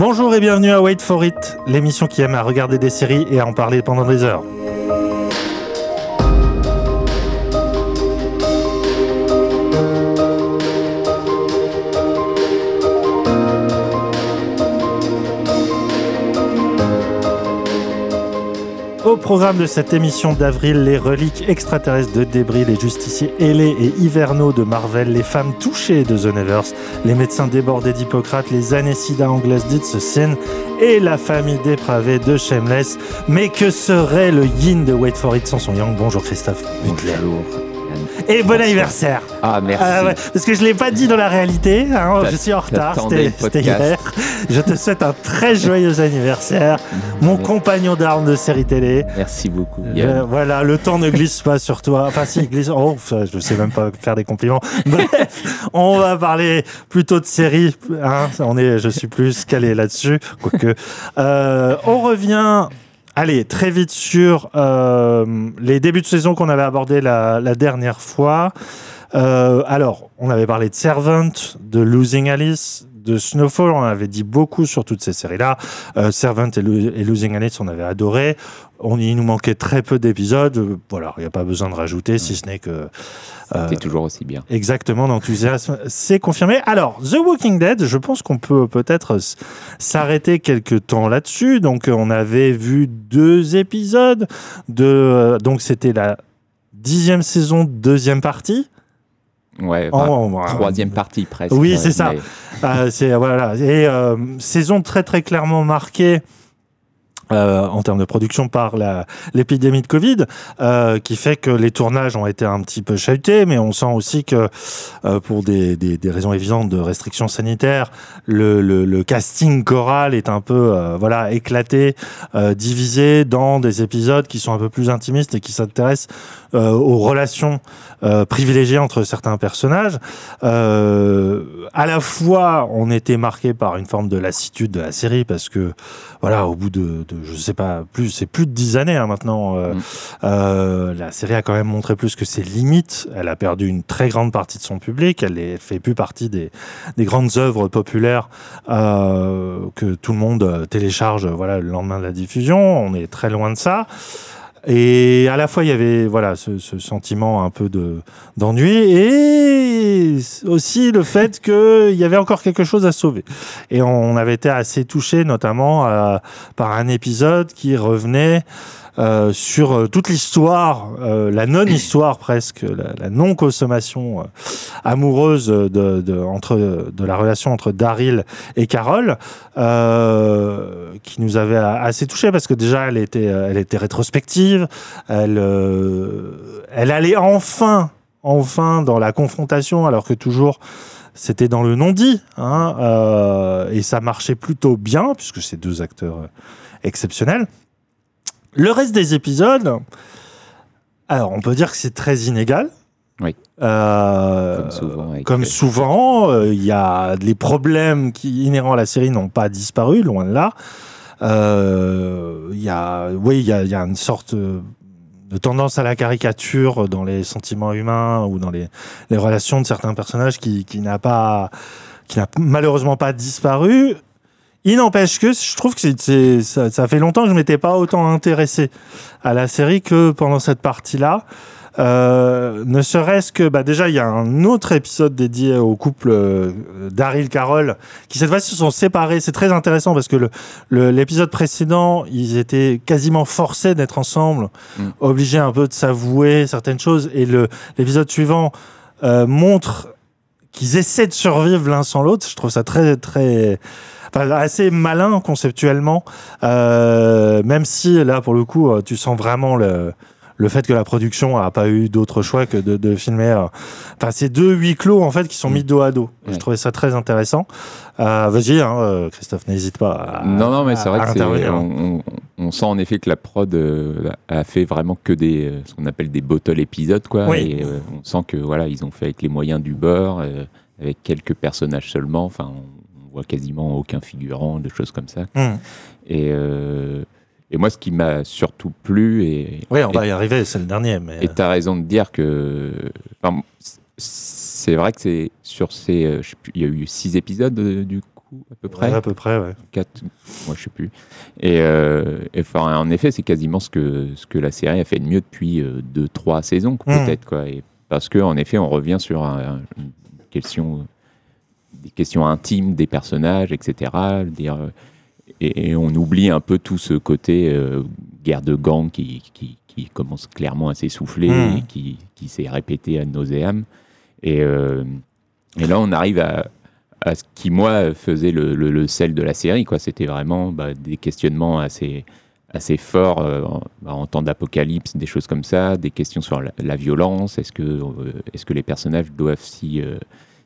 Bonjour et bienvenue à Wait for It, l'émission qui aime à regarder des séries et à en parler pendant des heures. Programme de cette émission d'avril, les reliques extraterrestres de débris, les justiciers ailés et hivernaux de Marvel, les femmes touchées de The Nevers, les médecins débordés d'Hippocrate, les années sida anglaises d'It's Sin et la famille dépravée de Shameless. Mais que serait le yin de Wait for It sans son yang? Bonjour Christophe. Et bon anniversaire Ah, merci. Ouais, Parce que je ne l'ai pas dit dans la réalité, hein, je suis en retard, c'était hier. Je te souhaite un très joyeux anniversaire, mon Merci. compagnon d'armes de série télé. Merci beaucoup. Euh, voilà, le temps ne glisse pas sur toi. Enfin, si, il glisse. Oh, je sais même pas faire des compliments. Bref, on va parler plutôt de séries. Hein, on est, je suis plus calé là-dessus. Quoique, Euh, on revient. Allez, très vite sur euh, les débuts de saison qu'on avait abordés la, dernière fois. Euh, alors, on avait parlé de Servant, de Losing Alice, de Snowfall. On avait dit beaucoup sur toutes ces séries-là. Euh, Servant et, Lo- et Losing Alice, on avait adoré. On, il nous manquait très peu d'épisodes. Euh, Voilà, il n'y a pas besoin de rajouter, si ce n'est que euh, T'es toujours aussi bien. Exactement, l'enthousiasme, c'est confirmé. Alors, The Walking Dead, je pense qu'on peut peut-être s'arrêter quelques temps là-dessus. Donc, on avait vu deux épisodes. De, euh, donc, c'était la dixième saison, deuxième partie. Ouais, En- enfin, en- troisième partie presque. Oui, c'est ça. mais Euh, c'est voilà et euh, saison très très clairement marquée. euh, en termes de production par la- l'épidémie de Covid, euh, qui fait que les tournages ont été un petit peu chahutés, mais on sent aussi que euh, pour des, des- des raisons évidentes de restrictions sanitaires, le, le- le casting choral est un peu euh, voilà éclaté, euh, divisé dans des épisodes qui sont un peu plus intimistes et qui s'intéressent euh, aux relations euh, privilégiées entre certains personnages. Euh, à la fois, on était marqué par une forme de lassitude de la série parce que, voilà, au bout de, de je sais pas, plus, c'est plus de dix années hein, maintenant. euh, Mm. euh, la série a quand même montré plus que ses limites. Elle a perdu une très grande partie de son public. Elle ne fait plus partie des, des grandes œuvres populaires euh, que tout le monde euh, télécharge. Voilà, le lendemain de la diffusion, on est très loin de ça. Et à la fois, il y avait voilà ce, ce sentiment un peu de d'ennui et aussi le fait qu'il y avait encore quelque chose à sauver. Et on avait été assez touché, notamment euh, par un épisode qui revenait euh, sur euh, toute l'histoire, euh, la non-histoire presque, la, non-consommation amoureuse de, entre, de la relation entre Daryl et Carol, euh, qui nous avait assez touché parce que déjà elle était, elle était rétrospective, elle, elle allait enfin, enfin dans la confrontation alors que toujours c'était dans le non-dit, hein, et ça marchait plutôt bien puisque c'est deux acteurs exceptionnels. Le reste des épisodes, alors on peut dire que c'est très inégal. Oui. Euh, Comme souvent. comme souvent, euh, il y a les problèmes qui inhérents à la série n'ont pas disparu, loin de là. Euh, Il y a, oui, il y a, il y a une sorte de tendance à la caricature dans les sentiments humains ou dans les, les relations de certains personnages qui, qui n'a pas, qui n'a malheureusement pas disparu. Il n'empêche que je trouve que c'est, ça, ça fait longtemps que je m'étais pas autant intéressé à la série que pendant cette partie-là. Euh, ne serait-ce que bah déjà il y a un autre épisode dédié au couple euh, Daryl Carol qui cette fois-ci se sont séparés. C'est très intéressant parce que le, le- l'épisode précédent ils étaient quasiment forcés d'être ensemble, Mm. obligés un peu de s'avouer certaines choses et le l'épisode suivant euh, montre qu'ils essaient de survivre l'un sans l'autre. Je trouve ça très très enfin, assez malin conceptuellement, euh, même si là pour le coup euh, tu sens vraiment le le fait que la production a pas eu d'autre choix que de, de filmer. euh, Enfin, c'est deux huis clos en fait qui sont mis dos à dos. Je trouvais ça très intéressant. Euh, Vas-y, hein, Christophe, n'hésite pas. À, Non, non, mais c'est vrai que on, on- on sent en effet que la prod euh, a fait vraiment que des, ce qu'on appelle des bottle épisodes, quoi. Oui. Et on sent que voilà, ils ont fait avec les moyens du beurre, euh, avec quelques personnages seulement. Enfin, voit quasiment aucun figurant, des choses comme ça. Hum. Et, euh, et moi, ce qui m'a surtout plu, et Oui, on et- va y arriver, c'est le dernier. Mais... Et tu as raison de dire que. enfin, c'est vrai que c'est sur ces. euh, il y a eu six épisodes euh, du coup. à peu près? Ouais, à peu près, ouais. 4, moi je sais plus. Et, euh, et enfin, en effet, c'est quasiment ce que, ce que la série a fait de mieux depuis 2-3 saisons, peut-être. Quoi. Et parce qu'en effet, on revient sur un- une question, des questions intimes des personnages, etc. Dire, euh, et, et on oublie un peu tout ce côté euh, guerre de gang qui, qui, qui commence clairement à s'essouffler Mm. et qui, qui s'est répété à nauséam. Et, euh, et là, on arrive à, à ce qui, moi, faisait le, le- le sel de la série. quoi. C'était vraiment bah, des questionnements assez, assez forts euh, en, en temps d'apocalypse, des choses comme ça, des questions sur la, la violence. Est-ce que, euh, est-ce que les personnages doivent s'y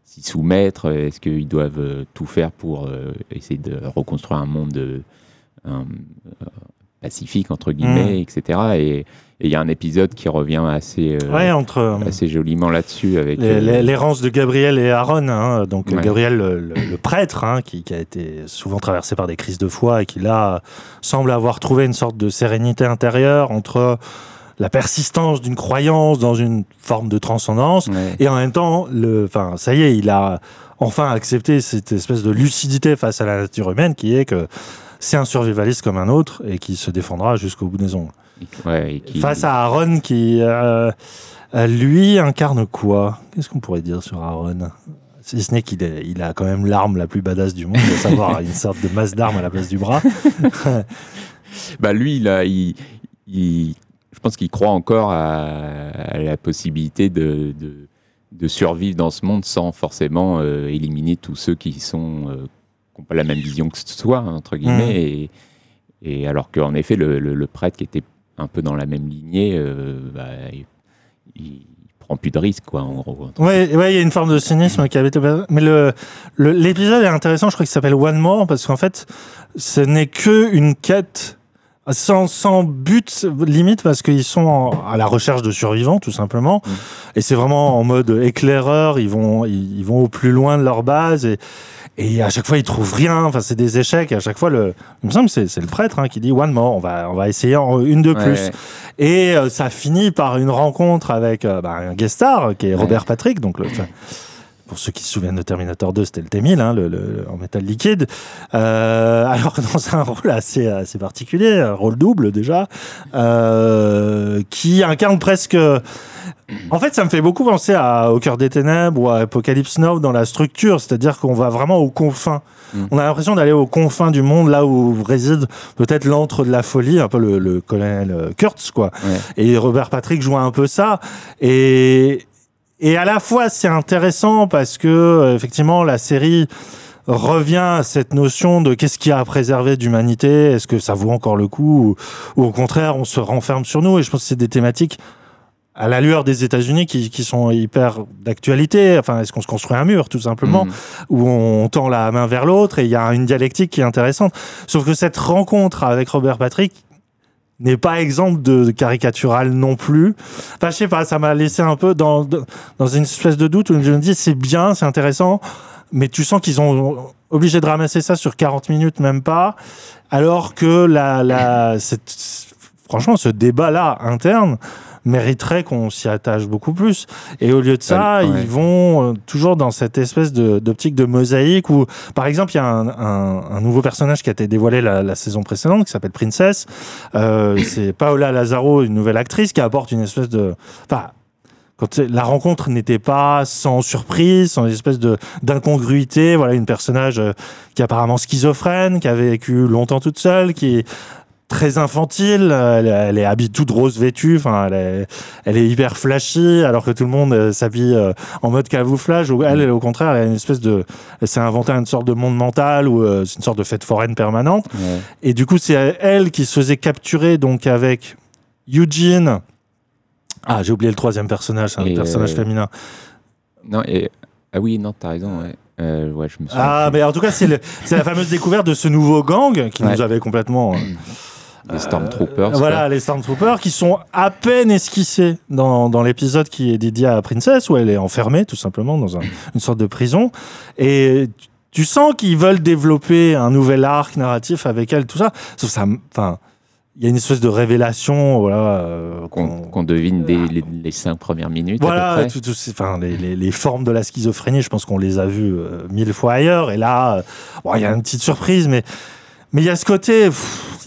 s'y soumettre Est-ce qu'ils doivent euh, tout faire pour euh, essayer de reconstruire un monde euh, un, pacifique, entre guillemets, etc. Et et il y a un épisode qui revient assez, euh, Ouais, entre euh, assez joliment là-dessus. avec euh, l'errance de Gabriel et Aaron. hein. donc Ouais. Gabriel, le, le- le prêtre, hein, qui, qui a été souvent traversé par des crises de foi et qui là semble avoir trouvé une sorte de sérénité intérieure entre la persistance d'une croyance dans une forme de transcendance ouais. et en même temps, le, enfin, ça y est, il a enfin accepté cette espèce de lucidité face à la nature humaine qui est que c'est un survivaliste comme un autre et qui se défendra jusqu'au bout des ongles. Ouais, et qui- Face à Aaron qui, euh, euh, lui, incarne quoi? Qu'est-ce qu'on pourrait dire sur Aaron? Si ce n'est qu'il il a quand même l'arme la plus badass du monde, à savoir une sorte de masse d'armes à la place du bras. Bah lui, il a, il, pense qu'il croit encore à, à la possibilité de, de, de survivre dans ce monde sans forcément euh, éliminer tous ceux qui sont euh, qui n'ont pas la même vision que soi, entre guillemets. Et, et alors qu'en effet, le, le- le prêtre qui était un peu dans la même lignée, euh, bah, il, il prend plus de risques, quoi, en gros. Ouais, ouais, il y a une forme de cynisme qui avait été. Mais le- l'épisode est intéressant. Je crois qu'il s'appelle One More parce qu'en fait, ce n'est que une quête sans, sans but limite parce qu'ils sont en- à la recherche de survivants tout simplement. Mm. Et c'est vraiment en mode éclaireur. Ils vont ils, ils vont au plus loin de leur base et et à chaque fois ils trouvent rien. Enfin, c'est des échecs. Et à chaque fois, le il me semble c'est c'est le prêtre hein, qui dit One More. On va on va essayer en une de plus. ouais. Et euh, ça finit par une rencontre avec euh, bah, un guest star qui est Ouais. Robert Patrick. Donc, le, pour ceux qui se souviennent de Terminator 2, c'était le T-1000, hein, le, le- en métal liquide. Euh, alors dans un rôle assez, assez particulier, un rôle double déjà, euh, qui incarne presque. En fait, ça me fait beaucoup penser à Au cœur des ténèbres ou à Apocalypse Now dans la structure, c'est-à-dire qu'on va vraiment aux confins. Mm. On a l'impression d'aller aux confins du monde, là où réside peut-être l'antre de la folie, un peu le, le colonel euh, Kurtz, quoi. Ouais. Et Robert Patrick joue un peu ça. Et, et à la fois, c'est intéressant parce que, euh, effectivement, la série revient à cette notion de qu'est-ce qu'il y a à préserver d'humanité, est-ce que ça vaut encore le coup, ou, ou au contraire, on se renferme sur nous. Et je pense que c'est des thématiques à la lueur des États-Unis qui, qui sont hyper d'actualité. Enfin, est-ce qu'on se construit un mur, tout simplement Mm. où on tend la main vers l'autre et il y a une dialectique qui est intéressante. Sauf que cette rencontre avec Robert Patrick n'est pas exemple de caricatural non plus. Enfin, je sais pas, ça m'a laissé un peu dans, dans une espèce de doute où je me dis c'est bien, c'est intéressant, mais tu sens qu'ils ont obligé de ramasser ça sur 40 minutes, même pas, alors que la, la, cette, franchement, ce débat-là interne mériterait qu'on s'y attache beaucoup plus. Et au lieu de ça, Ouais, ouais. ils vont euh, toujours dans cette espèce d'optique de, mosaïque où, par exemple, il y a un, un- un nouveau personnage qui a été dévoilé la, la saison précédente qui s'appelle Princess. Euh, c'est Paola Lazaro, une nouvelle actrice qui apporte une espèce de... Enfin, quand la rencontre n'était pas sans surprise, sans espèce de d'incongruité, voilà une personnage euh, qui est apparemment schizophrène, qui a vécu longtemps toute seule, qui est très infantile, elle, elle est habillée toute rose vêtue, enfin elle est, elle est hyper flashy, alors que tout le monde euh, s'habille euh, en mode camouflage. Ou elle, elle, au contraire, elle a une espèce de, elle s'est inventée une sorte de monde mental ou euh, c'est une sorte de fête foraine permanente. Ouais. Et du coup, c'est elle qui se faisait capturer donc avec Eugene. Ah, j'ai oublié le troisième personnage, c'est un Et, personnage euh, féminin. Non, et... Ah oui, non, t'as raison. Ouais. Euh, ouais, je me souviens Ah, mais en tout cas, c'est la fameuse découverte de ce nouveau gang qui Ouais. nous avait complètement. Les Stormtroopers. Voilà, les Stormtroopers qui sont à peine esquissés dans, dans l'épisode qui est dédié à Princess, où elle est enfermée tout simplement dans un- une sorte de prison. Et tu- sens qu'ils veulent développer un nouvel arc narratif avec elle, tout ça. Sauf ça, enfin, il y a une espèce de révélation voilà, euh, qu'on devine dès les, cinq premières minutes. Voilà, tout, enfin, les, les, les, formes de la schizophrénie, je pense qu'on les a vues euh, mille fois ailleurs. Et là, euh, bon, il y a une petite surprise, mais mais il y a ce côté,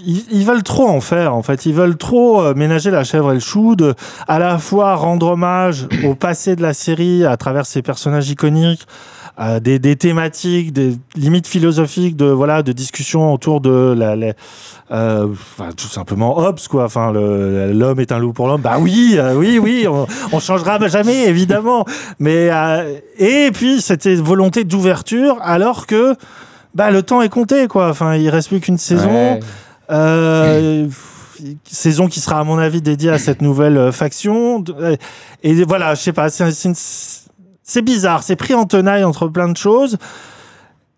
ils, veulent trop en faire, en fait. Ils veulent trop ménager la chèvre et le chou, de à la fois rendre hommage au passé de la série à travers ses personnages iconiques, des, des, thématiques, des limites philosophiques, de voilà, de discussions autour de la, euh, tout simplement Hobbes, quoi. Enfin, l'homme est un loup pour l'homme. Bah oui, euh, oui, oui, on, on changera jamais, évidemment. Mais euh, et puis c'était volonté d'ouverture, alors que bah le temps est compté, quoi. Enfin, il reste plus qu'une saison. Euh, saison qui sera à mon avis dédiée à cette nouvelle faction et voilà je sais pas c'est bizarre, c'est pris en tenaille entre plein de choses.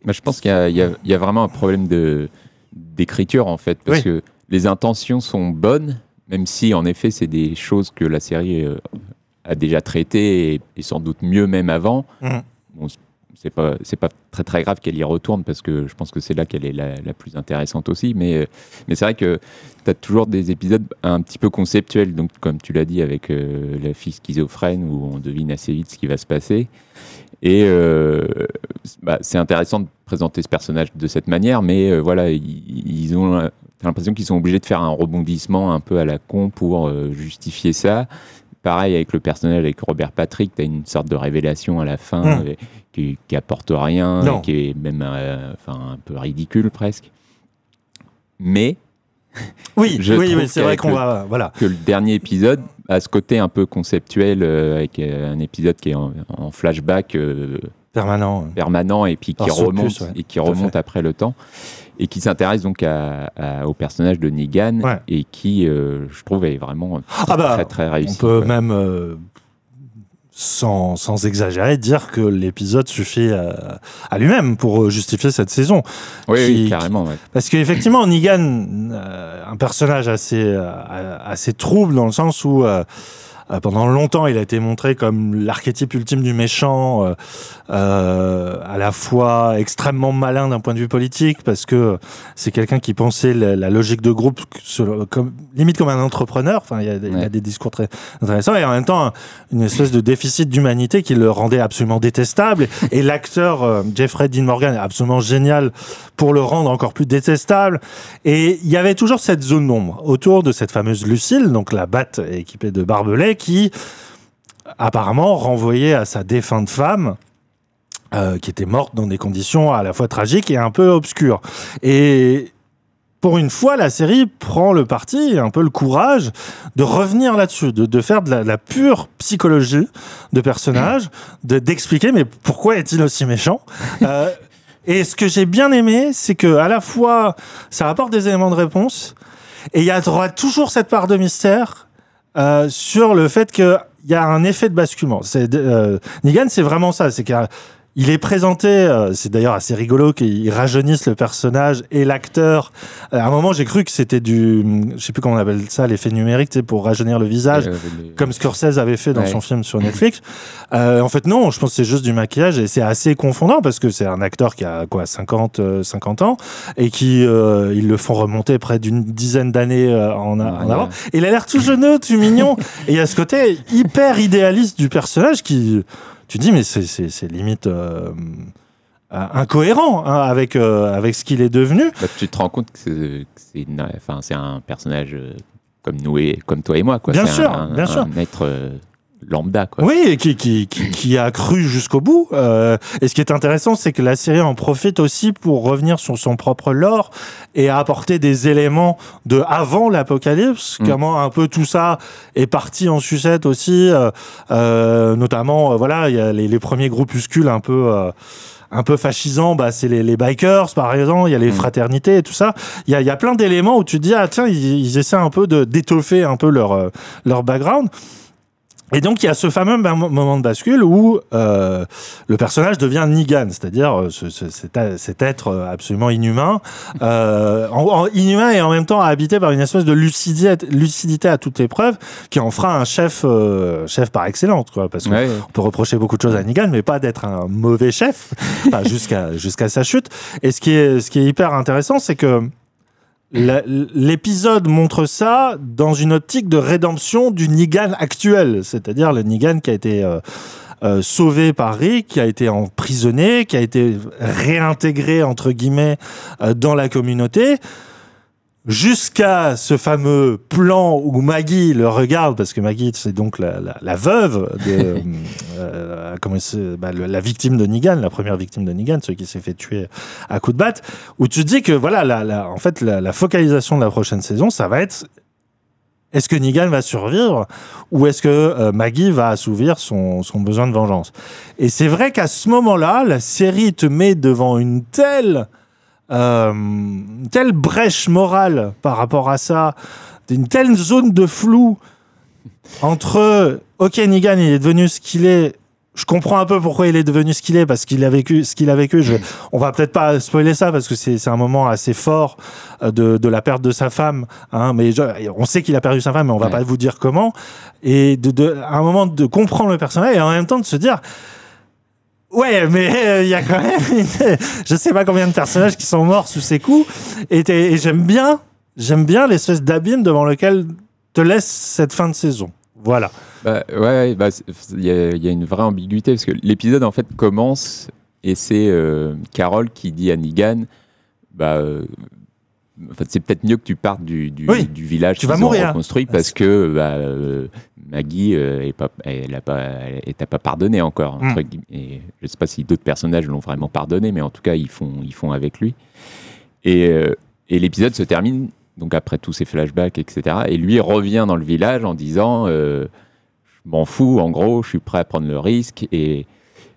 Mais je pense qu'il y, y, a vraiment un problème de d'écriture en fait, parce que les intentions sont bonnes, même si en effet c'est des choses que la série euh, a déjà traitées et, sans doute mieux même avant. Mmh. Bon, c'est pas c'est pas très très grave qu'elle y retourne parce que je pense que c'est là qu'elle est la, la, plus intéressante aussi. Mais euh, mais c'est vrai que tu as toujours des épisodes un petit peu conceptuels. Donc comme tu l'as dit avec euh, la fille schizophrène où on devine assez vite ce qui va se passer. Et euh, bah, c'est intéressant de présenter ce personnage de cette manière. Mais voilà ils, ont l'impression qu'ils sont obligés de faire un rebondissement un peu à la con pour justifier ça. Pareil avec le personnage avec Robert Patrick, tu as une sorte de révélation à la fin. Mmh qui, apporte rien, qui est même euh, enfin, un peu ridicule presque. Mais. Oui, oui, oui c'est vrai qu'on va. Voilà. Que le dernier épisode a ce côté un peu conceptuel, euh, avec euh, un épisode qui est en, flashback. permanent. Permanent, et puis qui remonte, et qui remonte après le temps. Et qui s'intéresse donc à, au personnage de Negan, et qui, je trouve, est vraiment ah bah, très, très réussi. On peut même sans, sans exagérer, dire que l'épisode suffit à, à lui-même pour euh, justifier cette saison. Oui, oui carrément. Ouais. Parce qu'effectivement, Negan, euh, un personnage assez, euh, assez trouble dans le sens où euh, pendant longtemps, il a été montré comme l'archétype ultime du méchant, euh, euh, à la fois extrêmement malin d'un point de vue politique, parce que c'est quelqu'un qui pensait la, logique de groupe comme, limite comme un entrepreneur. Enfin, il y, a, il y, a, des discours très intéressants, et en même temps, une espèce de déficit d'humanité qui le rendait absolument détestable. Et l'acteur Jeffrey Dean Morgan est absolument génial pour le rendre encore plus détestable. Et il y avait toujours cette zone d'ombre autour de cette fameuse Lucille, donc la batte équipée de barbelés, qui apparemment renvoyait à sa défunte femme. Euh, qui était morte dans des conditions à la fois tragiques et un peu obscures. Et pour une fois, la série prend le parti, un peu le courage, de revenir là-dessus, de, faire de la, pure psychologie de personnage, de d'expliquer mais pourquoi est-il aussi méchant euh, Et ce que j'ai bien aimé, c'est que à la fois ça apporte des éléments de réponse et il y aura toujours cette part de mystère sur le fait qu'il y a un effet de basculement. C'est, euh, Negan, c'est vraiment ça. C'est qu'il il est présenté, euh, c'est d'ailleurs assez rigolo qu'ils rajeunissent le personnage et l'acteur. Euh, à un moment, j'ai cru que c'était du, je sais plus comment on appelle ça, l'effet numérique, c'est pour rajeunir le visage, euh, comme Scorsese avait fait dans son film sur Netflix. en fait, non, je pense que c'est juste du maquillage et c'est assez confondant parce que c'est un acteur qui a quoi 50, 50 ans et qui ils le font remonter près d'une dizaine d'années en, en, avant. Et il a l'air tout jeuneux, tout mignon. et il y a ce côté hyper idéaliste du personnage qui tu dis, mais c'est limite euh, euh, incohérent hein, avec, euh, avec ce qu'il est devenu. Bah, tu te rends compte que c'est un personnage comme nous et comme toi et moi. Quoi. Bien sûr, un, bien sûr. être lambda. Quoi. Oui, qui, qui, qui, qui, a cru jusqu'au bout. Euh, et ce qui est intéressant, c'est que la série en profite aussi pour revenir sur son propre lore et apporter des éléments de avant l'apocalypse. Mm. Comment un peu tout ça est parti en sucette aussi. Euh, euh, notamment, euh, voilà, il y a les, les, premiers groupuscules un peu euh, un peu fascisants, bah, c'est les, les, bikers, par exemple, il y a les mm. fraternités et tout ça. Il y a, y a plein d'éléments où tu te dis, ah tiens, ils, ils essaient un peu d'étoffer un peu leur, leur background. Et donc il y a ce fameux moment de bascule où euh, le personnage devient Nigan, c'est-à-dire euh, ce, ce, cet, être euh, absolument inhumain, euh, en, en, inhumain et en même temps habité par une espèce de lucidité, lucidité à toute épreuve, qui en fera un chef, euh, chef par excellence, quoi. Parce qu'on ouais. peut reprocher beaucoup de choses à Nigan, mais pas d'être un mauvais chef, jusqu'à jusqu'à sa chute. Et ce qui est ce qui est hyper intéressant, c'est que l'épisode montre ça dans une optique de rédemption du Negan actuel, c'est-à-dire le Negan qui a été euh, euh, sauvé par Rick, qui a été emprisonné, qui a été réintégré entre guillemets euh, dans la communauté jusqu'à ce fameux plan où Maggie le regarde, parce que Maggie, c'est donc la, la, veuve de euh, comment bah, la victime de Negan, la première victime de Negan, celui qui s'est fait tuer à coups de batte, où tu dis que voilà, la, en fait, la, focalisation de la prochaine saison, ça va être est-ce que Negan va survivre ou est-ce que euh, Maggie va assouvir son, son besoin de vengeance? Et c'est vrai qu'à ce moment-là, la série te met devant une telle euh, telle brèche morale par rapport à ça, une telle zone de flou entre ok Negan il est devenu ce qu'il est. Je comprends un peu pourquoi il est devenu ce qu'il est parce qu'il a vécu ce qu'il a vécu. Je, on va peut-être pas spoiler ça parce que c'est un moment assez fort euh, de, de, la perte de sa femme hein, mais on sait qu'il a perdu sa femme mais on va pas vous dire comment. Et de, de, à un moment de comprendre le personnage et en même temps de se dire Ouais, mais euh, il y a quand même, je sais pas combien de personnages qui sont morts sous ses coups, et, j'aime bien, j'aime bien l'espèce d'abîme devant lequel te laisse cette fin de saison. Voilà. Bah, ouais, bah, il y, a une vraie ambiguïté parce que l'épisode en fait commence et c'est euh, Carole qui dit à Negan, bah, euh, c'est peut-être mieux que tu partes du, du, du village tu vas mourir. reconstruit parce que bah, Maggie euh, est pas, elle a pas, t'a pas pardonné encore. Mm. Et je sais pas si d'autres personnages l'ont vraiment pardonné, mais en tout cas ils font, ils font avec lui. Et, euh, et l'épisode se termine donc après tous ces flashbacks, etc. Et lui revient dans le village en disant euh, je m'en fous, en gros, je suis prêt à prendre le risque. Et,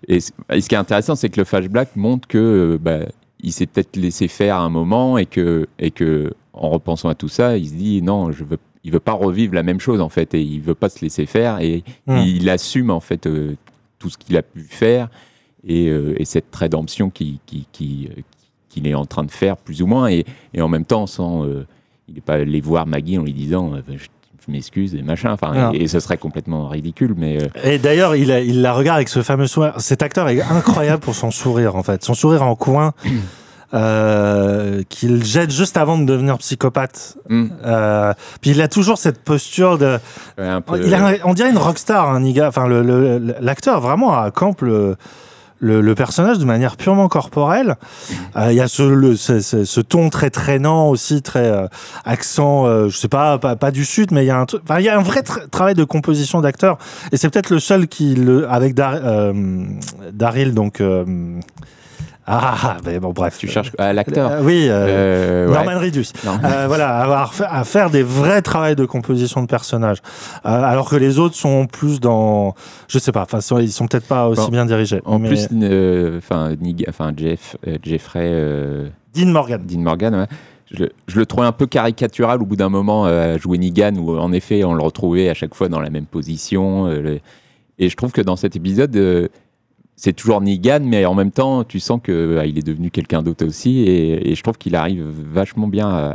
et, ce qui est intéressant, c'est que le flashback montre que bah, il s'est peut-être laissé faire un moment et que, et que en repensant à tout ça, il se dit non, je veux il veut pas revivre la même chose en fait et il veut pas se laisser faire et hmm. il assume en fait euh, tout ce qu'il a pu faire et, euh, cette rédemption qu'il qui, qui, qu'il est en train de faire plus ou moins et, et en même temps sans euh, il n'est pas allé voir Maggie en lui disant je, m'excuse et machin enfin et, ce serait complètement ridicule mais et d'ailleurs il, il la regarde avec ce fameux sourire cet acteur est incroyable pour son sourire en fait son sourire en coin euh, qu'il jette juste avant de devenir psychopathe. Mm. Euh, puis il a toujours cette posture de. on dirait une rockstar, hein, Niga. Enfin, l'acteur le, vraiment à camp le, le, personnage de manière purement corporelle. Euh, il y a ce, ton très traînant aussi, très euh, accent, euh, je sais pas, pas, du sud, mais il y a un, il y a un vrai travail de composition d'acteur. Et c'est peut-être le seul qui, le, avec Daryl, donc ah, mais bon, bref. Tu cherches l'acteur euh, Oui, euh, euh Norman Reedus. Euh, voilà, avoir à faire des vrais travaux de composition de personnages. alors que les autres sont plus dans. Je sais pas, ils sont peut-être pas aussi bien dirigés. En plus, enfin, Jeff, Jeffrey. Dean Morgan. Dean Morgan, ouais. Je, je, le trouvais un peu caricatural au bout d'un moment à jouer Negan, où en effet on le retrouvait à chaque fois dans la même position. et je trouve que dans cet épisode, c'est toujours Negan, mais en même temps, tu sens que bah, il est devenu quelqu'un d'autre aussi, et, je trouve qu'il arrive vachement bien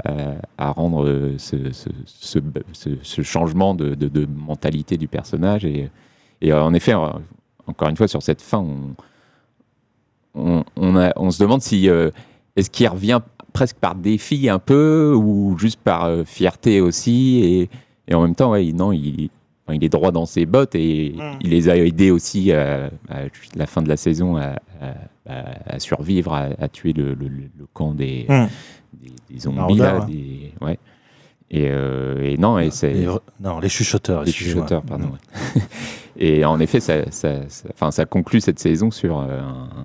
à, rendre euh, ce, changement de, mentalité du personnage. Et, en effet, encore une fois, sur cette fin, on, se demande si euh, est-ce qu'il revient presque par défi un peu, ou juste par euh, fierté aussi, et, en même temps, ouais, non, il il est droit dans ses bottes et mm. il les a aidés aussi à, la fin de la saison à, survivre, à, tuer le, camp des, mm. des, zombies. Là, des, ouais. et, euh, et, non, et c'est. Non, les chuchoteurs. Les chuchoteurs, pardon. Mm. et en effet, ça, ça, enfin, ça conclut cette saison sur euh, un,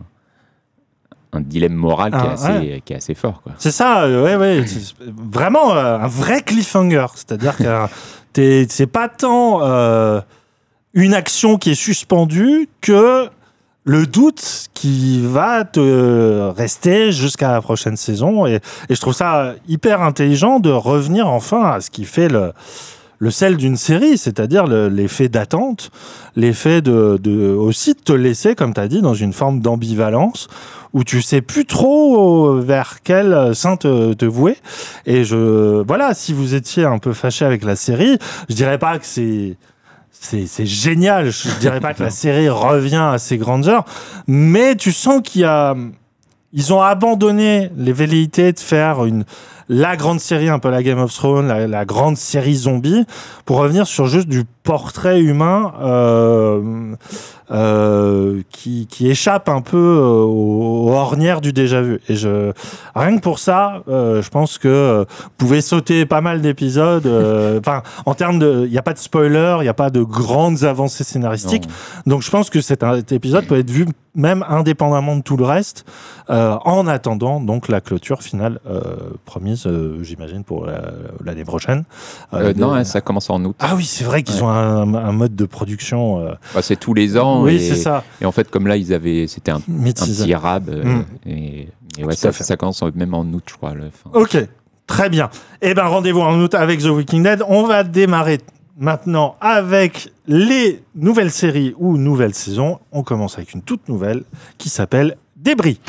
un dilemme moral qui, est ah, assez, qui, est assez, fort. C'est ça, euh, ouais, ouais. vraiment un vrai cliffhanger. C'est-à-dire que c'est pas tant euh, une action qui est suspendue que le doute qui va te rester jusqu'à la prochaine saison. Et, je trouve ça hyper intelligent de revenir enfin à ce qui fait le, le sel d'une série, c'est-à-dire l'effet d'attente, l'effet de, aussi de te laisser, comme tu as dit, dans une forme d'ambivalence où tu sais plus trop vers quel saint te, vouer. Et je, voilà, si vous étiez un peu fâché avec la série, je dirais pas que c'est c'est génial. Je dirais pas que la série revient à ses grandes heures, mais tu sens qu'il y a ils ont abandonné les velléités de faire une la grande série, un peu la Game of Thrones, la, la grande série zombie, pour revenir sur juste du portrait humain euh, euh, qui, qui, échappe un peu euh, aux, ornières du déjà vu. Et je, rien que pour ça, euh, je pense que vous pouvez sauter pas mal d'épisodes. Euh, enfin, en termes de, il n'y a pas de spoiler, il n'y a pas de grandes avancées scénaristiques. Non. Donc, je pense que cet, cet épisode peut être vu même indépendamment de tout le reste, euh, en attendant donc la clôture finale euh, promise, euh, j'imagine, pour l'année la, prochaine. Euh, non, hein, ça commence en août. Ah oui, c'est vrai qu'ils ouais. ont un, un, mode de production. Bah, c'est tous les ans. Oui, c'est ça. Et en fait, comme là, ils avaient, c'était un, un, petit arabe. Mm. Et, et, ouais, ça, ça, commence même en août, je crois. Ok. Très bien. Eh ben, rendez-vous en août avec The Walking Dead. On va démarrer maintenant avec les nouvelles séries ou nouvelles saisons. On commence avec une toute nouvelle qui s'appelle Débris.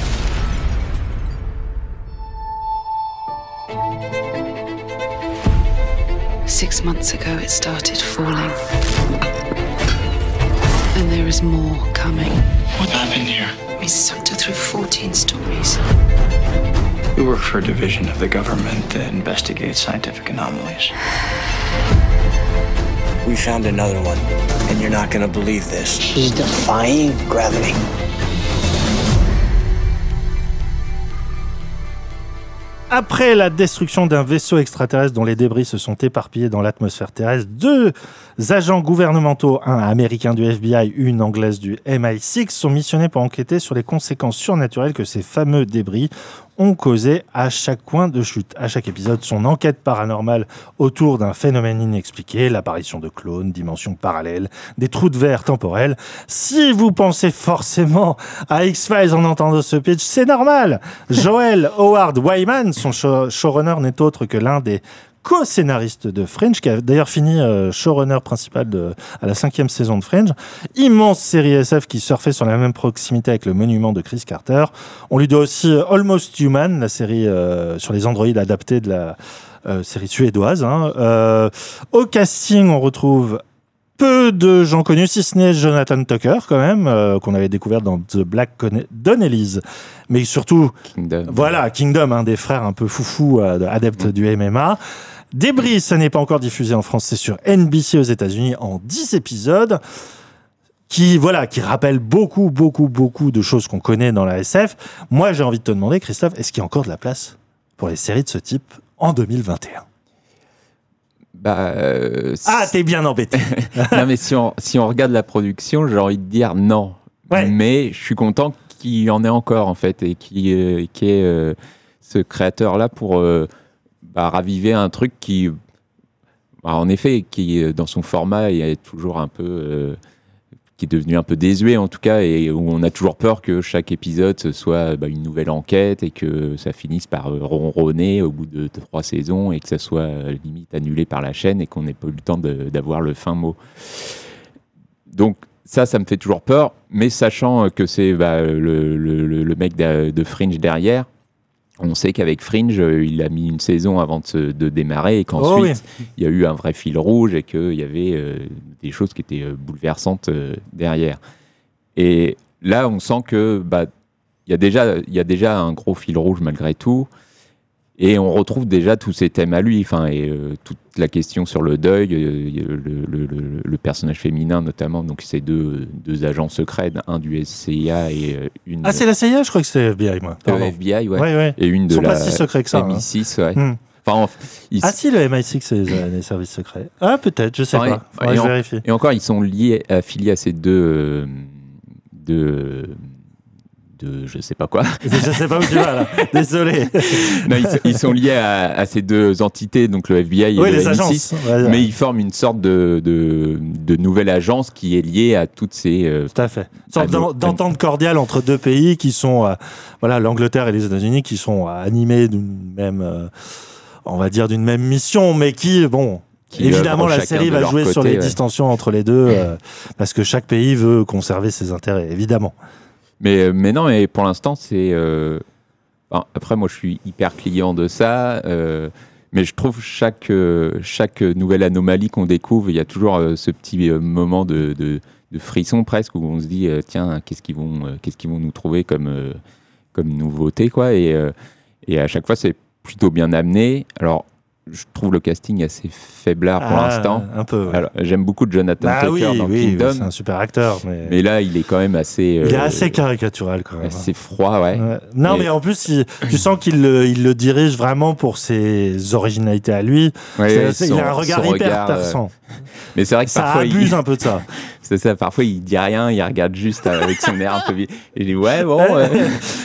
Six months ago, it started falling. And more coming. What happened here? We sucked her through 14 stories. We work for a division of the government that investigates scientific anomalies. We found another one, and you're not gonna believe this. She's defying gravity. Après la destruction d'un vaisseau extraterrestre dont les débris se sont éparpillés dans l'atmosphère terrestre, deux agents gouvernementaux, un américain du FBI, une anglaise du MI6, sont missionnés pour enquêter sur les conséquences surnaturelles que ces fameux débris ont causé à chaque coin de chute. À chaque épisode, son enquête paranormale autour d'un phénomène inexpliqué, l'apparition de clones, dimensions parallèles, des trous de verre temporels. Si vous pensez forcément à X-Files en entendant ce pitch, c'est normal. Joel Howard Wyman, son showrunner, n'est autre que l'un des co-scénariste de Fringe, qui a d'ailleurs fini euh, showrunner principal de, à la cinquième saison de Fringe. Immense série SF qui surfait sur la même proximité avec le monument de Chris Carter. On lui doit aussi euh, Almost Human, la série euh, sur les androïdes adaptée de la série suédoise. Hein. Au casting, on retrouve peu de gens connus, si ce n'est Jonathan Tucker, quand même, euh, qu'on avait découvert dans The Black Donnellys. Mais surtout, Kingdom. voilà, Kingdom, un des frères un peu foufou, euh, adeptes mmh. du MMA. Débris, ça n'est pas encore diffusé en France, c'est sur NBC aux États-Unis en 10 épisodes qui voilà qui rappelle beaucoup beaucoup beaucoup de choses qu'on connaît dans la SF. Moi, j'ai envie de te demander Christophe, est-ce qu'il y a encore de la place pour les séries de ce type en 2021 bah, euh, ah, t'es bien embêté. non, mais si on, si on regarde la production, j'ai envie de dire non. Ouais. Mais je suis content qu'il y en ait encore, en fait, et qu'il euh, qu ait euh, ce créateur-là pour euh, bah, raviver un truc qui, bah, en effet, qui, dans son format, est toujours un peu. Euh, qui est devenu un peu désuet en tout cas et où on a toujours peur que chaque épisode soit bah, une nouvelle enquête et que ça finisse par ronronner au bout de trois saisons et que ça soit limite annulé par la chaîne et qu'on n'ait pas eu le temps d'avoir le fin mot. Donc ça, ça me fait toujours peur, mais sachant que c'est bah, le, mec de Fringe derrière, on sait qu'avec Fringe, il a mis une saison avant de, se, de démarrer et qu'ensuite, oh oui. il y a eu un vrai fil rouge et qu'il y avait euh, des choses qui étaient euh, bouleversantes euh, derrière. Et là, on sent que bah, il y, a déjà, il y a déjà un gros fil rouge malgré tout. Et on retrouve déjà tous ces thèmes à lui, enfin, et euh, toute la question sur le deuil, euh, le, le, le, le, personnage féminin notamment, donc ces deux, deux agents secrets, un du SCIA et euh, une. Ah, c'est la CIA Je crois que c'est FBI, moi. Le FBI, ouais. ouais, ouais. Et une de Ils sont la pas si secrets que ça. MI6, ouais. Hein. Hmm. Enfin, ils... Ah si, le MI6, c'est les, services secrets. Ah, peut-être, je sais enfin, pas. Et, je en, et encore, ils sont liés, affiliés à ces deux. deux de je sais pas quoi. je sais pas où tu vas là. Désolé. non, ils, ils, sont liés à, à, ces deux entités, donc le FBI et oui, le les M6, agences. Mais ils forment une sorte de, de, de, nouvelle agence qui est liée à toutes ces. Euh, Tout à fait. Une sorte d'entente cordiale entre deux pays qui sont, euh, voilà, l'Angleterre et les États-Unis, qui sont animés d'une même, euh, on va dire, d'une même mission, mais qui, bon, Évidemment, la série va jouer côté, sur les ouais. distensions entre les deux, euh, parce que chaque pays veut conserver ses intérêts, évidemment. Mais, mais non, mais pour l'instant, c'est. Euh... Après, moi, je suis hyper client de ça. Euh... Mais je trouve chaque, euh, chaque nouvelle anomalie qu'on découvre, il y a toujours euh, ce petit moment de, de, de, frisson presque où on se dit tiens, qu'est-ce qu'ils vont, qu'est-ce qu'ils vont nous trouver comme, comme nouveauté quoi. Et, et à chaque fois, c'est plutôt bien amené. Alors, je trouve le casting assez faiblard pour Ah, l'instant. Un peu. ouais. Alors, J'aime beaucoup Jonathan Bah Tucker oui, dans oui, Kingdom, c'est un super acteur. Mais, mais là, il est quand même assez, il est euh, assez caricatural quand même. assez froid, ouais. Ouais. Non, mais en plus, il- tu sens qu'il le, il le dirige vraiment pour ses originalités à lui. Ouais, son- il a un regard hyper regard, euh, perçant. Mais c'est vrai que Ça parfois, abuse il, un peu de ça. c'est ça, parfois, il dit rien, il regarde juste avec son air un peu il dit, ouais, bon. euh,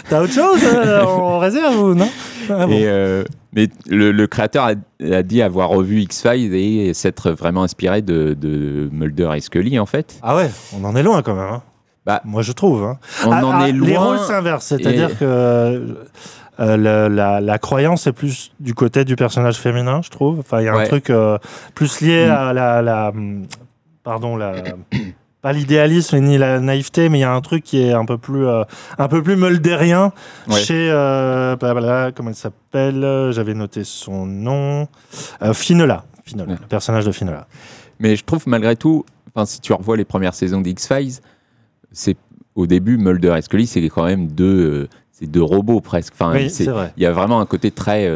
T'as autre chose en réserve ou non? Ah bon. Et, euh, mais le, le créateur a, a dit avoir revu X-Files et s'être vraiment inspiré de, de Mulder et Scully, en fait. Ah ouais, on en est loin quand même. hein. Bah, Moi, je trouve. hein. On Ah, en ah, est Les loin. rôles s'inversent, c'est-à-dire et- que euh, la, la croyance est plus du côté du personnage féminin, je trouve. Enfin, il y a un truc euh, plus lié Mm. à la, la- pardon, la, pas l'idéalisme ni la naïveté, mais il y a un truc qui est un peu plus, euh, un peu plus Ouais. chez, euh, blablabla, comment elle s'appelle euh, J'avais noté son nom. Euh, Finola. Finola, Ouais. le personnage de Finola. Mais je trouve malgré tout, si tu revois les premières saisons d'X-Files, c'est au début Mulder et Scully, c'est quand même deux, c'est deux robots presque. Enfin, oui, c'est- il y a vraiment un côté très.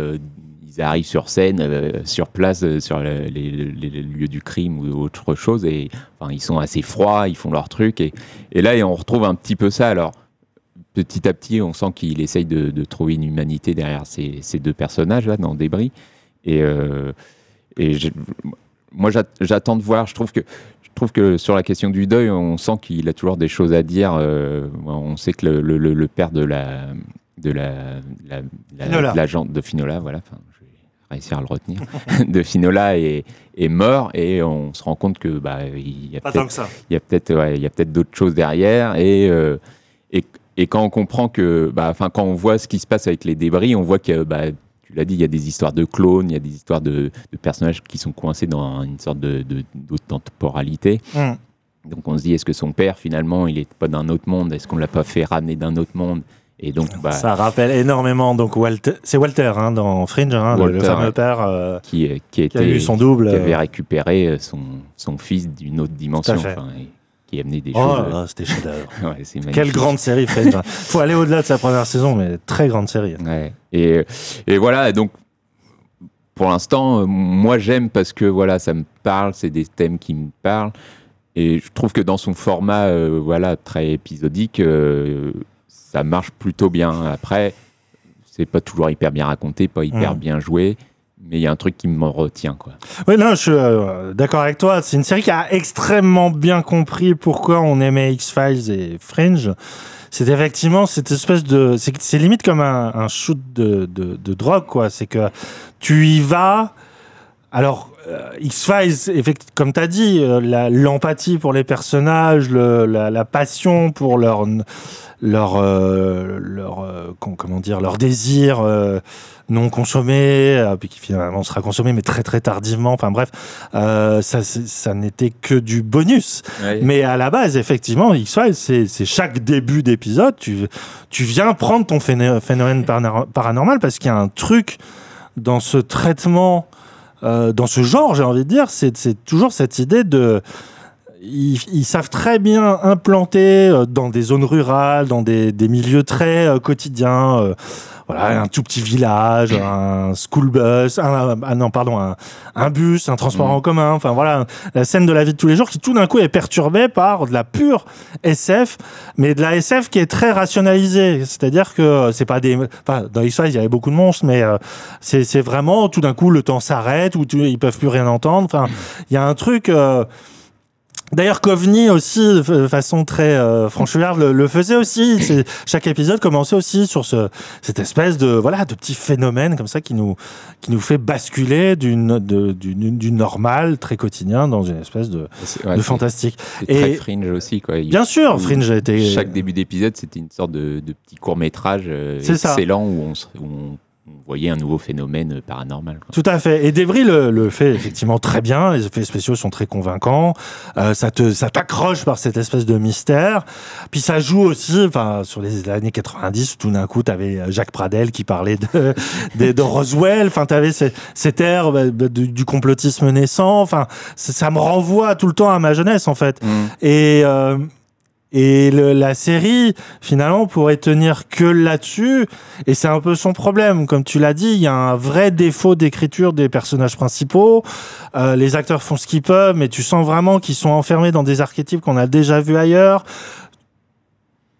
Ils arrivent sur scène, euh, sur place, euh, sur le- les, les- les lieux du crime ou autre chose, et enfin, ils sont assez froids, ils font leur truc. Et, et là, on retrouve un petit peu ça. Alors, petit à petit, on sent qu'il essaye de, de trouver une humanité derrière ces, ces deux personnages-là, dans Débris. Et, euh, et moi, j'at- j'attends de voir. Je trouve que. Je trouve que sur la question du deuil, on sent qu'il a toujours des choses à dire. on sait que le, le- le- père de la de la, la, la- Finola. de l'agent de Finola, voilà, enfin, je réussir à le retenir, de Finola est, est mort et on se rend compte que bah il y a peut-être il y a peut-être ouais, d'autres choses derrière et, euh, et et quand on comprend que bah enfin quand on voit ce qui se passe avec les débris on voit que bah tu l'as dit il y a des histoires de clones il y a des histoires de, de personnages qui sont coincés dans une sorte de de- temporalité Mm. donc on se dit est-ce que son père finalement il est pas d'un autre monde? Est-ce qu'on l'a pas fait ramener d'un autre monde? Et donc bah Ça rappelle énormément donc Walter, c'est Walter hein, dans Fringe, hein, le- le, Walter, fameux père euh, qui qui qui a eu son double. qui avait euh, récupéré euh, son son fils d'une autre dimension enfin, et qui amenait des Oh choses là, c'était chef-d'œuvre. ouais, Quelle grande série Fringe. hein. Faut aller au-delà de sa première saison, mais très grande série. Ouais. Et, et voilà, donc pour l'instant, moi j'aime parce que voilà, ça me parle, c'est des thèmes qui me parlent. Et je trouve que dans son format euh, voilà, très épisodique, euh, ça marche plutôt bien. Après, c'est pas toujours hyper bien raconté, pas hyper Mm. bien joué, mais il y a un truc qui me retient. Quoi. Oui, non, je suis euh, d'accord avec toi. C'est une série qui a extrêmement bien compris pourquoi on aimait X-Files et Fringe. C'est effectivement cette espèce de. C'est limite comme un, un shoot de, de, de drogue, quoi. C'est que tu y vas. Alors, X-Files, effect- comme tu as dit, euh, l'empathie pour les personnages, le- la, la passion pour leur, leur, euh, leur euh, com- comment dire, leur désir euh, non consommé, euh, puis qui finalement sera consommé, mais très très tardivement. Enfin bref, euh, ça, n'était que du bonus. Mais à la base, effectivement, X-Files, c'est chaque début d'épisode, tu, tu viens prendre ton phénomène, paranormal parce qu'il y a un truc dans ce traitement, euh, dans ce genre, j'ai envie de dire, c'est c'est toujours cette idée de. Ils, ils savent très bien implanter euh, dans des zones rurales, dans des, des milieux très euh, quotidiens. euh, voilà, un tout petit village, un school bus, un, ah non, pardon, un, un bus, un transport Mhm. en commun. Enfin voilà, la scène de la vie de tous les jours qui tout d'un coup est perturbée par de la pure SF, mais de la SF qui est très rationalisée. C'est-à-dire que c'est pas des, enfin dans X-Files il y avait beaucoup de monstres, mais euh, c'est c'est vraiment tout d'un coup le temps s'arrête ou tu- ils peuvent plus rien entendre. Enfin, il y a un truc. euh, D'ailleurs, Coveney aussi, de façon très euh, franchouillarde, le, le faisait aussi. C'est- Chaque épisode commençait aussi sur ce, cette espèce de voilà de petit phénomène comme ça qui nous qui nous fait basculer d'une de- du, du normal très quotidien dans une espèce de, C'est ouais, de c'est- fantastique. c'est très Et- fringe aussi. Quoi. Il- Bien sûr, Fringe a été Chaque début d'épisode, c'était une sorte de, de petit court métrage ça. excellent où on, se- où on- voyait un nouveau phénomène euh, paranormal. quoi. Tout à fait. Et Debris le, le fait effectivement très bien. Les effets spéciaux sont très convaincants. Euh, ça te, ça t'accroche par cette espèce de mystère. Puis ça joue aussi, enfin, sur les années 90, où tout d'un coup, t'avais Jacques Pradel qui parlait de, de, de Roswell. Enfin, t'avais ces- cette ère bah, de- du, du complotisme naissant. Enfin, ça, ça me renvoie tout le temps à ma jeunesse, en fait. Et, euh, Et le- la série, finalement, pourrait tenir que là-dessus. Et c'est un peu son problème. Comme tu l'as dit, il y a un vrai défaut d'écriture des personnages principaux. Euh, les acteurs font ce qu'ils peuvent, mais tu sens vraiment qu'ils sont enfermés dans des archétypes qu'on a déjà vus ailleurs.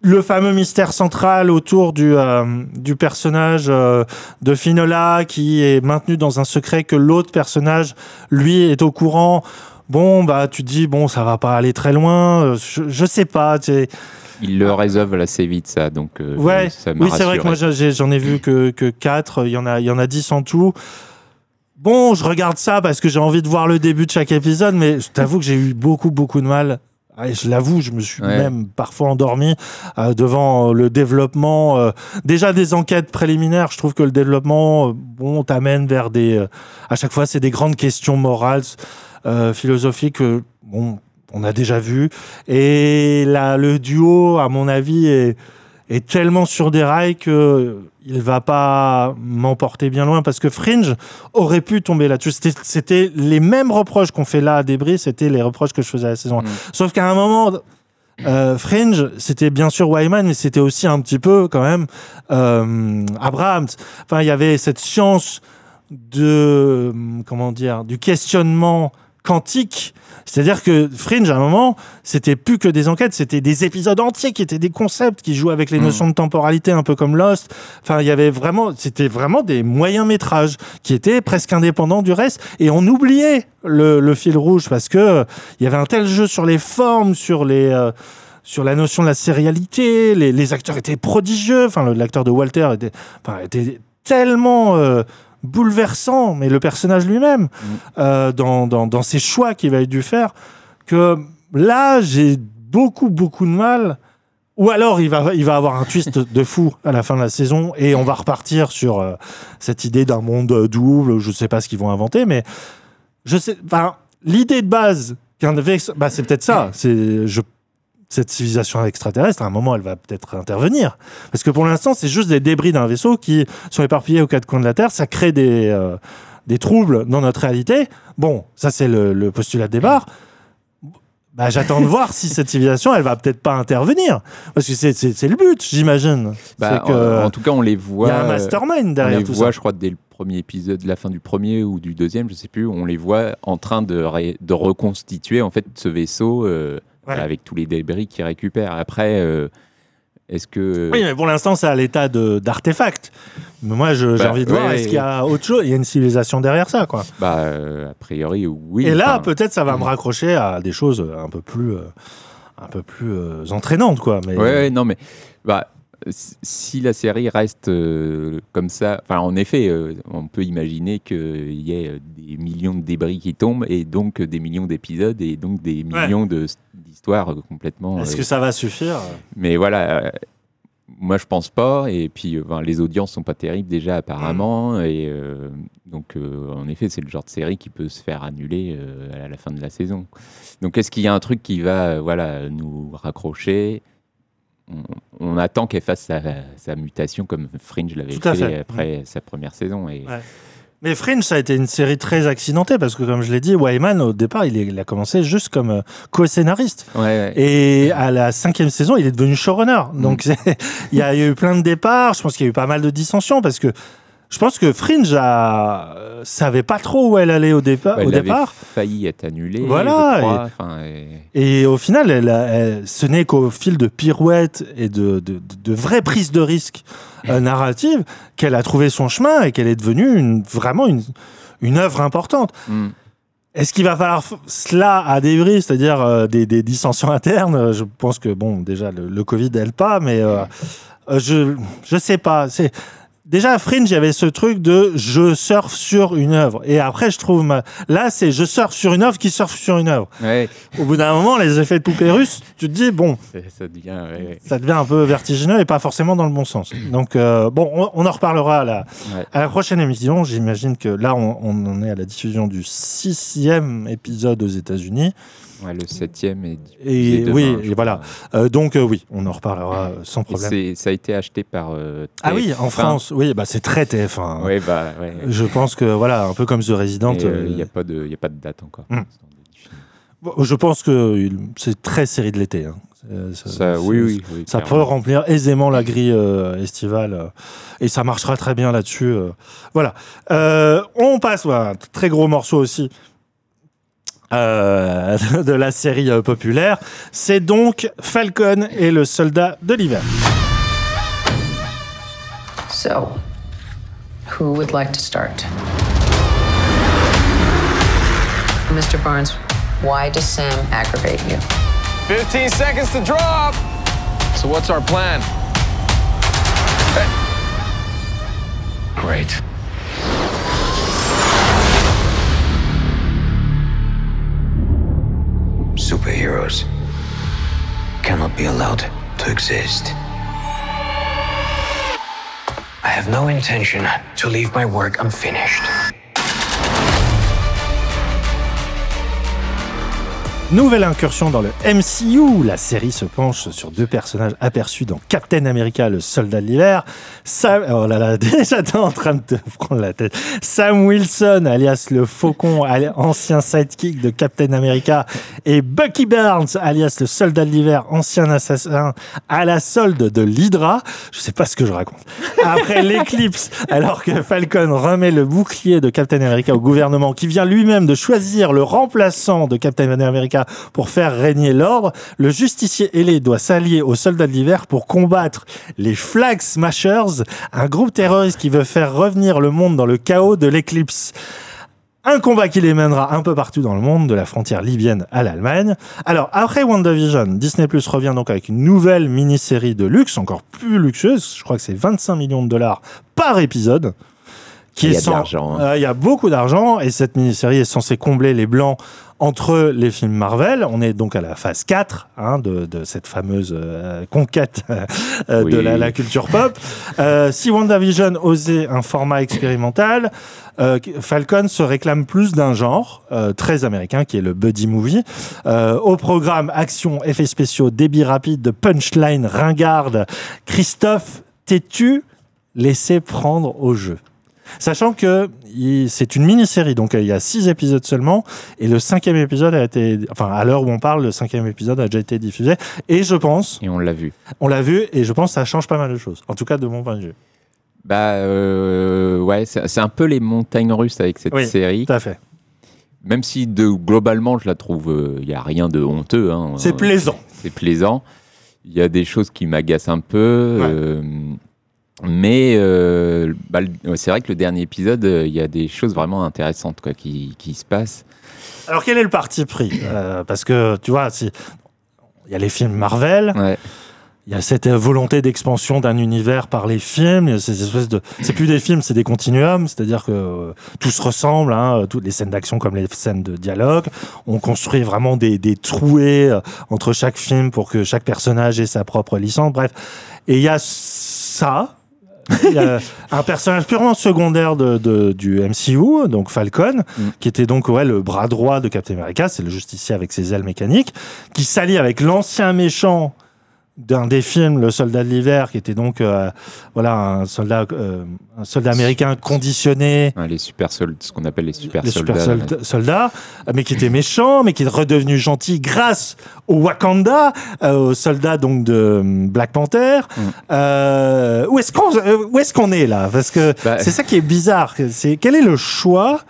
Le fameux mystère central autour du, euh, du personnage euh, de Finola qui est maintenu dans un secret que l'autre personnage, lui, est au courant. Bon, bah, tu te dis, bon, ça va pas aller très loin. Euh, Je, je sais pas. tu sais. Il le résolve assez vite, ça. Donc, euh, Ouais, ça oui, c'est vrai que moi j'en ai vu que, que 4, il y, en a, il y en a 10 en tout. Bon, je regarde ça parce que j'ai envie de voir le début de chaque épisode, mais je t'avoue que j'ai eu beaucoup, beaucoup de mal. Ah, et je l'avoue, je me suis Ouais. même parfois endormi euh, devant le développement. euh, déjà des enquêtes préliminaires, je trouve que le développement, euh, bon, t'amène vers des. à chaque fois, c'est des grandes questions morales, euh, philosophiques. euh, bon, on a déjà vu. Et là, le duo, à mon avis, est, est tellement sur des rails que il va pas m'emporter bien loin parce que Fringe aurait pu tomber là-dessus. C'était- les mêmes reproches qu'on fait là à Débris, c'était les reproches que je faisais à la saison 1. Mm. Sauf qu'à un moment, euh, Fringe, c'était bien sûr Wyman, mais c'était aussi un petit peu quand même euh, Abrams. Enfin, il y avait cette science de comment dire du questionnement quantique. C'est-à-dire que Fringe, à un moment, c'était plus que des enquêtes, c'était des épisodes entiers qui étaient des concepts qui jouaient avec les Mm. notions de temporalité, un peu comme Lost. Enfin, il y avait vraiment, c'était vraiment des moyens métrages qui étaient presque indépendants du reste, et on oubliait le, le fil rouge parce que euh, il y avait un tel jeu sur les formes, sur les euh, sur la notion de la sérialité, les, les acteurs étaient prodigieux. Enfin, l'acteur de Walter était, enfin, était tellement euh, bouleversant, mais le personnage lui-même, euh, dans, dans, dans ses choix qu'il avait dû faire, que là, j'ai beaucoup, beaucoup de mal. Ou alors, il va, il va avoir un twist de fou à la fin de la saison et on va repartir sur euh, cette idée d'un monde double. Je ne sais pas ce qu'ils vont inventer, mais je sais. L'idée de base qu'un bah, c'est peut-être ça. C'est je cette civilisation extraterrestre, à un moment, elle va peut-être intervenir. Parce que pour l'instant, c'est juste des débris d'un vaisseau qui sont éparpillés aux quatre coins de la Terre. Ça crée des, euh, des troubles dans notre réalité. Bon, ça, c'est le, le postulat de départ. Bah, J'attends de voir si cette civilisation, elle va peut-être pas intervenir. Parce que c'est- le but, j'imagine. Bah, en, en tout cas, on les il voit. y a un mastermind on derrière les tout voit, ça. je crois, dès le premier épisode, la fin du premier ou du deuxième, je sais plus. On les voit en train de, de reconstituer en fait ce vaisseau euh, Ouais. avec tous les débris qu'ils récupèrent. Après, euh, est-ce que Oui, mais pour l'instant, c'est à l'état d'artefact. Mais moi, j'ai Bah, envie de ouais, voir, est-ce qu'il y a autre chose? Il y a une civilisation derrière ça, quoi. bah, euh, a priori, oui. Et là, peut-être, ça va me raccrocher à des choses un peu plus, euh, un peu plus entraînantes, quoi. Mais ouais, non, mais bah, si- la série reste euh, comme ça, enfin, en effet, euh, on peut imaginer qu'il y ait euh, des millions de débris qui tombent et donc des millions d'épisodes et donc des Ouais. millions de- d'histoires complètement. est-ce euh, que ça va suffire? Mais voilà, moi je pense pas. Et puis, ben, les audiences sont pas terribles déjà apparemment. Et euh, donc, en effet, c'est le genre de série qui peut se faire annuler à la fin de la saison. Donc, est-ce qu'il y a un truc qui va, voilà, nous raccrocher? On, on attend qu'elle fasse sa, sa mutation comme Fringe l'avait fait, fait. après sa première saison. Et, Ouais. Mais Fringe, ça a été une série très accidentée parce que, comme je l'ai dit, Wyman, au départ, il, est- il a commencé juste comme euh, co-scénariste. Ouais, ouais. Et à la cinquième saison, il est devenu showrunner. Donc, c'est- il y a eu plein de départs. Je pense qu'il y a eu pas mal de dissensions parce que je pense que Fringe a, euh, savait pas trop où elle allait au, dépa- Bah, au elle avait départ. failli être annulée. Voilà, je crois. Enfin, et- Et au final, elle a- elle- ce n'est qu'au fil de pirouettes et de, de, de- de vraies prises de risques euh, narratives qu'elle a trouvé son chemin et qu'elle est devenue une, vraiment une, une œuvre importante. Hmm. Est-ce qu'il va falloir cela à débris, c'est-à-dire euh, des, des dissensions internes? Euh, Je pense que, bon, déjà, le, le Covid n'aide pas, mais euh, je je sais pas. C'est Déjà, à Fringe, il y avait ce truc de je surfe sur une œuvre. Et après, je trouve. ma- Là, c'est je surfe sur une œuvre qui surfe sur une œuvre. Ouais, Au bout d'un moment, les effets de poupée russe, tu te dis, bon, ça, devient. ouais, ouais. ça devient un peu vertigineux et pas forcément dans le bon sens. Donc, euh, bon, on, on en reparlera à la, Ouais. à la prochaine émission. J'imagine que là, on, on en est à la diffusion du sixième épisode aux États-Unis. Ouais, le septième est Et oui, et voilà. Euh, donc, euh, oui, on en reparlera euh, sans problème. ça a été acheté par. euh, Ah oui, en TF1. France, oui, bah, c'est très TF1. Ouais, bah. Je pense que, voilà, un peu comme The Resident. Il n'y a, pas de- il a pas de date encore. Hmm. bon, je pense que c'est très série de l'été. hein. Ça- oui, oui, oui, Ça peut remplir aisément la grille euh, estivale euh, et ça marchera très bien là-dessus. euh. Voilà. On passe à un très gros morceau aussi euh, de la série euh, populaire. C'est donc Falcon et le soldat de l'hiver. So, who would like to start? Mr. Barnes, why does Sam aggravate you? 15 seconds to drop. So what's our plan? Great. Superheroes cannot be allowed to exist. I have no intention to leave my work unfinished. Nouvelle incursion dans le MCU. La série se penche sur deux personnages aperçus dans Captain America, le soldat de l'hiver. Sam, oh là là, déjà t'es en train de te prendre la tête. Sam Wilson, alias le faucon, ancien sidekick de Captain America, et Bucky Barnes, alias le soldat de l'hiver, ancien assassin à la solde de l'Hydra. Je sais pas ce que je raconte. Après l'éclipse, alors que Falcon remet le bouclier de Captain America au gouvernement, qui vient lui-même de choisir le remplaçant de Captain America pour faire régner l'ordre, le justicier ailé doit s'allier aux soldats de l'hiver pour combattre les Flag Smashers, un groupe terroriste qui veut faire revenir le monde dans le chaos de l'éclipse. Un combat qui les mènera un peu partout dans le monde, de la frontière libyenne à l'Allemagne. Alors, après WandaVision, Disney Plus revient donc avec une nouvelle mini-série de luxe, encore plus luxueuse. Je crois que c'est 25 millions de dollars par épisode. Qui Il y est a de sans- l'argent, hein. Euh, Il y a beaucoup d'argent et cette mini-série est censée combler les blancs entre les films Marvel. On est donc à la phase 4 hein, de, de cette fameuse euh, conquête euh, de Oui. la, la culture pop. Euh, si WandaVision osait un format expérimental, euh, Falcon se réclame plus d'un genre euh, très américain qui est le buddy movie. Euh, au programme action, effets spéciaux, débit rapide, de punchline ringarde. Christophe, t'es-tu laissé prendre au jeu? Sachant que c'est une mini-série, donc euh, il y a six épisodes seulement, et le cinquième épisode a été, enfin à l'heure où on parle, le cinquième épisode a déjà été diffusé, et je pense, Et on l'a vu. on l'a vu, et je pense que ça change pas mal de choses, en tout cas de mon point de vue. Bah euh, ouais, c'est un peu les montagnes russes avec cette Oui, série. Tout à fait. Même si de, globalement, je la trouve, il n'y a rien de honteux. hein. C'est Euh, plaisant. C'est plaisant. Il y a des choses qui m'agacent un peu. Ouais. Mais euh, bah, c'est vrai que le dernier épisode, euh, il y a des choses vraiment intéressantes quoi, qui, qui se passent. Alors quel est le parti pris? Euh, Parce que tu vois, il y a les films Marvel, Ouais. il y a cette volonté d'expansion d'un univers par les films. ces espèces de, c'est plus des films, c'est des continuums, c'est-à-dire que tout se ressemble, hein, toutes les scènes d'action comme les scènes de dialogue. On construit vraiment des, des trouées entre chaque film pour que chaque personnage ait sa propre licence. Bref, et il y a ça. Il y a un personnage purement secondaire de, de- du MCU, donc Falcon, Mm. qui était donc ouais, le bras droit de Captain America, c'est le justicier avec ses ailes mécaniques, qui s'allie avec l'ancien méchant d'un des films, le soldat de l'hiver, qui était donc euh, voilà un soldat, euh, un soldat américain conditionné, Ouais, les super soldats, ce qu'on appelle les super les soldats. super solda- soldats, mais qui était méchant, mais qui est redevenu gentil grâce au Wakanda, euh, aux soldats donc de Black Panther. Mm. Où est-ce qu'on où est-ce qu'on est là? Parce que Bah, c'est ça qui est bizarre. C'est quel est le choix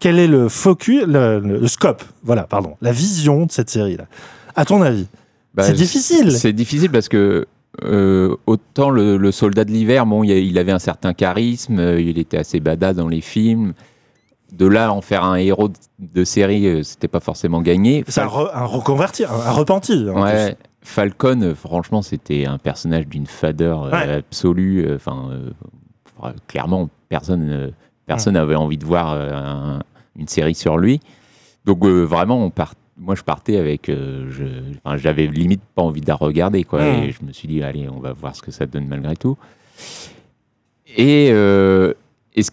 Quel est le focus, le scope? Voilà, pardon, la vision de cette série là. À ton avis Bah, C'est difficile. C'est difficile parce que euh, autant le, le soldat de l'hiver, bon, il, avait un certain charisme, euh, il était assez badass dans les films. De là, en faire un héros de, série, euh, c'était pas forcément gagné. C'est un, Fal- re- un reconverti, un, un repenti. en ouais, Falcon, franchement, c'était un personnage d'une fadeur Ouais. absolue. Enfin, euh, clairement, personne personne n'avait envie de voir un- une série sur lui. Donc euh, vraiment, on part, moi je partais avec, euh, je, enfin, j'avais limite pas envie de la regarder quoi. Et je me suis dit allez, on va voir ce que ça donne malgré tout. Et euh, est-ce,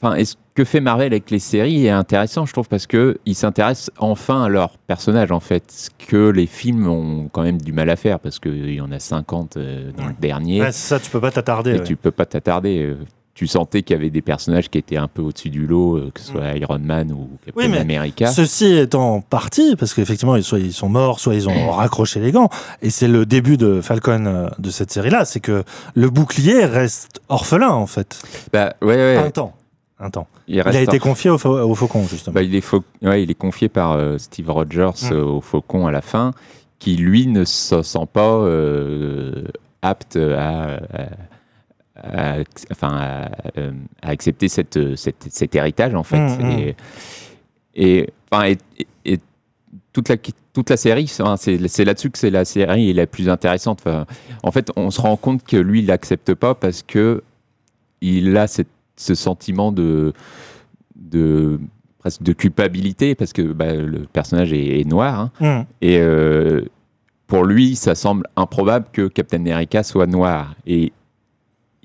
enfin, est-ce que fait Marvel avec les séries est intéressant, je trouve, parce que ils s'intéressent enfin à leurs personnages en fait, ce que les films ont quand même du mal à faire parce qu'il y en a 50 euh, dans le dernier. Ouais, ça, tu peux pas t'attarder. Et ouais. tu peux pas t'attarder. Tu sentais qu'il y avait des personnages qui étaient un peu au-dessus du lot, euh, que ce soit Iron Man ou Captain Oui, mais America. Ceci étant parti, parce qu'effectivement, soit ils sont morts, soit ils ont raccroché les gants. Et c'est le début de Falcon euh, de cette série-là, c'est que le bouclier reste orphelin, en fait. Bah, ouais, ouais, Un temps. Un temps. il, a été confié au, fau- au Faucon, justement. bah, il, est ouais, il est confié par euh, Steve Rogers Mm. au Faucon à la fin, qui lui ne se sent pas apte à, à- à- enfin, à, euh, à accepter cette, cette- cet héritage en fait. Mm, mm. Et, et, enfin, et- toute la toute la série, c'est là-dessus que c'est la série la plus intéressante. Enfin, en fait, on se rend compte que lui, il l'accepte pas parce que il a cette- ce sentiment de de presque de culpabilité parce que bah, le personnage est, est noir hein. Hum. et euh, pour lui, ça semble improbable que Captain America soit noir et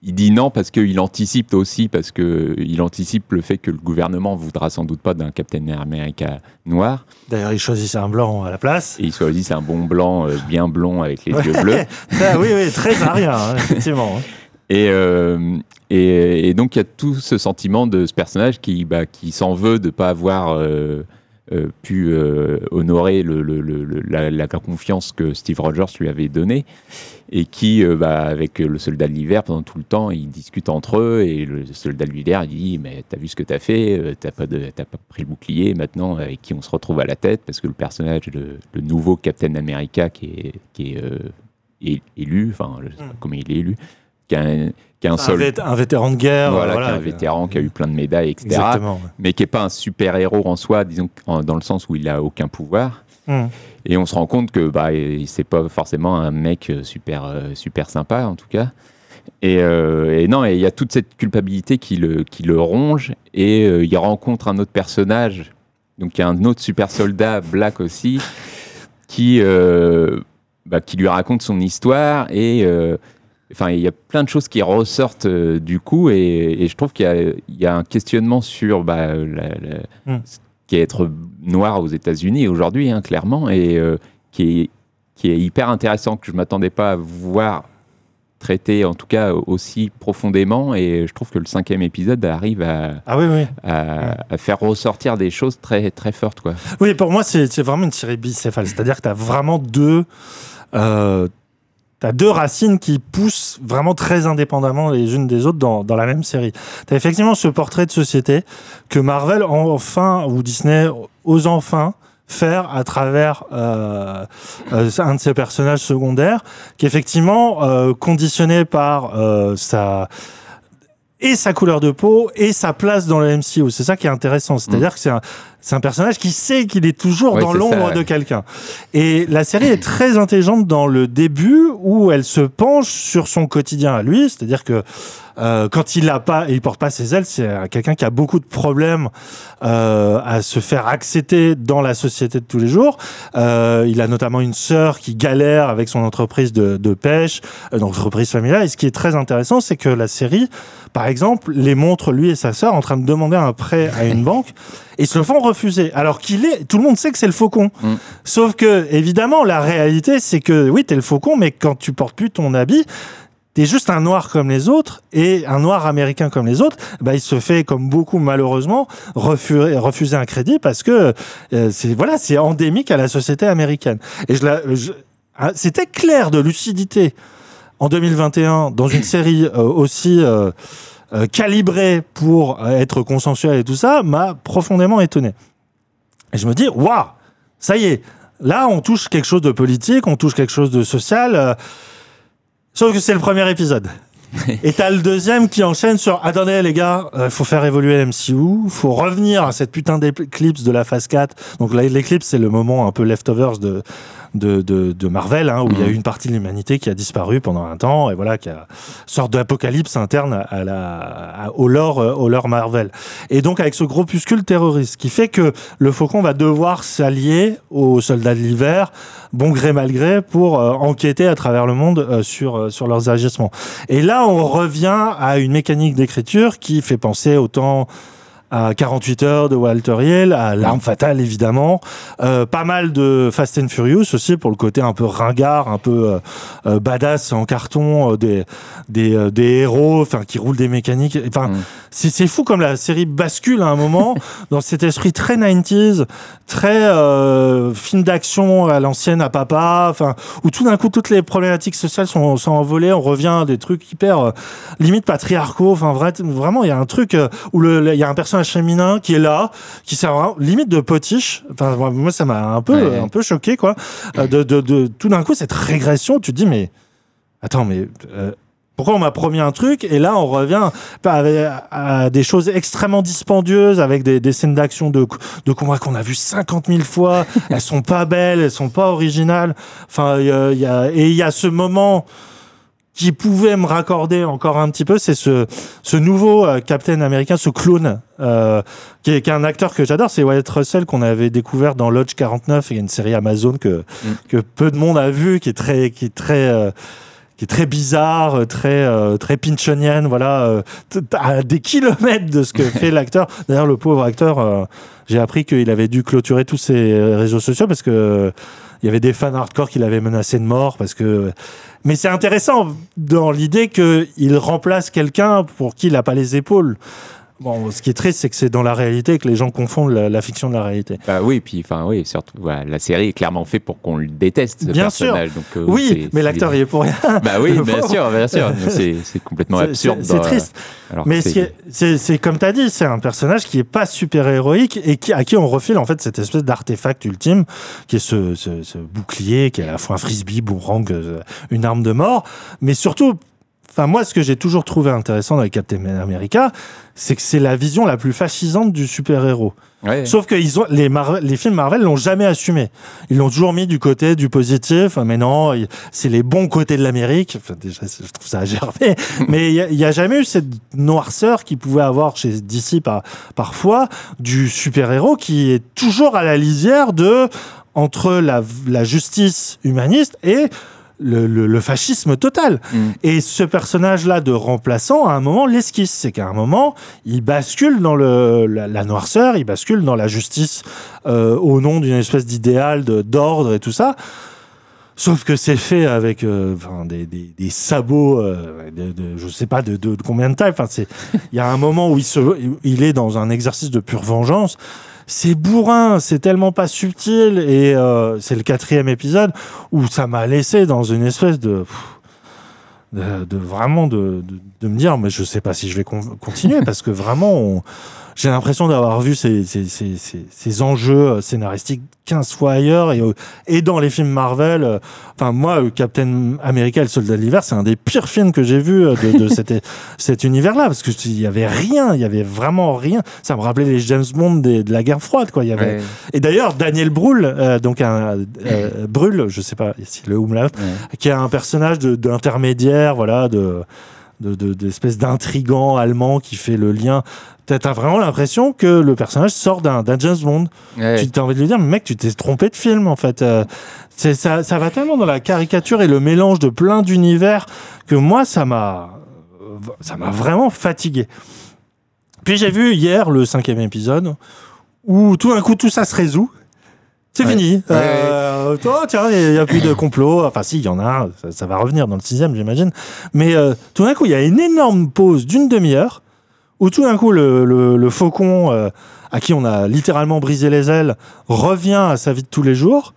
il dit non parce qu'il anticipe aussi, parce qu'il anticipe le fait que le gouvernement voudra sans doute pas d'un Captain America noir. D'ailleurs, il choisissait un blanc à la place. Et il choisit un bon blanc, euh, bien blond avec les yeux bleus. Ah, oui, oui, très arien, hein, effectivement. Et, euh, et, et donc il y a tout ce sentiment de ce personnage qui, bah, qui s'en veut de ne pas avoir euh, euh, pu euh, honorer le, le- le- le- la, la confiance que Steve Rogers lui avait donnée et qui, euh, bah, avec le soldat de l'hiver, pendant tout le temps, ils discutent entre eux et le soldat de l'hiver dit mais t'as vu ce que t'as fait, t'as pas, de- t'as pas pris le bouclier maintenant avec qui on se retrouve à la tête parce que le personnage, le, le nouveau Captain America qui est, qui est élu, enfin je sais pas Mm. comment il est élu, qui a un, qui a un Un, sol- vét- un vétéran de guerre. voilà, euh, qui est un que- vétéran qui a eu plein de médailles, etc. Exactement. Mais qui n'est pas un super héros en soi, disons, dans le sens où il a aucun pouvoir. Hum. Et on se rend compte que bah, c'est pas forcément un mec euh, super, euh, super sympa, en tout cas. Et, euh, et non, et il y a toute cette culpabilité qui le, qui le ronge. Et euh, il rencontre un autre personnage, donc il y a un autre super soldat, Black aussi, qui, euh, bah, qui lui raconte son histoire. Et euh, enfin, il y a plein de choses qui ressortent euh, du coup. Et, et je trouve qu'il y a, il y a un questionnement sur bah, la- la- Mm. ce qui est être noir aux États-Unis aujourd'hui, hein, clairement, et euh, qui, est, qui est hyper intéressant, que je m'attendais pas à voir traité en tout cas aussi profondément et je trouve que le cinquième épisode arrive à, Ah oui, oui. à, à faire ressortir des choses très très fortes quoi. Oui, pour moi, c'est c'est vraiment une série bicéphale. C'est-à-dire que tu as vraiment deux. Euh, T'as deux racines qui poussent vraiment très indépendamment les unes des autres dans, dans la même série. T'as effectivement ce portrait de société que Marvel enfin ou Disney ose enfin faire à travers euh, euh, un de ses personnages secondaires qui est effectivement euh, conditionné par sa et sa couleur de peau et sa place dans le MCU. C'est ça qui est intéressant. C'est-à-dire que c'est un, c'est un personnage qui sait qu'il est toujours Ouais, dans l'ombre de quelqu'un. Et la série est très intelligente dans le début où elle se penche sur son quotidien à lui. C'est-à-dire que euh, quand il a pas, il porte pas ses ailes, c'est quelqu'un qui a beaucoup de problèmes euh, à se faire accepter dans la société de tous les jours. Euh, il a notamment une sœur qui galère avec son entreprise de, de pêche, une entreprise familiale. Et ce qui est très intéressant, c'est que la série, par exemple, les montre lui et sa sœur en train de demander un prêt à une banque et se le font refuser. Alors qu'il est, tout le monde sait que c'est le faucon. Mm. Sauf que, évidemment, la réalité, c'est que oui, t'es le faucon, mais quand tu portes plus ton habit, t'es juste un noir comme les autres et un noir américain comme les autres, bah, il se fait, comme beaucoup malheureusement, refuser, refuser un crédit parce que euh, c'est voilà, c'est endémique à la société américaine. Et je, la- je- ah, c'était clair de lucidité en 2021 dans une série euh, aussi euh, euh, calibrée pour euh, être consensuelle et tout ça m'a profondément étonné. Et je me dis, waouh, ça y est, là on touche quelque chose de politique, on touche quelque chose de social. euh, sauf que c'est le premier épisode. Et t'as le deuxième qui enchaîne sur attendez les gars, il faut faire évoluer l'MCU, faut revenir à cette putain d'éclipse de la phase 4. Donc là, l'éclipse c'est le moment un peu leftovers de de, de, de Marvel hein, où il y a Mhm. une partie de l'humanité qui a disparu pendant un temps et voilà qui a sorte d'apocalypse interne à la à- au lore euh, au lore Marvel. Et donc avec ce groupuscule terroriste qui fait que le Faucon va devoir s'allier aux soldats de l'hiver bon gré mal gré pour euh, enquêter à travers le monde euh, sur euh, sur leurs agissements. Et là, on revient à une mécanique d'écriture qui fait penser autant à 48 heures de Walter Hill, à L'arme fatale évidemment, euh, pas mal de Fast and Furious aussi pour le côté un peu ringard, un peu euh, euh, badass en carton, euh, des des, des héros, enfin qui roulent des mécaniques. Enfin, Mm. c'est fou comme la série bascule à un moment dans cet esprit très 90s, très film d'action à l'ancienne à papa, enfin où tout d'un coup toutes les problématiques sociales sont, sont envolées, on revient à des trucs hyper limite patriarcaux, enfin vrai- vraiment il y a un truc où il y a un personnage féminin qui est là, qui sert vraiment limite de potiche. Enfin moi- ça m'a un peu Ouais. un peu choqué quoi. Euh, de, de, de- tout d'un coup cette régression, tu te dis mais attends mais euh, pourquoi on m'a promis un truc et là on revient à, à des choses extrêmement dispendieuses avec des, des scènes d'action de, de combat qu'on a vu 50 000 fois. elles sont pas belles, elles sont pas originales. Enfin, il y a, et il y a ce moment qui pouvait me raccorder encore un petit peu, c'est ce, ce nouveau euh, Captain américain, ce clone, euh, qui, est, qui est un acteur que j'adore, c'est Wyatt Russell qu'on avait découvert dans Lodge 49, il y a une série Amazon que, que peu de monde a vu, qui est très, qui est très, euh, qui est très bizarre, euh, très très pinchonienne, voilà, à des kilomètres de ce que fait l'acteur. D'ailleurs, le pauvre acteur, j'ai appris qu'il avait dû clôturer tous ses réseaux sociaux parce que il y avait des fans hardcore qui l'avaient menacé de mort parce que. Mais c'est intéressant dans l'idée qu'il remplace quelqu'un pour qui il n'a pas les épaules. Bon, ce qui est triste, c'est que c'est dans la réalité que les gens confondent la, la fiction de la réalité. Bah oui, puis enfin oui, surtout voilà, la série est clairement faite pour qu'on le déteste ce Bien sûr. personnage. Donc, euh, Oui, mais l'acteur il est pour rien. Bah oui, bien pauvre. sûr, bien sûr. C'est complètement absurde. c'est- dans- triste. alors Mais c'est- est- c'est c'est comme tu as dit, c'est un personnage qui est pas super héroïque et qui, à qui on refile en fait cette espèce d'artefact ultime qui est ce, ce- ce bouclier qui est à la fois un frisbee, boomerang, euh, une arme de mort. Mais surtout, enfin moi, ce que j'ai toujours trouvé intéressant avec Captain America, c'est que c'est la vision la plus fascisante du super-héros. Ouais. Sauf que ils ont, les, Marvel- les films Marvel l'ont jamais assumé. Ils l'ont toujours mis du côté du positif. Mais non, c'est les bons côtés de l'Amérique. Enfin, déjà, je trouve ça à gerber. mais il n'y a, jamais eu cette noirceur qu'il pouvait avoir chez DC par, parfois du super-héros qui est toujours à la lisière de entre la, la justice humaniste et le, le- le fascisme total. Mm. Et ce personnage-là de remplaçant, à un moment, l'esquisse. C'est qu'à un moment, il bascule dans le, la, la noirceur, il bascule dans la justice euh, au nom d'une espèce d'idéal d'ordre et tout ça. Sauf que c'est fait avec euh, des, des, des sabots, euh, de, de- je sais pas de, de, de combien de taille. Il y a un moment où il, se, il est dans un exercice de pure vengeance. C'est bourrin, c'est tellement pas subtil. Et euh, c'est le quatrième épisode où ça m'a laissé dans une espèce de, de, de vraiment de, de, de me dire mais je sais pas si je vais con- continuer parce que vraiment on- j'ai l'impression d'avoir vu ces, ces, ces, ces, ces enjeux euh, scénaristiques 15 fois ailleurs et, euh, et dans les films Marvel. euh, Enfin, moi, Captain America et le Soldat de l'Hiver, c'est un des pires films que j'ai vu de, de cet, cet univers-là parce qu'il y avait rien, il y avait vraiment rien. Ça me rappelait les James Bond des- de la guerre froide, quoi. Il y avait, Ouais. et d'ailleurs, Daniel Brühl, euh, donc un euh, Brühl, je sais pas si le umlaut, Ouais. qui est un personnage d'intermédiaire, voilà, de de- de- d'espèce d'intrigant allemand qui fait le lien. T'as as vraiment l'impression que le personnage sort d'un James Bond. Ouais. Tu t'as envie de lui dire, mais mec, tu t'es trompé de film en fait. Euh, ça, ça va tellement dans la caricature et le mélange de plein d'univers que moi, ça m'a, ça m'a vraiment fatigué. Puis j'ai vu hier le cinquième épisode où tout d'un coup tout ça se résout. C'est Ouais. fini. Ouais, Euh, oh, tiens, il n'y a plus de complot. Enfin, si, il y en a. Ça, ça va revenir dans le sixième, j'imagine. Mais euh, tout d'un coup, il y a une énorme pause d'une demi-heure où tout d'un coup, le, le- le faucon, euh, à qui on a littéralement brisé les ailes, revient à sa vie de tous les jours,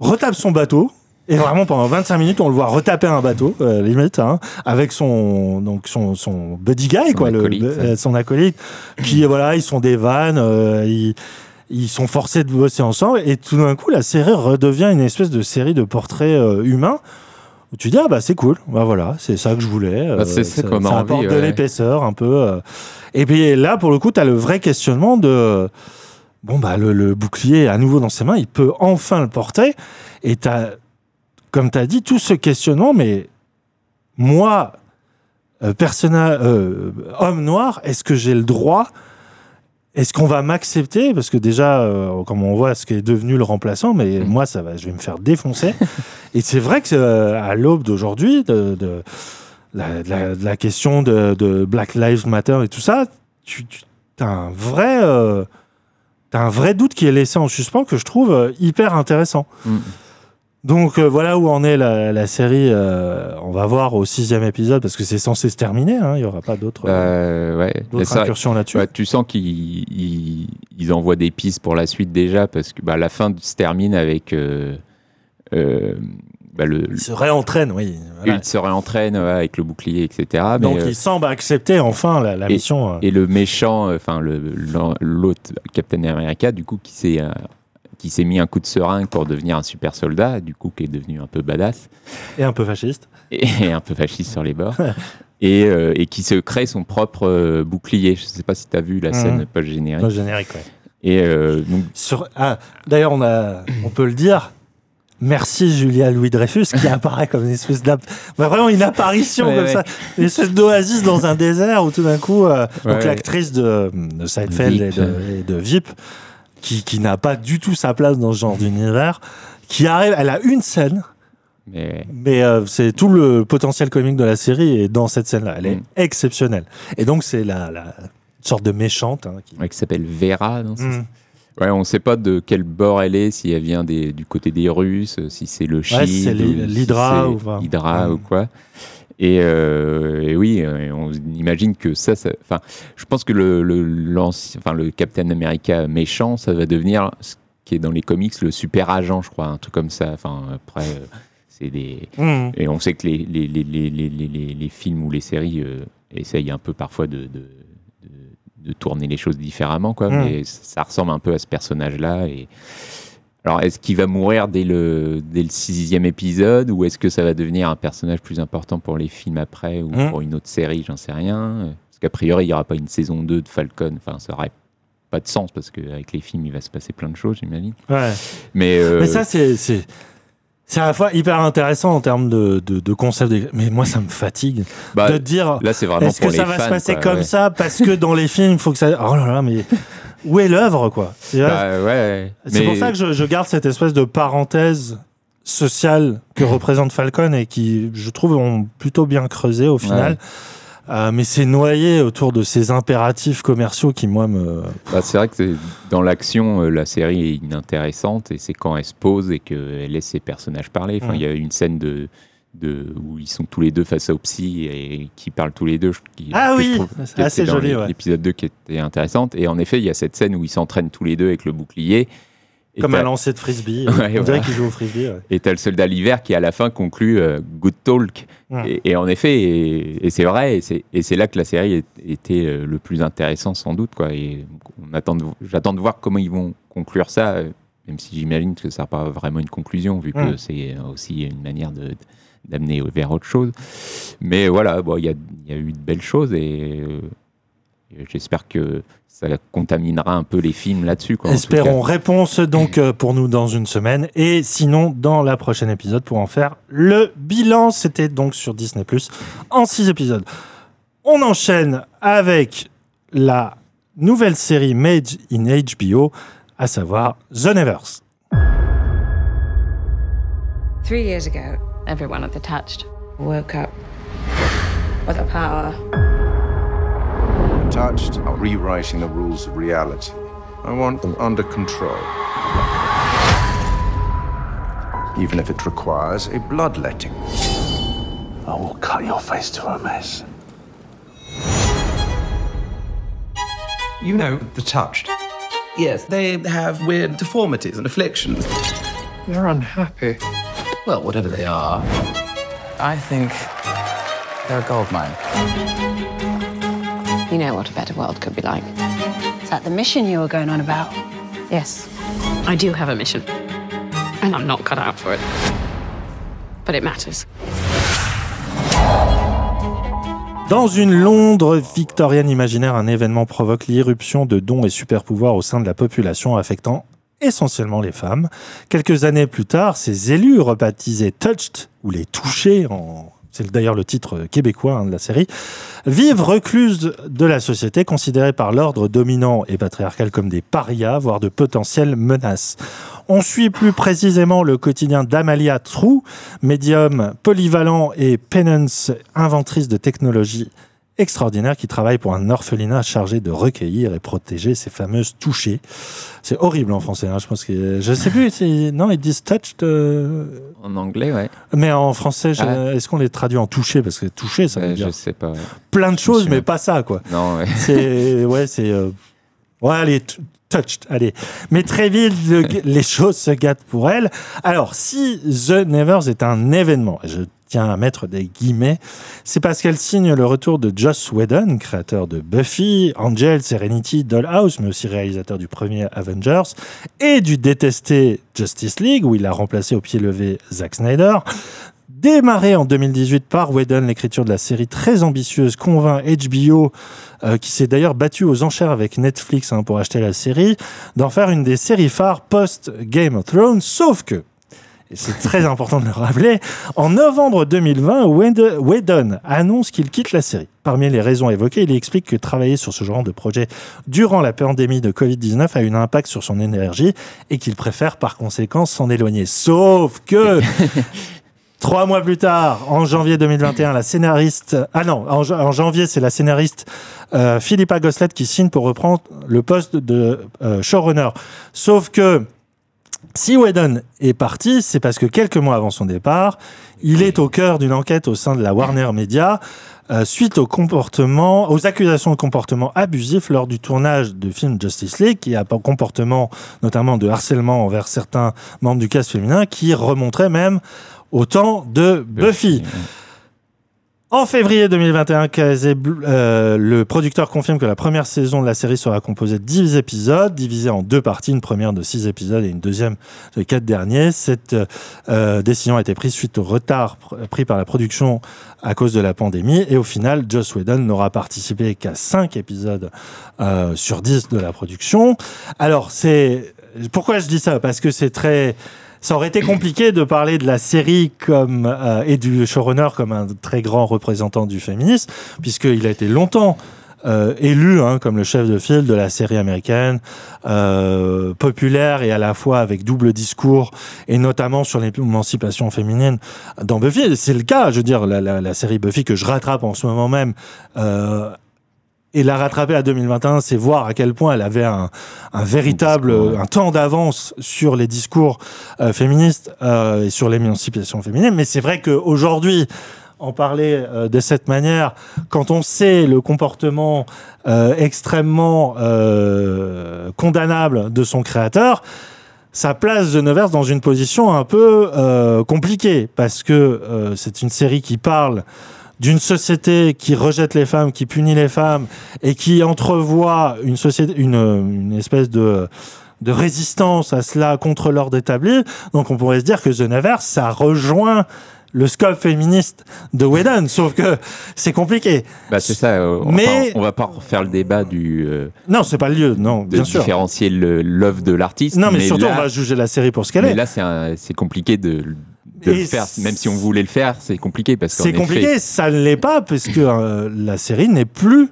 retape son bateau. Et vraiment, pendant 25 minutes, on le voit retaper un bateau, euh, limite, hein, avec son, donc son, son buddy guy, Son quoi, le- acolyte. euh, son acolyte, qui, voilà, ils sont des vannes, euh, ils, ils sont forcés de bosser ensemble, et tout d'un coup, la série redevient une espèce de série de portraits euh, humains, où tu dis, ah bah c'est cool, bah voilà, c'est ça que je voulais. euh, Bah, c'est ça envie, apporte de l'épaisseur un peu. euh. Et puis là, pour le coup, tu as le vrai questionnement de, bon bah le, le bouclier à nouveau dans ses mains, il peut enfin le porter, et tu as, comme tu as dit, tout ce questionnement, mais moi, personnage, homme noir, est-ce que j'ai le droit Est-ce qu'on va m'accepter? Parce que déjà, euh, comme on voit ce qui est devenu le remplaçant, mais Mm. moi, ça va, je vais me faire défoncer. Et c'est vrai que euh, à l'aube d'aujourd'hui, de, de la, de la- de la question de, Black Lives Matter et tout ça, tu, tu, t'as un vrai, euh, t'as un vrai doute qui est laissé en suspens que je trouve hyper intéressant. Mm. Donc euh, voilà où en est la, la série. euh, on va voir au sixième épisode parce que c'est censé se terminer. hein, Il y aura pas d'autres Euh, ouais. D'autres ça- incursions là-dessus. Ouais, tu sens qu'ils ils, ils envoient des pistes pour la suite déjà parce que bah, la fin se termine avec euh, euh, bah, le, Il se réentraîne, oui. voilà. il se réentraîne ouais, avec le bouclier, etc. Mais, Donc euh, il semble accepter enfin la, la et- mission. euh. et le méchant, euh, enfin l'autre Captain America, du coup, qui s'est euh, qui s'est mis un coup de seringue pour devenir un super soldat, du coup, qui est devenu un peu badass et un peu fasciste. et un peu fasciste sur les bords. Et, euh, et qui se crée son propre euh, bouclier. Je sais pas si tu as vu la Mhm. scène post-générique. Le générique, ouais. Et euh, donc, Sur- ah, D'ailleurs, on, a, on peut le dire. Merci Julia Louis Dreyfus qui apparaît comme une espèce bah, vraiment une apparition Ouais, comme ouais. ça, une espèce d'oasis dans un désert où tout d'un coup, euh, Ouais, donc ouais. l'actrice de, de Seinfeld et Veep. de, et de Vip, qui, qui n'a pas du tout sa place dans ce genre d'univers, qui arrive, elle a une scène, mais, mais euh, c'est tout le potentiel comique de la série et dans cette scène-là, elle est Mm. exceptionnelle. Et donc c'est la, la sorte de méchante. hein, qui... ouais, qui s'appelle Vera. non, Mm. Ouais, on ne sait pas de quel bord elle est, si elle vient des, du côté des Russes, si c'est le si c'est si l'Hydra c'est ou pas. Hydra ou quoi. Et, euh, et oui, euh, on imagine que ça, enfin, je pense que le, enfin, le Captain America méchant, ça va devenir ce qui est dans les comics le super agent, je crois, un truc comme ça. Enfin, après, euh, c'est des, Mm. et on sait que les, les, les, les, films ou les séries euh, essayent un peu parfois de, de, de- de tourner les choses différemment, quoi. Mm. Mais ça ressemble un peu à ce personnage-là. Et... Alors, est-ce qu'il va mourir dès le, dès le sixième épisode ou est-ce que ça va devenir un personnage plus important pour les films après ou Mm. pour une autre série J'en sais rien. Parce qu'a priori, il n'y aura pas une saison 2 de Falcon. Enfin, ça aurait pas de sens parce qu'avec les films, il va se passer plein de choses, j'imagine. Ouais. Mais, euh, Mais ça, c'est. à la fois hyper intéressant en termes de, de, de concept, mais moi ça me fatigue bah, de te dire là, c'est vraiment est-ce que ça va se passer quoi, comme ouais. ça parce que dans les films il faut que ça. Oh là là, mais où est l'œuvre quoi? C'est. Bah, ouais. C'est mais- pour ça que je, je garde cette espèce de parenthèse sociale que représente Falcon et qui, je trouve, ont plutôt bien creusé au final. Euh, mais c'est noyé autour de ces impératifs commerciaux qui, moi, me. Bah, c'est vrai que dans l'action, euh, la série est inintéressante et c'est quand elle se pose et qu'elle laisse ses personnages parler. Enfin, il y a une scène de, de, où ils sont tous les deux face au psy et qui parlent tous les deux. Qui, Ah oui, c'est assez joli, ouais. L'épisode 2 qui était intéressante. Et en effet, il y a cette scène où ils s'entraînent tous les deux avec le bouclier. Et Comme un lancer de frisbee. Ouais, On dirait voilà. qu'il joue au frisbee. ouais. Et t'as le soldat l'hiver qui à la fin conclut euh, Good Talk. Et, et en effet, et, et c'est vrai, et c'est, là que la série est- était euh, le plus intéressant sans doute. Quoi. Et j'attends de voir comment ils vont conclure ça, euh, même si j'imagine que ça n'a pas vraiment une conclusion, vu que c'est aussi une manière de, d'amener vers autre chose. Mais voilà, bon, il y, a, y a eu de belles choses et, euh, et j'espère que ça contaminera un peu les films là-dessus. Espérons. Réponse donc euh, pour nous dans une semaine. Et sinon, dans la prochaine épisode, pour en faire le bilan. C'était donc sur Disney Plus en six épisodes. On enchaîne avec la nouvelle série Made in HBO, à savoir The Nevers. Three years ago, everyone at the Touched woke up with a power. Touched are rewriting the rules of reality. I want them under control. Even if it requires a bloodletting. I will cut your face to a mess. You know, the touched. Yes, they have weird deformities and afflictions. They're unhappy. Well, whatever they are, I think they're a gold mine. You know what a better world could be like. Is that the mission you were going on about? Yes. I do have a mission, and I'm not cut out for it. But it matters. Dans une Londres victorienne imaginaire, un événement provoque l'irruption de dons et super-pouvoirs au sein de la population affectant essentiellement les femmes. Quelques années plus tard, ces élus rebaptisés Touched, ou les touchés, c'est d'ailleurs le titre québécois hein, de la série, vivent recluses de la société, considérées par l'ordre dominant et patriarcal comme des parias, voire de potentielles menaces. On suit plus précisément le quotidien d'Amalia True, médium polyvalent et Penance, inventrice de technologie extraordinaire qui travaille pour un orphelinat chargé de recueillir et protéger ces fameuses touchées. C'est horrible en français, hein, je pense que je sais plus. si- Non, ils disent touched, euh, En anglais, ouais. mais en français, je- Ah. est-ce qu'on les traduit en touché? Parce que touché, ça veut Ouais, dire je sais pas. plein de choses, mais pas ça, quoi. Non, ouais. C'est ouais, c'est euh, ouais, allez, touched, allez. Mais très vite, le- les choses se gâtent pour elle. Alors, si The Nevers est un événement, je à mettre des guillemets, c'est parce qu'elle signe le retour de Joss Whedon, créateur de Buffy, Angel, Serenity, Dollhouse, mais aussi réalisateur du premier Avengers et du détesté Justice League, où il a remplacé au pied levé Zack Snyder. Démarré en 2018 par Whedon, l'écriture de la série très ambitieuse convainc HBO, euh, qui s'est d'ailleurs battu aux enchères avec Netflix hein, pour acheter la série, d'en faire une des séries phares post-Game of Thrones, sauf que, c'est très important de le rappeler, en novembre 2020, Whedon annonce qu'il quitte la série. Parmi les raisons évoquées, il explique que travailler sur ce genre de projet durant la pandémie de Covid-19 a eu un impact sur son énergie et qu'il préfère par conséquent s'en éloigner. Sauf que Trois mois plus tard, en janvier 2021, la scénariste... Ah non, en janvier, c'est la scénariste euh, Philippa Goslet qui signe pour reprendre le poste de euh, showrunner. Sauf que si Whedon est parti, c'est parce que quelques mois avant son départ, il est au cœur d'une enquête au sein de la Warner Media euh, suite au comportement, aux accusations de comportement abusif lors du tournage du film Justice League, qui a un comportement notamment de harcèlement envers certains membres du cast féminin, qui remonterait même au temps de Buffy. En février 2021, KZ Bl- euh, le producteur confirme que la première saison de la série sera composée de 10 épisodes, divisés en deux parties, une première de 6 épisodes et une deuxième de 4 derniers. Cette euh, décision a été prise suite au retard pr- pris par la production à cause de la pandémie. Et au final, Joss Whedon n'aura participé qu'à 5 épisodes euh, sur 10 de la production. Alors, c'est... Pourquoi je dis ça? Parce que c'est très... Ça aurait été compliqué de parler de la série comme euh, et du showrunner comme un très grand représentant du féminisme, puisqu'il a été longtemps euh, élu hein, comme le chef de file de la série américaine, euh, populaire et à la fois avec double discours, et notamment sur l'émancipation féminine dans Buffy. C'est le cas, je veux dire, la, série Buffy que je rattrape en ce moment même. Et la rattraper à 2021, c'est voir à quel point elle avait un, un véritable, un temps d'avance sur les discours euh, féministes euh, et sur l'émancipation féminine. Mais c'est vrai qu'aujourd'hui, en parler euh, de cette manière, quand on sait le comportement extrêmement condamnable de son créateur, ça place The Nevers dans une position un peu compliquée parce que c'est une série qui parle d'une société qui rejette les femmes, qui punit les femmes et qui entrevoit une société, une, une espèce de de résistance à cela contre l'ordre établi. Donc on pourrait se dire que The Nevers, ça rejoint le scope féministe de Whedon, sauf que c'est compliqué. Bah, c'est ça. euh, enfin, Mais- on va pas refaire le débat du. euh, Non, c'est pas le lieu, non, de bien sûr. différencier l'œuvre de l'artiste. Non, mais, surtout, là, on va juger la série pour ce qu'elle mais est. là, c'est compliqué de, de Et le faire. Même si on voulait le faire, c'est compliqué parce C'est effet- compliqué, ça ne l'est pas, parce que euh, la série n'est plus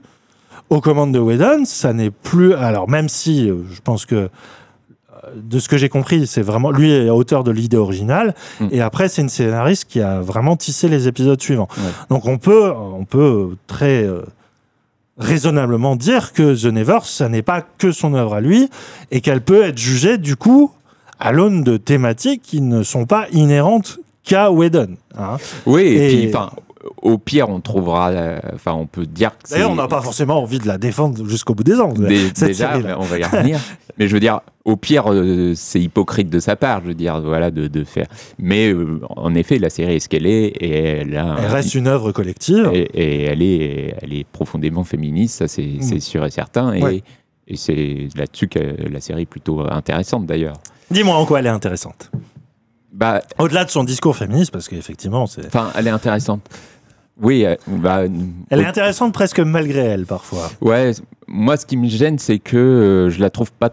aux commandes de Whedon, ça n'est plus... Alors même si, euh, je pense que, euh, de ce que j'ai compris, c'est vraiment... Lui est auteur de l'idée originale, Mm. et après c'est une scénariste qui a vraiment tissé les épisodes suivants. Ouais. Donc on peut, on peut très... euh, raisonnablement dire que The Nevers, ça n'est pas que son œuvre à lui, et qu'elle peut être jugée, du coup, à l'aune de thématiques qui ne sont pas inhérentes qu'à Whedon. hein. Oui, et, Et- puis, enfin, au pire, on trouvera. euh, Enfin, on peut dire que D'ailleurs, on n'a pas forcément envie de la défendre jusqu'au bout des ans. Dé- déjà, on va y revenir. Mais je veux dire, au pire, euh, c'est hypocrite de sa part, je veux dire, voilà, de, de faire. Mais euh, en effet, la série est ce qu'elle est et elle a. Elle reste une œuvre collective. et, et elle est, elle est profondément féministe, ça c'est c'est sûr et certain. Et, Mm. Ouais. et c'est là-dessus que la série est plutôt intéressante d'ailleurs. Dis-moi en quoi elle est intéressante. Bah, Au-delà de son discours féministe, parce qu'effectivement, c'est. enfin, elle est intéressante. Oui, euh, bah, Elle est intéressante presque malgré elle, parfois. Ouais, moi ce qui me gêne, c'est que euh, je la trouve pas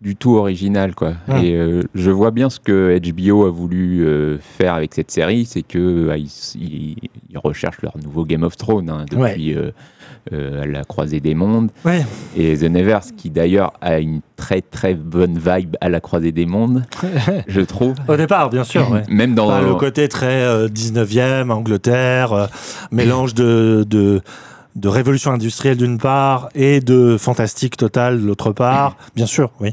du tout originale, quoi. Hmm. Et euh, je vois bien ce que HBO a voulu euh, faire avec cette série, c'est que euh, ils, ils- ils recherchent leur nouveau Game of Thrones hein, depuis euh, euh, la croisée des mondes. Ouais. Et The Nevers, qui d'ailleurs a une très très bonne vibe à la croisée des mondes, je trouve. Au départ, bien sûr. ouais. Même dans Enfin, le côté très euh, 19e, Angleterre, mélange de, de, de révolution industrielle d'une part et de fantastique total de l'autre part, bien sûr, oui.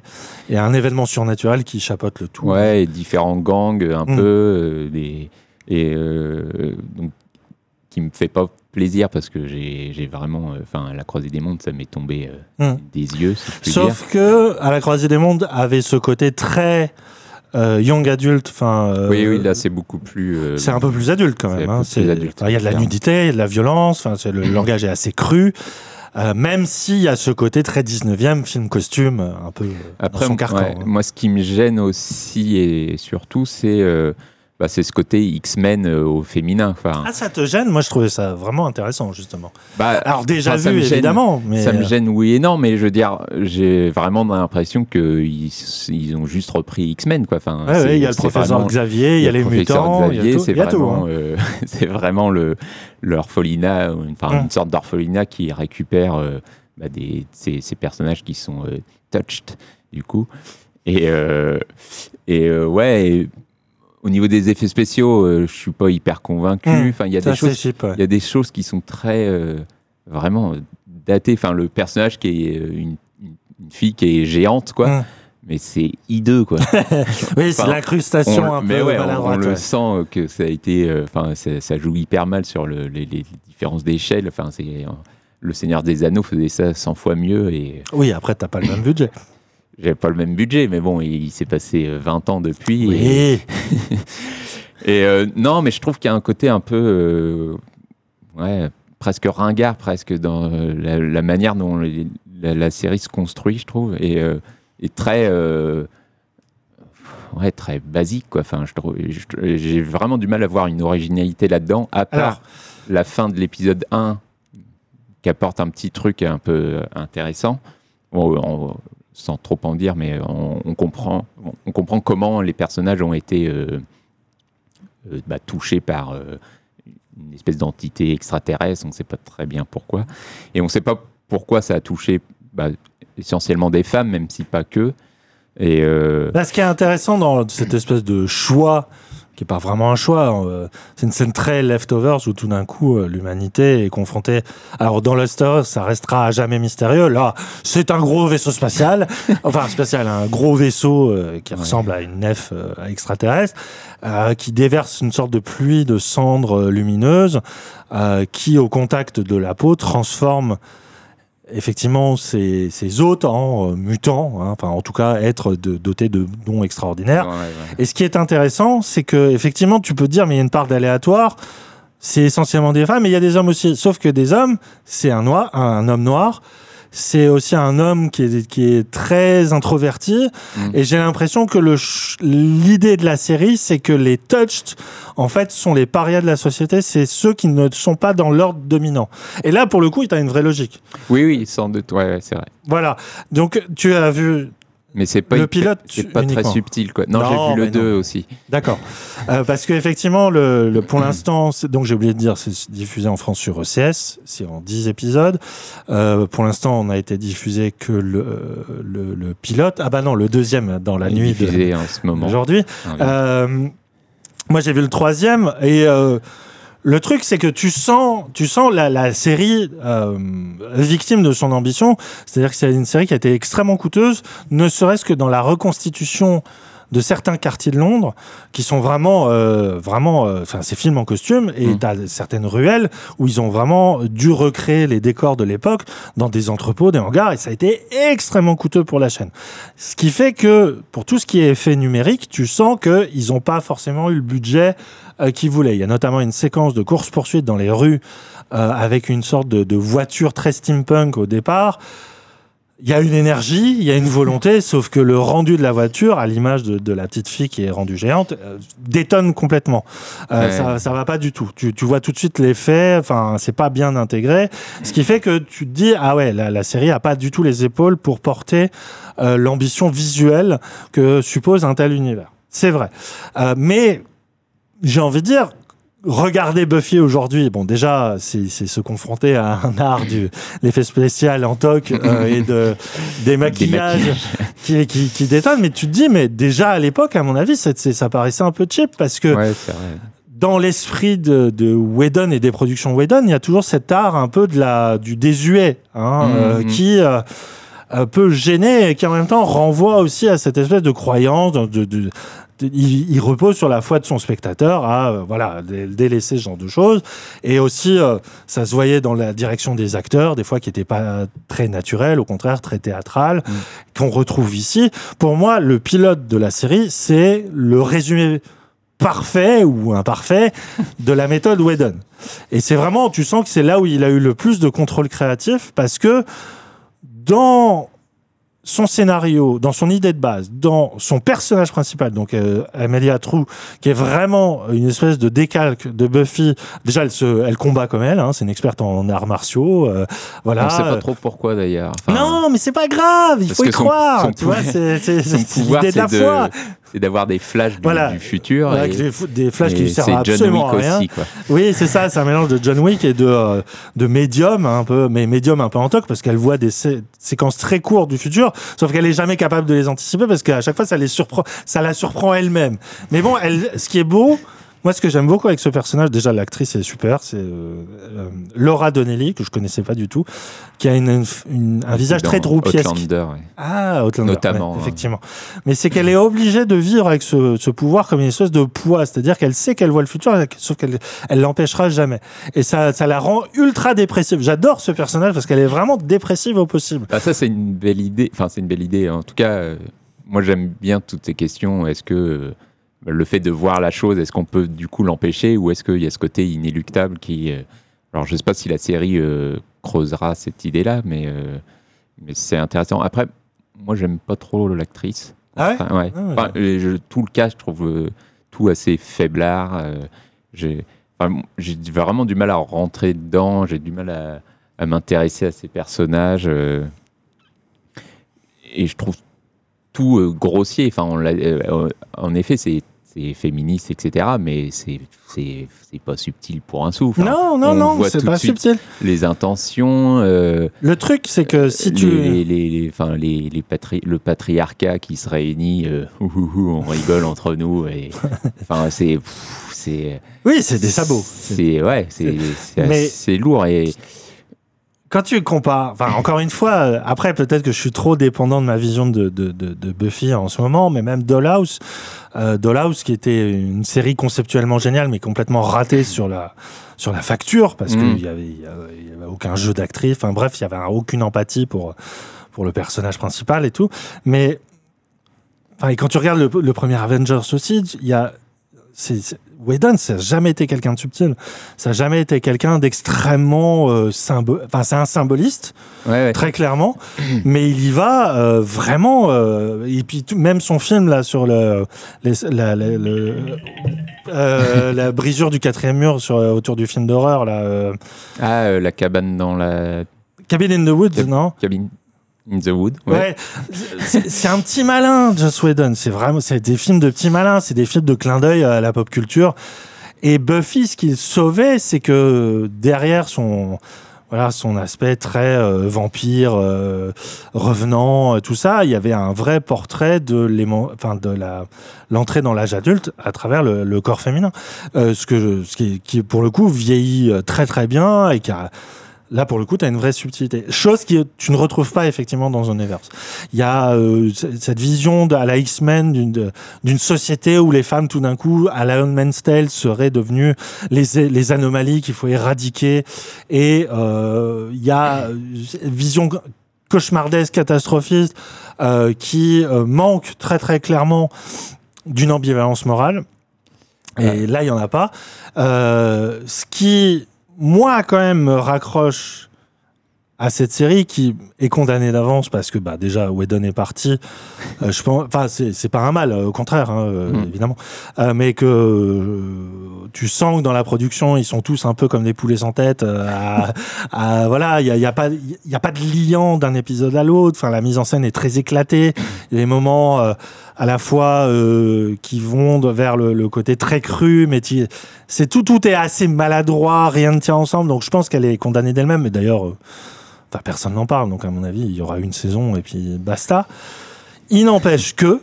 Et un événement surnaturel qui chapeaute le tout. Ouais, et différents gangs un Mm. peu, euh, des, et euh, donc qui me fait pas plaisir parce que j'ai vraiment, euh, enfin, la croisée des mondes, ça m'est tombé euh, Mm. des yeux, si dire. Sauf que à la croisée des mondes avait ce côté très euh, young adulte. Enfin, euh, Oui, oui, là c'est beaucoup plus. euh, c'est un peu plus adulte quand même. hein. enfin, Il y a de la nudité, il y a de la violence. Enfin, le langage est assez cru. Même s'il y a ce côté très 19e, film costume, un peu Après, dans son carcan. ouais, hein. moi, ce qui me gêne aussi et surtout, c'est bah, c'est ce côté X-Men euh, au féminin. Enfin, Ah, ça te gêne? Moi, je trouvais ça vraiment intéressant, justement. bah, Alors, déjà enfin, vu, gêne. évidemment. Mais... Ça me gêne, oui et non, mais je veux dire, j'ai vraiment l'impression qu'ils ils ont juste repris X-Men, quoi. Enfin, Ouais, c'est- ouais, il y a le professeur vraiment- Xavier, il y a le les mutants, il y Xavier, a tout. c'est vraiment, hein. euh, c'est vraiment le l'orphelinat, enfin Mm. une sorte d'orphelinat qui récupère euh, bah, des, ces, ces personnages qui sont euh, touched du coup. Et, euh, et euh, ouais, et au niveau des effets spéciaux, euh, je suis pas hyper convaincu. Mm. Enfin, il y a des choses, ouais. il y a des choses qui sont très euh, vraiment euh, datées. Enfin, le personnage qui est euh, une, fille qui est géante, quoi. Mm. Mais c'est hideux, quoi. Oui, c'est l'incrustation on- un mais peu ouais, on- on, le ouais. sent euh, que ça a été, euh, enfin, ça, ça joue hyper mal sur le- les, les différences d'échelle. Enfin, c'est euh, le Seigneur des Anneaux faisait ça 100 fois mieux et Oui, après, t'as pas le même budget. J'avais pas le même budget, mais bon, il, il s'est passé euh, 20 ans depuis. Oui. et, euh, non, mais je trouve qu'il y a un côté un peu, euh, ouais, presque ringard, presque dans euh, la, la manière dont les- la, la série se construit, je trouve, et, euh, et très. euh, Ouais, très basique, quoi. Enfin, j'ai vraiment du mal à voir une originalité là-dedans, à part Alors, la fin de l'épisode 1 qui apporte un petit truc un peu intéressant. Bon, on- sans trop en dire, mais on, comprend, on, comprend comment les personnages ont été euh, euh, bah, touchés par euh, une espèce d'entité extraterrestre. On ne sait pas très bien pourquoi. Et on ne sait pas pourquoi ça a touché bah, essentiellement des femmes, même si pas que. Et Là, ce qui est intéressant dans cette espèce de choix, qui n'est pas vraiment un choix, euh, c'est une scène très leftovers où tout d'un coup euh, l'humanité est confrontée. Alors dans Luster, ça restera à jamais mystérieux. Là, c'est un gros vaisseau spatial, enfin spatial, un gros vaisseau euh, qui ressemble à une nef extraterrestre, euh, qui déverse une sorte de pluie de cendres lumineuses, euh, qui au contact de la peau transforme effectivement ces, ces hôtes en euh, mutants, hein, enfin en tout cas être de, dotés de dons extraordinaires. ouais, ouais. Et ce qui est intéressant, c'est que effectivement, tu peux dire, mais il y a une part d'aléatoire. C'est essentiellement des femmes, mais il y a des hommes aussi. Sauf que des hommes, c'est un noir, un homme noir. C'est aussi un homme qui est, qui est très introverti. Mm. Et j'ai l'impression que l'idée de la série, c'est que les touched, en fait, sont les parias de la société. C'est ceux qui ne sont pas dans l'ordre dominant. Et là, pour le coup, il a une vraie logique. oui, oui, sans doute, ouais, ouais, c'est vrai. Voilà. Donc, tu as vu Mais c'est pas, Le pilote c'est pas uniquement. très subtil, quoi. Non, Non, j'ai vu le 2 non. aussi. D'accord. Euh, parce qu'effectivement, le, le, pour l'instant, donc j'ai oublié de dire, c'est diffusé en France sur ECS, c'est en 10 épisodes. Euh, pour l'instant, on n'a été diffusé que le, le, le pilote. Ah bah non, le deuxième dans la Il nuit diffusé en ce moment. d'aujourd'hui. Ah. Euh, moi, j'ai vu le troisième et le truc, c'est que tu sens, tu sens la, la série euh, victime de son ambition. C'est-à-dire que c'est une série qui a été extrêmement coûteuse, ne serait-ce que dans la reconstitution de certains quartiers de Londres qui sont vraiment, euh, vraiment, euh, enfin, c'est films en costume et Mm. t'as certaines ruelles où ils ont vraiment dû recréer les décors de l'époque dans des entrepôts, des hangars et ça a été extrêmement coûteux pour la chaîne. Ce qui fait que pour tout ce qui est effet numérique, tu sens qu'ils n'ont pas forcément eu le budget euh, qu'ils voulaient. Il y a notamment une séquence de course-poursuite dans les rues euh, avec une sorte de, de voiture très steampunk au départ. Il y a une énergie, il y a une volonté, sauf que le rendu de la voiture, à l'image de, de la petite fille qui est rendue géante, euh, détonne complètement. Euh, Ouais. Ça, ça va pas du tout. Tu, tu vois tout de suite l'effet. Enfin, c'est pas bien intégré. Ce qui fait que tu te dis ah ouais, la, la série a pas du tout les épaules pour porter euh, l'ambition visuelle que suppose un tel univers. C'est vrai. Euh, mais j'ai envie de dire, regarder Buffy aujourd'hui, bon déjà, c'est se confronter à un art du l'effet spécial en toc euh, et de des maquillages qui, qui, qui détonnent, mais tu te dis, mais déjà à l'époque, à mon avis, ça paraissait un peu cheap parce que Ouais, dans l'esprit de, de Whedon et des productions Whedon, il y a toujours cet art un peu de la, du désuet, hein, Mhm. euh, qui euh, euh, peut gêner et qui en même temps renvoie aussi à cette espèce de croyance. De, de- de- de- il, il repose sur la foi de son spectateur à euh, voilà dé- délaisser ce genre de choses et aussi euh, ça se voyait dans la direction des acteurs des fois qui n'étaient pas très naturels au contraire très théâtral qu'on retrouve ici pour moi le pilote de la série c'est le résumé parfait ou imparfait de la méthode Whedon. Et c'est vraiment, tu sens que c'est là où il a eu le plus de contrôle créatif parce que dans son scénario, dans son idée de base, dans son personnage principal, donc euh, Amelia True, qui est vraiment une espèce de décalque de Buffy. Déjà, elle, se, elle combat comme elle, hein, c'est une experte en arts martiaux. euh, voilà. On sait pas trop pourquoi d'ailleurs. Enfin, non, mais c'est pas grave, il faut y son- croire. son tu vois, pouvoir- c'est l'idée de la foi. D'avoir des flashs du, Voilà. du futur. Avec et- des, flashs qui ne servent John absolument Wick à rien. aussi, quoi. Oui, c'est ça, c'est un mélange de John Wick et de, euh, de médium, un peu, mais médium un peu en toc, parce qu'elle voit des sé- séquences très courtes du futur, sauf qu'elle est jamais capable de les anticiper, parce qu'à chaque fois, ça, les surprend, ça la surprend elle-même. Mais bon, elle, ce qui est beau, moi, ce que j'aime beaucoup avec ce personnage, déjà, l'actrice est super, c'est euh, euh, Laura Donnelly, que je connaissais pas du tout, qui a une, une- une- un visage Dans très troupiesque. Outlander, ouais. Ah, Outlander, Notamment, ouais, effectivement. Mais c'est qu'elle est obligée de vivre avec ce, ce pouvoir comme une espèce de poids, c'est-à-dire qu'elle sait qu'elle voit le futur, sauf qu'elle elle l'empêchera jamais. Et ça, ça la rend ultra dépressive. J'adore ce personnage parce qu'elle est vraiment dépressive au possible. Bah, ça, c'est une belle idée. Enfin, c'est une belle idée. En tout cas, euh, moi, j'aime bien toutes ces questions. Est-ce que le fait de voir la chose, est-ce qu'on peut du coup l'empêcher ou est-ce qu'il y a ce côté inéluctable qui. euh, Alors, je sais pas si la série euh, creusera cette idée-là, mais, euh, mais c'est intéressant. Après, moi, j'aime pas trop l'actrice. Ah ouais? Enfin, ouais. Ah ouais. Enfin, je- tout le cas, je trouve tout assez faiblard. j'ai enfin, vraiment du mal à rentrer dedans. J'ai du mal à, à m'intéresser à ces personnages. et je trouve tout grossier. Enfin, on en effet, c'est c'est féministe, etc. Mais c'est pas subtil pour un souffle. hein. non, non, on non, voit c'est pas subtil. Les intentions. euh, Le truc, c'est que si tu. les, les, les- enfin, les, les patri- le patriarcat qui se réunit, euh, ouh, ouh, ouh, on rigole entre nous. Et, enfin, c'est, Oui, c'est des sabots. c'est, ouais, c'est, lourd et quand tu compares, enfin encore une fois, euh, après peut-être que je suis trop dépendant de ma vision de, de, de, de Buffy en ce moment, mais même Dollhouse, euh, Dollhouse qui était une série conceptuellement géniale, mais complètement ratée sur la sur la facture parce Mm. qu'il y avait, il y avait il y avait aucun jeu d'actrice, enfin bref, il y avait aucune empathie pour pour le personnage principal et tout, mais enfin et quand tu regardes le, le premier Avengers aussi, il y a c'est- Whedon, ça n'a jamais été quelqu'un de subtil. Ça n'a jamais été quelqu'un d'extrêmement euh, Enfin, c'est un symboliste, ouais, ouais. très clairement, mais il y va euh, vraiment. euh, et puis tout- même son film là sur le, les- la, la- le- euh, la brisure du quatrième mur sur, autour du film d'horreur là, ah, la cabane dans la Cabin in the Woods, Cab- non? cabine the wood. C'est un petit malin, Joss Whedon. C'est vraiment, c'est des films de petits malins, c'est des films de clin d'œil à la pop culture. Et Buffy, ce qu'il sauvait, c'est que derrière son, voilà, son aspect très euh, vampire, euh, revenant, euh, tout ça, il y avait un vrai portrait de l'entrée dans l'âge adulte à travers le, corps féminin, ce qui, pour le coup vieillit très très bien et qui a Là, pour le coup, tu as une vraie subtilité. Chose que tu ne retrouves pas effectivement dans Universe. Il y a euh, cette vision de, à la X-Men d'une société où les femmes, tout d'un coup, à la Man's Tale, seraient devenues les, les anomalies qu'il faut éradiquer. Et euh, il y a euh, une vision cauchemardesque, catastrophiste, euh, qui euh, manque très très clairement d'une ambivalence morale. Et là, il n'y en a pas. Euh, ce qui, moi, quand même, me raccroche à cette série qui est condamnée d'avance parce que bah déjà Whedon est parti. Euh, je pense enfin c'est pas un mal euh, au contraire hein, euh, Mm. évidemment. Euh, mais que euh, tu sens que dans la production ils sont tous un peu comme des poulets sans tête à, à- voilà il y y a pas il y a pas de liant d'un épisode à l'autre. Enfin la mise en scène est très éclatée. Il y a des moments à la fois euh, qui vont vers le, côté très cru mais c'est tout tout est assez maladroit rien ne tient ensemble. Donc je pense qu'elle est condamnée d'elle-même. Mais d'ailleurs euh, personne n'en parle, donc à mon avis, il y aura une saison et puis basta. Il n'empêche que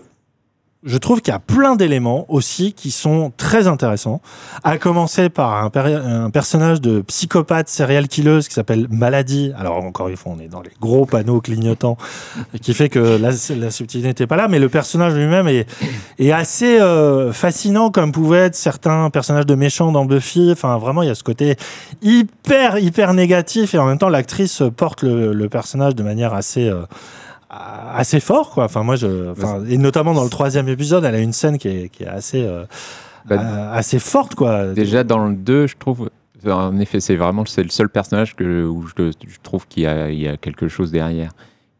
je trouve qu'il y a plein d'éléments aussi qui sont très intéressants. À commencer par un, per- un personnage de psychopathe serial killeuse qui s'appelle Maladie. Alors encore une fois, on est dans les gros panneaux clignotants, qui fait que la, subtilité n'était pas là, mais le personnage lui-même est, assez euh, fascinant, comme pouvaient être certains personnages de méchants dans Buffy. Enfin, vraiment, il y a ce côté hyper, hyper négatif, et en même temps, l'actrice porte le, le personnage de manière assez. euh, assez fort quoi enfin moi je enfin, et notamment dans le troisième épisode elle a une scène qui est, qui est assez euh, Bah, euh, assez forte quoi Déjà dans le 2, je trouve, en effet, c'est vraiment c'est le seul personnage que, où je, je trouve qu'il y, a- il y a quelque chose derrière.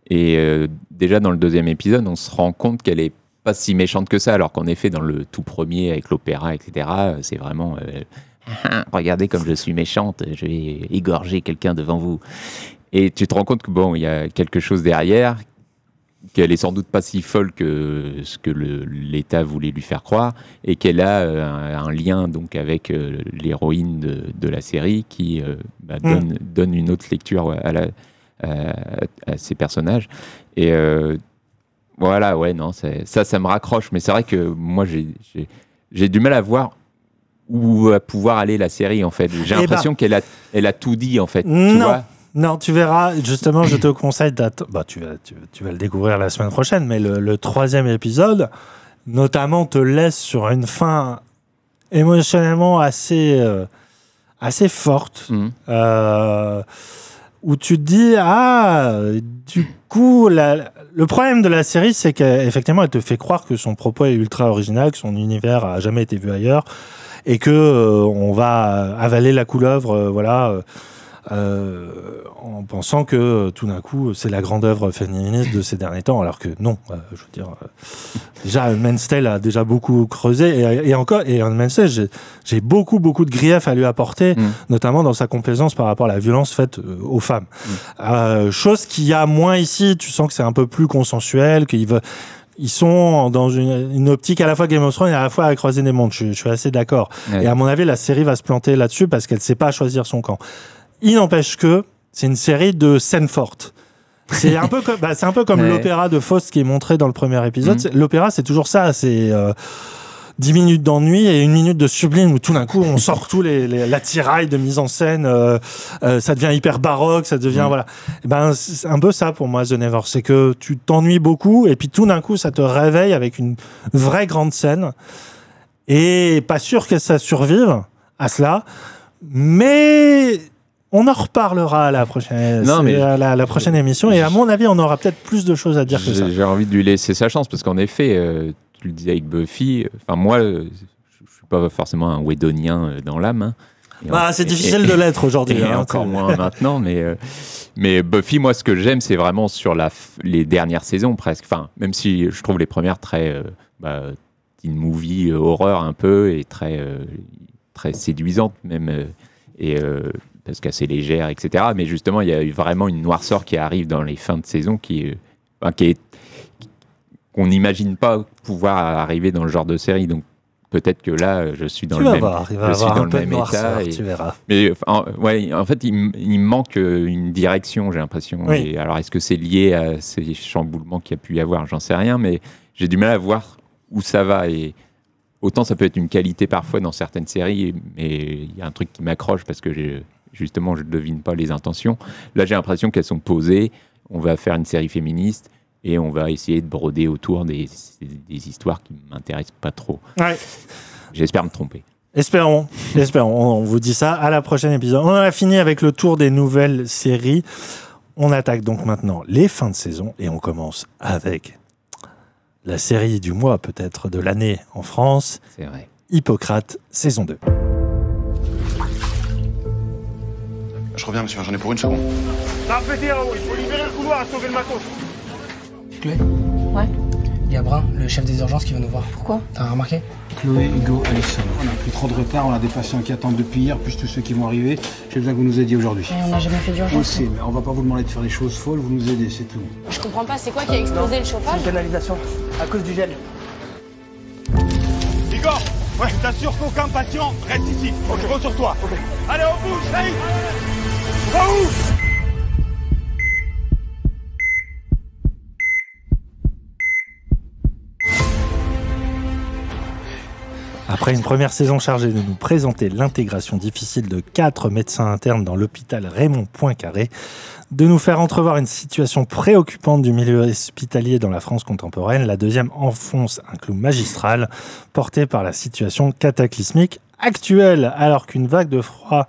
Et euh, déjà dans le deuxième épisode, on se rend compte qu'elle est pas si méchante que ça, alors qu'en effet, dans le tout premier avec l'opéra, etc., c'est vraiment euh, regardez comme je suis méchante, je vais égorger quelqu'un devant vous. Et tu te rends compte que bon, il y a quelque chose derrière, qu'elle est sans doute pas si folle que ce que l'État voulait lui faire croire, et qu'elle a euh, un, un lien donc avec euh, l'héroïne de, de la série qui euh, bah, Mm. donne, donne une autre lecture à, la, à, à ces personnages. Et voilà, ouais, non, ça, ça me raccroche, mais c'est vrai que moi, j'ai- du mal à voir où va pouvoir aller la série en fait. J'ai Eh l'impression qu'elle a, elle a tout dit en fait. tu non vois. Non tu verras justement je te conseille d'attendre bah, tu, vas, tu, tu vas le découvrir la semaine prochaine mais le, le troisième épisode notamment te laisse sur une fin émotionnellement assez euh, assez forte Mhm. euh, où tu te dis ah du coup la- le problème de la série c'est qu'effectivement elle te fait croire que son propos est ultra original que son univers a jamais été vu ailleurs et que euh, on va avaler la couleuvre voilà en pensant que euh, tout d'un coup c'est la grande œuvre féministe de ces derniers temps alors que non euh, je veux dire euh, déjà Tale a déjà beaucoup creusé et, et encore et Tale j'ai beaucoup beaucoup de griefs à lui apporter Mm. notamment dans sa complaisance par rapport à la violence faite euh, aux femmes Euh, chose qu'il y a moins ici tu sens que c'est un peu plus consensuel qu'ils veulent ils sont dans une, une optique à la fois Game of Thrones et à la fois à croiser des mondes. Je, je suis assez d'accord. Ouais. Et à mon avis, la série va se planter là-dessus parce qu'elle ne sait pas choisir son camp. Il n'empêche que c'est une série de scènes fortes. C'est un peu comme, bah, c'est un peu comme Ouais. l'opéra de Faust qui est montré dans le premier épisode. C'est- L'opéra, c'est toujours ça. C'est euh, 10 minutes d'ennui et une minute de sublime où tout d'un coup on sort tout les, les- l'attirail de mise en scène. euh, euh, ça devient hyper baroque, ça devient Mhm. voilà. Et ben c'est un peu ça pour moi The Never, c'est que tu t'ennuies beaucoup et puis tout d'un coup ça te réveille avec une vraie grande scène et pas sûr que ça survive à cela, mais on en reparlera à la prochaine, Non, mais- à la, la prochaine émission et à mon avis on aura peut-être plus de choses à dire que ça. J'ai envie de lui laisser sa chance parce qu'en effet, euh, tu le disais avec Buffy, enfin moi, euh, je suis pas forcément un Wedonien euh, dans l'âme. hein. Bah, c'est difficile et- de l'être aujourd'hui. Hein, encore moins maintenant, mais, euh, mais Buffy, moi, ce que j'aime, c'est vraiment sur la, les dernières saisons presque. Enfin, même si je trouve les premières très euh, bah, teen movie euh, horreur un peu et très, très séduisantes même, et parce qu'assez légère, etc. Mais justement, il y a eu vraiment une noirceur qui arrive dans les fins de saison qui, est- enfin, qui est qu'on n'imagine pas pouvoir arriver dans le genre de série. Donc peut-être que là, je suis dans tu le même, voir, je suis dans le même noirceur, état. et- tu verras. mais enfin, ouais, en fait, il, il me manque euh, une direction, j'ai l'impression. Oui. Alors, est-ce que c'est lié à ces chamboulements qu'il y a pu y avoir? J'en sais rien, mais j'ai du mal à voir où ça va. Et autant ça peut être une qualité parfois dans certaines séries, mais il y a un truc qui m'accroche parce que j'ai- justement, je ne devine pas les intentions. Là, j'ai l'impression qu'elles sont posées. On va faire une série féministe et on va essayer de broder autour des, des histoires qui ne m'intéressent pas trop. Ouais. J'espère me tromper. Espérons, espérons. On vous dit ça à la prochaine épisode. On en a fini avec le tour des nouvelles séries. On attaque donc maintenant les fins de saison et on commence avec la série du mois, peut-être de l'année en France, C'est vrai. Hippocrate, saison 2. Je reviens, monsieur, j'en ai pour une seconde. Ça pété en haut, il faut libérer le couloir et sauver le matos. Chloé Ouais. Il y a Brun, le chef des urgences, qui va nous voir. Pourquoi T'as remarqué Chloé, Hugo, Alison. On a pris trop de retard, on a des patients qui attendent depuis hier, plus tous ceux qui vont arriver. J'ai besoin que vous nous aidiez aujourd'hui. Mais on n'a jamais fait On d'urgence. sait, mais on va pas vous demander de faire des choses folles, vous nous aidez, c'est tout. Je comprends pas, c'est quoi qui a explosé le chauffage? Une canalisation, à cause du gel. Igor, ouais, je t'assure qu'aucun patient reste ici. Ok, je compte sur toi. Allez, on bouge, On va où Après une première saison chargée de nous présenter l'intégration difficile de quatre médecins internes dans l'hôpital Raymond Poincaré, de nous faire entrevoir une situation préoccupante du milieu hospitalier dans la France contemporaine, la deuxième enfonce un clou magistral porté par la situation cataclysmique actuelle, alors qu'une vague de froid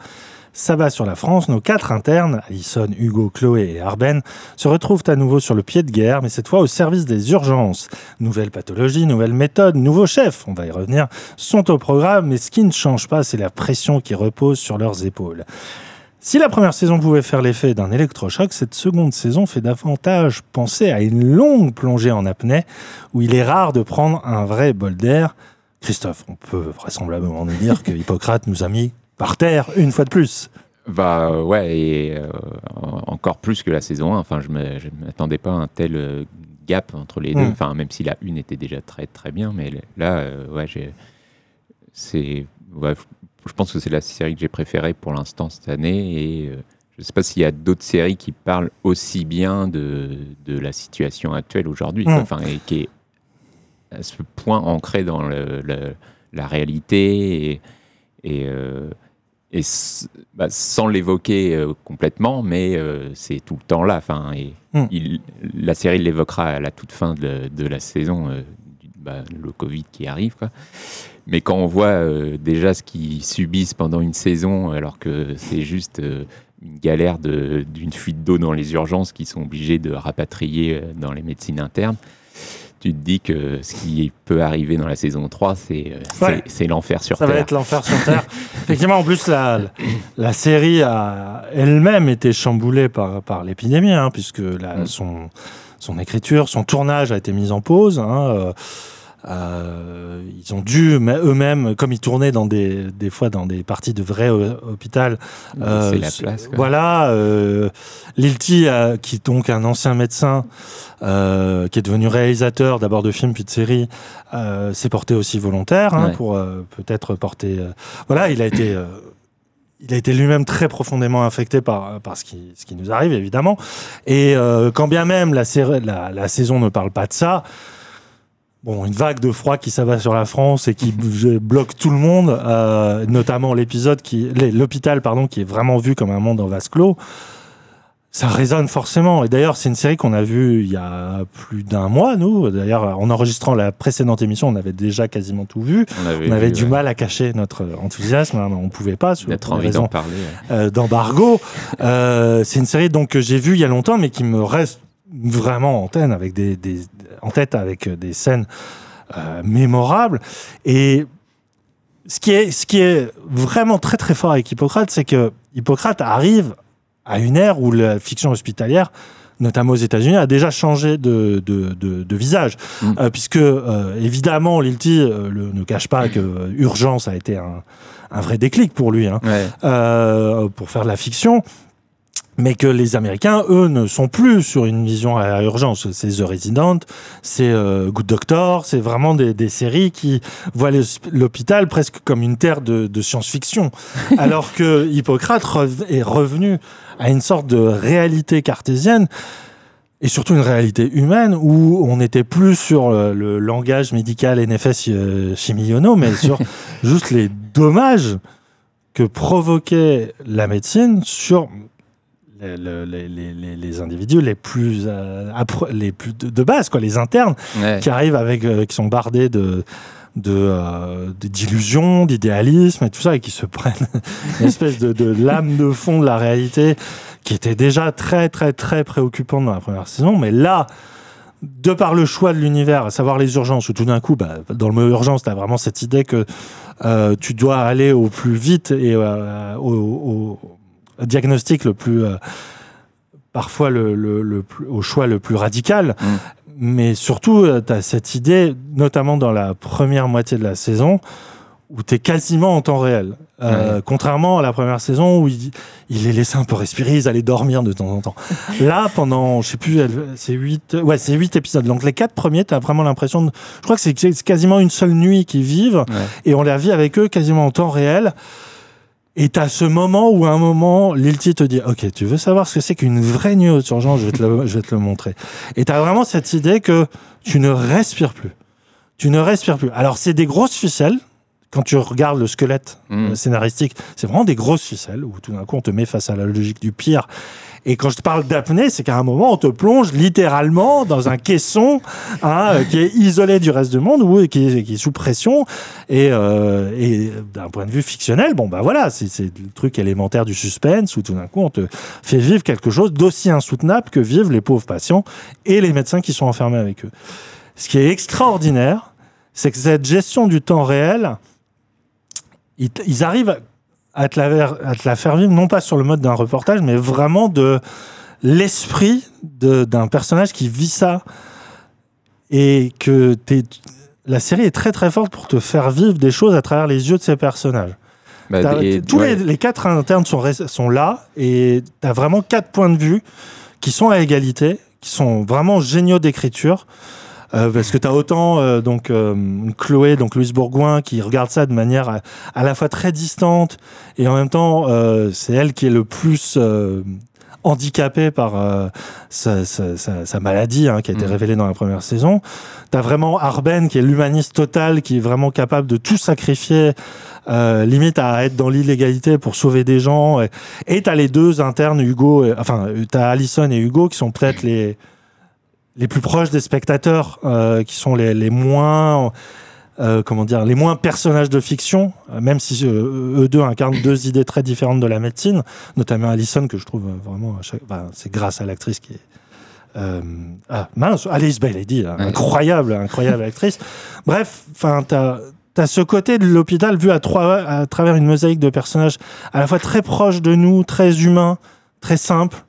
s'abat sur la France, nos quatre internes, Alison, Hugo, Chloé et Arben, se retrouvent à nouveau sur le pied de guerre, mais cette fois au service des urgences. Nouvelles pathologies, nouvelles méthodes, nouveaux chefs, on va y revenir, sont au programme, mais ce qui ne change pas, c'est la pression qui repose sur leurs épaules. Si la première saison pouvait faire l'effet d'un électrochoc, cette seconde saison fait davantage penser à une longue plongée en apnée où il est rare de prendre un vrai bol d'air. Christophe, on peut vraisemblablement nous dire que Hippocrate nous a mis par terre une fois de plus. Bah euh, ouais, et euh, encore plus que la saison 1. Enfin, je ne m'attendais pas à un tel euh, gap entre les deux. Mm. Enfin, même si la une était déjà très très bien, mais là, euh, ouais, c'est, ouais, je pense que c'est la série que j'ai préférée pour l'instant cette année. Et euh, je ne sais pas s'il y a d'autres séries qui parlent aussi bien de, de la situation actuelle aujourd'hui. Mm. enfin, et qui est à ce point ancrée dans le- le- la réalité et, et, euh, et bah, sans l'évoquer euh, complètement, mais euh, c'est tout le temps là. Enfin, et Mm. il- la série l'évoquera à la toute fin de, de la saison, euh, du- bah, le Covid qui arrive. Quoi. Mais quand on voit déjà ce qu'ils subissent pendant une saison, alors que c'est juste une galère de- d'une fuite d'eau dans les urgences qu'ils sont obligés de rapatrier dans les médecines internes, tu te dis que ce qui peut arriver dans la saison 3, c'est euh, c'est- Ouais. l'enfer sur Ça Terre. va être l'enfer sur Terre. Effectivement, en plus, la, la série a elle-même été chamboulée par, par l'épidémie, hein, puisque la- Mm. son, son écriture, son tournage a été mis en pause. hein, euh, ils ont dû eux-mêmes, comme ils tournaient dans des, des fois dans des parties de vrai ho- hôpital, euh, C'est la s- place. quoi. voilà, euh, Lilti, euh, qui est donc un ancien médecin, euh, qui est devenu réalisateur d'abord de films puis de séries, euh, s'est porté aussi volontaire hein, Ouais. pour euh, peut-être porter. euh, voilà, il a été. euh, il a été lui-même très profondément affecté par, par ce, qui, ce qui nous arrive, évidemment. Et euh, quand bien même la, la, la saison ne parle pas de ça, bon, une vague de froid qui s'abat sur la France et qui b- bloque tout le monde, euh, notamment l'épisode qui, l'hôpital, pardon, qui est vraiment vu comme un monde en vase clos. Ça résonne forcément. Et d'ailleurs, c'est une série qu'on a vue il y a plus d'un mois, nous. D'ailleurs, en enregistrant la précédente émission, on avait déjà quasiment tout vu. On avait, On avait vu, du ouais, mal à cacher notre enthousiasme. hein, On pouvait pas, sur d'être envie d'en parler. ouais. euh, d'embargo. Euh, c'est une série donc que j'ai vue il y a longtemps, mais qui me reste vraiment en tête avec des, des- en tête avec des scènes euh, mémorables. Et ce qui est ce qui est vraiment très très fort avec Hippocrate, c'est que Hippocrate arrive à une ère où la fiction hospitalière notamment aux États-Unis, a déjà changé de, de, de, de visage. Mm. Euh, puisque, euh, évidemment, Lilti euh, ne cache pas que euh, Urgence a été un, un vrai déclic pour lui. Hein Ouais. euh, pour faire de la fiction. Mais que les Américains, eux, ne sont plus sur une vision à urgence. C'est The Resident, c'est euh, Good Doctor, c'est vraiment des, des séries qui voient l'hôpital presque comme une terre de, de science-fiction. Alors que Hippocrate rev- est revenu à une sorte de réalité cartésienne et surtout une réalité humaine où on n'était plus sur le, le langage médical NFS euh, Chimiono, mais sur juste les dommages que provoquait la médecine sur les, le- les- les- les- les individus les plus, euh, les plus de, de base, quoi, les internes, Ouais. qui arrivent avec, euh, qui sont bardés de euh, d'illusions, d'idéalisme et tout ça, et qui se prennent une espèce de, de lame de fond de la réalité qui était déjà très très très préoccupante dans la première saison, mais là, de par le choix de l'univers, à savoir les urgences, où tout d'un coup, bah, dans le mot urgence, tu as vraiment cette idée que euh, tu dois aller au plus vite et euh, au diagnostic le plus, euh, parfois le, le- le plus- au choix le plus radical. Mm. Mais surtout, tu as cette idée, notamment dans la première moitié de la saison, où tu es quasiment en temps réel. Euh, Contrairement à la première saison où il, il les laissait un peu respirer, ils allaient dormir de temps en temps. Là, pendant, je sais plus, c'est huit, ouais, c'est huit épisodes. Donc les quatre premiers, tu as vraiment l'impression de, je crois que c'est c'est quasiment une seule nuit qu'ils vivent Ouais. et on la vit avec eux quasiment en temps réel. Et t'as ce moment où à un moment, Lilti te dit, OK, tu veux savoir ce que c'est qu'une vraie urgences, je vais te le, je vais te le montrer. Et t'as vraiment cette idée que tu ne respires plus. Tu ne respires plus. Alors c'est des grosses ficelles, quand tu regardes le squelette Mm. euh, scénaristique, c'est vraiment des grosses ficelles où tout d'un coup on te met face à la logique du pire. Et quand je te parle d'apnée, c'est qu'à un moment on te plonge littéralement dans un caisson hein, euh, qui est isolé du reste du monde ou qui est, sous pression. Et, euh, et d'un point de vue fictionnel, bon bah voilà, c'est le truc élémentaire du suspense où tout d'un coup on te fait vivre quelque chose d'aussi insoutenable que vivent les pauvres patients et les médecins qui sont enfermés avec eux. Ce qui est extraordinaire, c'est que cette gestion du temps réel, ils, arrivent à te, la, ver- à te la faire vivre, non pas sur le mode d'un reportage, mais vraiment de l'esprit d'un personnage qui vit ça. Et que la série est très très forte pour te faire vivre des choses à travers les yeux de ces personnages. Bah, et- tous ouais. les, les quatre internes sont, sont là et tu as vraiment quatre points de vue qui sont à égalité, qui sont vraiment géniaux d'écriture. Euh, parce que tu as autant euh, donc euh, Chloé, donc Louise Bourgoin, qui regarde ça de manière à, à la fois très distante et en même temps euh, c'est elle qui est le plus euh, handicapée par euh, sa, sa- sa- sa maladie hein, qui a été Mhm. révélée dans la première saison. Tu as vraiment Arben qui est l'humaniste total, qui est vraiment capable de tout sacrifier, euh, limite à être dans l'illégalité pour sauver des gens. Et- Et tu as les deux internes, Hugo, et- enfin tu as Allison et Hugo qui sont peut-être les les plus proches des spectateurs, euh, qui sont les, les moins, euh, comment dire, les moins personnages de fiction, euh, même si eux deux incarnent deux idées très différentes de la médecine, notamment Allison que je trouve vraiment, c'est grâce à l'actrice qui est euh, ah, mince, Alice Bailey, dit, hein, Ouais. incroyable, incroyable actrice. Bref, enfin, t'as as ce côté de l'hôpital vu à, trois, à travers une mosaïque de personnages à la fois très proches de nous, très humains, très simples,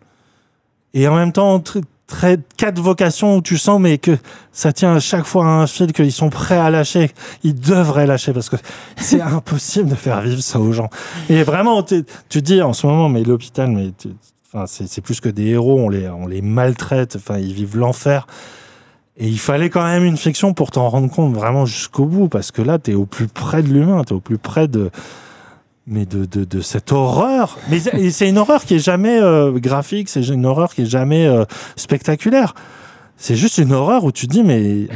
et en même temps très quatre vocations où tu sens mais que ça tient à chaque fois à un fil qu'ils sont prêts à lâcher. Ils devraient lâcher parce que c'est impossible de faire vivre ça aux gens. Et vraiment tu dis en ce moment mais l'hôpital mais tu- enfin c'est plus que des héros. On les on les maltraite. Enfin ils vivent l'enfer. Et il fallait quand même une fiction pour t'en rendre compte vraiment jusqu'au bout parce que là t'es au plus près de l'humain. T'es au plus près de mais de, de, de cette horreur. Mais c'est- une horreur qui est jamais euh, graphique, c'est une horreur qui est jamais euh, spectaculaire. C'est juste une horreur où tu te dis, mais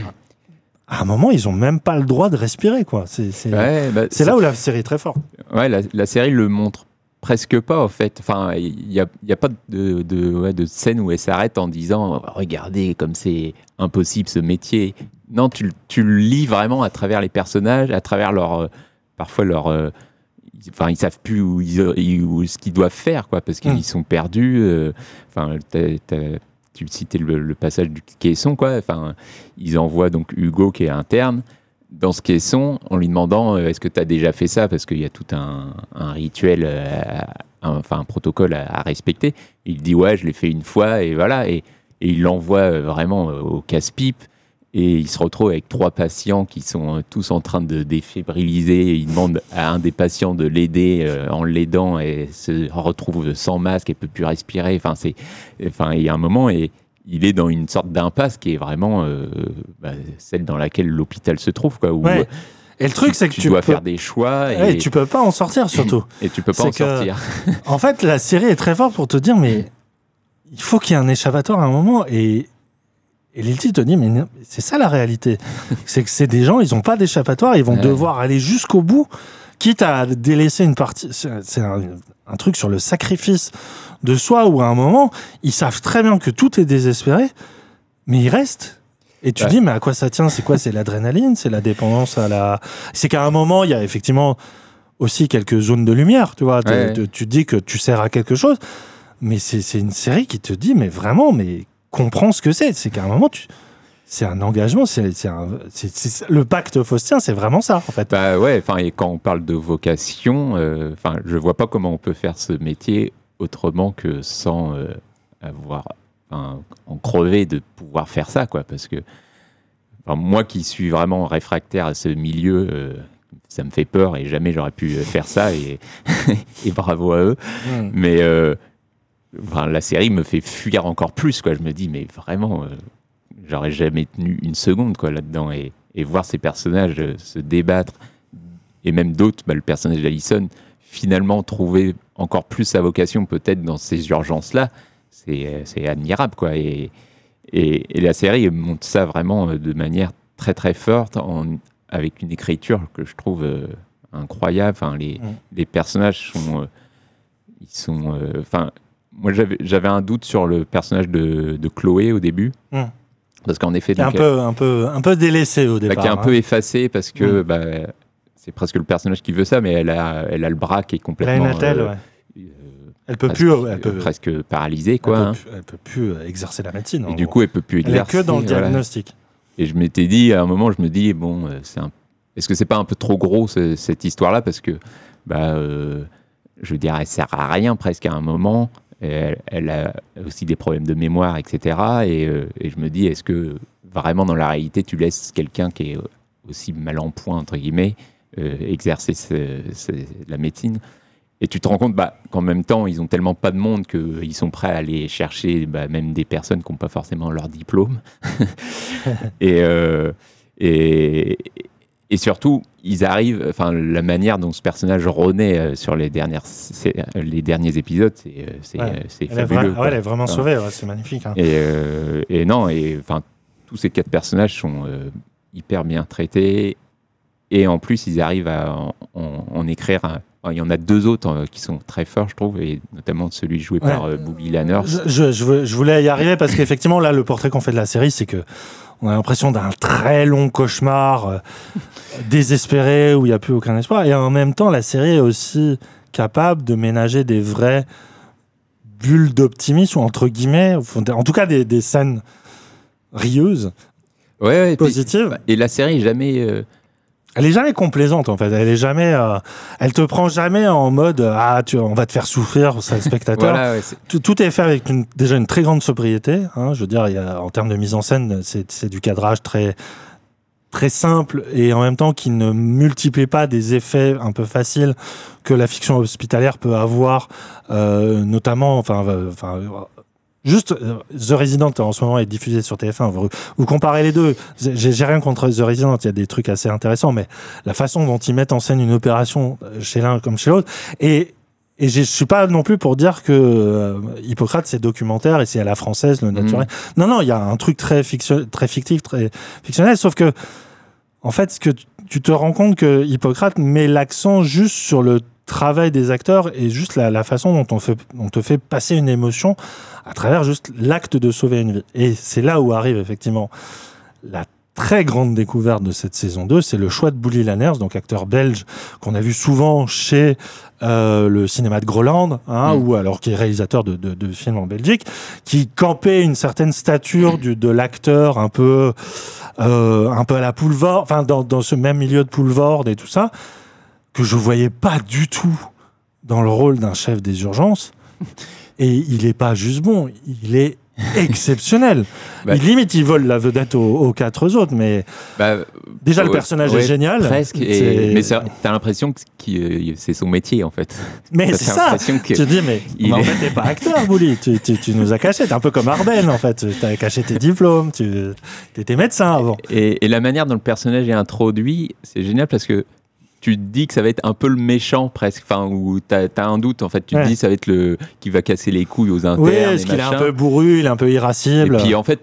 à un moment, ils ont même pas le droit de respirer, quoi. C'est Ouais, bah, là où la série est très forte. Ouais, la, la série le montre presque pas, en fait. Enfin, il n'y a, y a pas de, de, ouais, de scène où elle s'arrête en disant Regardez comme c'est impossible ce métier. Non, tu, le- tu le lis vraiment à travers les personnages, à travers leur. euh, parfois leur. Ils- Enfin, ils savent plus où ils, où- ce qu'ils doivent faire, quoi, parce qu'ils Mm. sont perdus. euh, Enfin, tu citais le, le passage du caisson, quoi. Enfin, ils envoient donc Hugo qui est interne dans ce caisson en lui demandant euh, est-ce que tu as déjà fait ça parce qu'il y a tout un, un rituel, euh, un- enfin un protocole à, à respecter. Il dit ouais, je l'ai fait une fois et voilà et, et il l'envoie vraiment au casse-pipe et il se retrouve avec trois patients qui sont euh, tous en train de défibriliser. Il demande à un des patients de l'aider euh, en l'aidant et se retrouve sans masque et peut plus respirer. Enfin c'est, enfin il y a un moment et il est dans une sorte d'impasse qui est vraiment euh, bah, celle dans laquelle l'hôpital se trouve. Quoi, où Ouais. Et le truc, c'est que tu, tu, dois peux... faire des choix Ouais, et, tu peux pas en sortir, surtout. et tu peux pas en que- sortir. en fait, la série est très forte pour te dire, mais il faut qu'il y ait un échappatoire à un moment. Et, et Lilti te dit, mais c'est ça la réalité. c'est que c'est des gens, ils n'ont pas d'échappatoire, ils vont Ouais. devoir aller jusqu'au bout, quitte à délaisser une partie. C'est un, un truc sur le sacrifice de soi, où à un moment, ils savent très bien que tout est désespéré, mais ils restent. Et tu Ouais. dis, mais à quoi ça tient? C'est quoi? C'est l'adrénaline? C'est la dépendance à la. C'est qu'à un moment, il y a effectivement aussi quelques zones de lumière, tu vois. Ouais. tu dis que tu sers à quelque chose, mais c'est une série qui te dit, mais vraiment, mais comprends ce que c'est. C'est qu'à un moment, tu. C'est un engagement, c'est c'est un- le pacte faustien, c'est vraiment ça, en fait. Bah ouais, enfin, et quand on parle de vocation, euh, enfin, je vois pas comment on peut faire ce métier autrement que sans euh, avoir en crever de pouvoir faire ça, quoi. Parce que moi qui suis vraiment réfractaire à ce milieu, euh, ça me fait peur et jamais j'aurais pu euh, faire ça et, et bravo à eux. Mm. Mais euh, enfin, la série me fait fuir encore plus, quoi. Je me dis, mais vraiment, euh, j'aurais jamais tenu une seconde, quoi, là-dedans. Et, et voir ces personnages euh, se débattre, et même d'autres, bah, le personnage d'Alison, finalement trouver encore plus sa vocation, peut-être, dans ces urgences-là, c'est euh, c'est admirable, quoi. Et, et, et la série montre ça vraiment de manière très, très forte, en, avec une écriture que je trouve euh, incroyable. Enfin, les, Mm. les personnages sont. euh, ils sont. Enfin, moi, j'avais un doute sur le personnage de, de Chloé au début. Mm. Parce qu'en effet, Qui est un donc, peu, un, peu, un peu délaissé au bah, départ. qui est un hein. peu effacée parce que Mm. bah, c'est presque le personnage qui veut ça, mais elle a, elle a le bras qui est Elle a complètement. une attelle, euh, ouais. euh, Elle peut presque, plus, elle peut, presque paralysée, quoi. elle hein. peut, plus- elle peut plus euh, exercer la médecine. Et du gros. coup, elle peut plus elle est exercer. que dans le voilà. diagnostic. Et je m'étais dit, à un moment, je me dis, bon, euh, c'est un... est-ce que c'est pas un peu trop gros ce- cette histoire-là? Parce que, bah, euh, je veux dire, elle sert à rien presque à un moment. Elle, a aussi des problèmes de mémoire, etc. Et, euh, et je me dis, est-ce que vraiment dans la réalité, tu laisses quelqu'un qui est aussi mal en point, entre guillemets, euh, exercer ce- ce- la médecine? Et tu te rends compte bah, qu'en même temps, ils ont tellement pas de monde qu'ils sont prêts à aller chercher bah, même des personnes qui n'ont pas forcément leur diplôme. et, euh, et surtout, ils arrivent, enfin, la manière dont ce personnage renaît euh, sur les, dernières, sé- les derniers épisodes, c'est euh, Ouais. euh, est, fabuleux. ouais, elle est vraiment Enfin, sauvée, ouais, c'est magnifique. hein. et, euh, et non, et enfin, tous ces quatre personnages sont euh, hyper bien traités. Et en plus, ils arrivent à en, en- en écrire. un- il y en a deux autres euh, qui sont très forts, je trouve, et notamment celui joué Ouais. par euh, Bobby Lanners. Je voulais y arriver parce qu'effectivement, là, le portrait qu'on fait de la série, c'est que on a l'impression d'un très long cauchemar euh, désespéré où il n'y a plus aucun espoir. Et en même temps, la série est aussi capable de ménager des vraies bulles d'optimisme, ou entre guillemets, en tout cas des, des scènes rieuses, Ouais, ouais, et puis- positives. Et la série est jamais. euh, Elle est jamais complaisante en fait. Elle est jamais. euh, elle te prend jamais en mode euh, ah tu on va te faire souffrir, ça le spectateur. voilà, ouais, c'est- tout, tout est fait avec une, déjà une très grande sobriété. hein. je veux dire, il y a, en termes de mise en scène, c'est du cadrage très très simple et en même temps qui ne multiplie pas des effets un peu faciles que la fiction hospitalière peut avoir, euh, notamment, enfin, enfin, juste euh, The Resident en ce moment est diffusé sur TF1. Vous, vous comparez les deux. J'ai rien contre The Resident, il y a des trucs assez intéressants, mais la façon dont ils mettent en scène une opération euh, chez l'un comme chez l'autre et et je suis pas non plus pour dire que euh, Hippocrate c'est documentaire et c'est à la française le naturel. Non non, il y a un truc très fiction, très fictif, très fictionnel. Sauf que en fait, ce que tu- tu te rends compte que Hippocrate met l'accent juste sur le travail des acteurs et juste la, la façon dont on, fait, on te fait passer une émotion à travers juste l'acte de sauver une vie. Et c'est là où arrive effectivement la très grande découverte de cette saison 2, c'est le choix de Bouli Lanners, donc acteur belge qu'on a vu souvent chez euh, le cinéma de Groland, hein, Mm. ou alors qui est réalisateur de, de- de films en Belgique, qui campait une certaine stature du, de l'acteur un peu, euh, un peu à la Poulvord, enfin dans, dans ce même milieu de Poulvord et tout ça, que je voyais pas du tout dans le rôle d'un chef des urgences. Et il est pas juste bon, il est exceptionnel. Bah, il limite, il vole la vedette aux, aux quatre autres, mais bah, déjà le ouais, personnage est génial. Presque. Et, mais t'as l'impression que qu'il- c'est son métier, en fait. Mais c'est ça. que Tu te dis, mais, il mais en est- fait, t'es pas acteur, Bouli. Tu, tu, tu nous as caché. T'es un peu comme Arben, en fait. T'as caché tes diplômes. Tu étais médecin avant. Et, et la manière dont le personnage est introduit, c'est génial parce que tu te dis que ça va être un peu le méchant presque, enfin, où t'as as un doute en fait. Tu Ouais. te dis ça va être le qui va casser les couilles aux internes. Oui, et est-ce qu'il est un peu bourru, il est un peu Et irascible. puis en fait,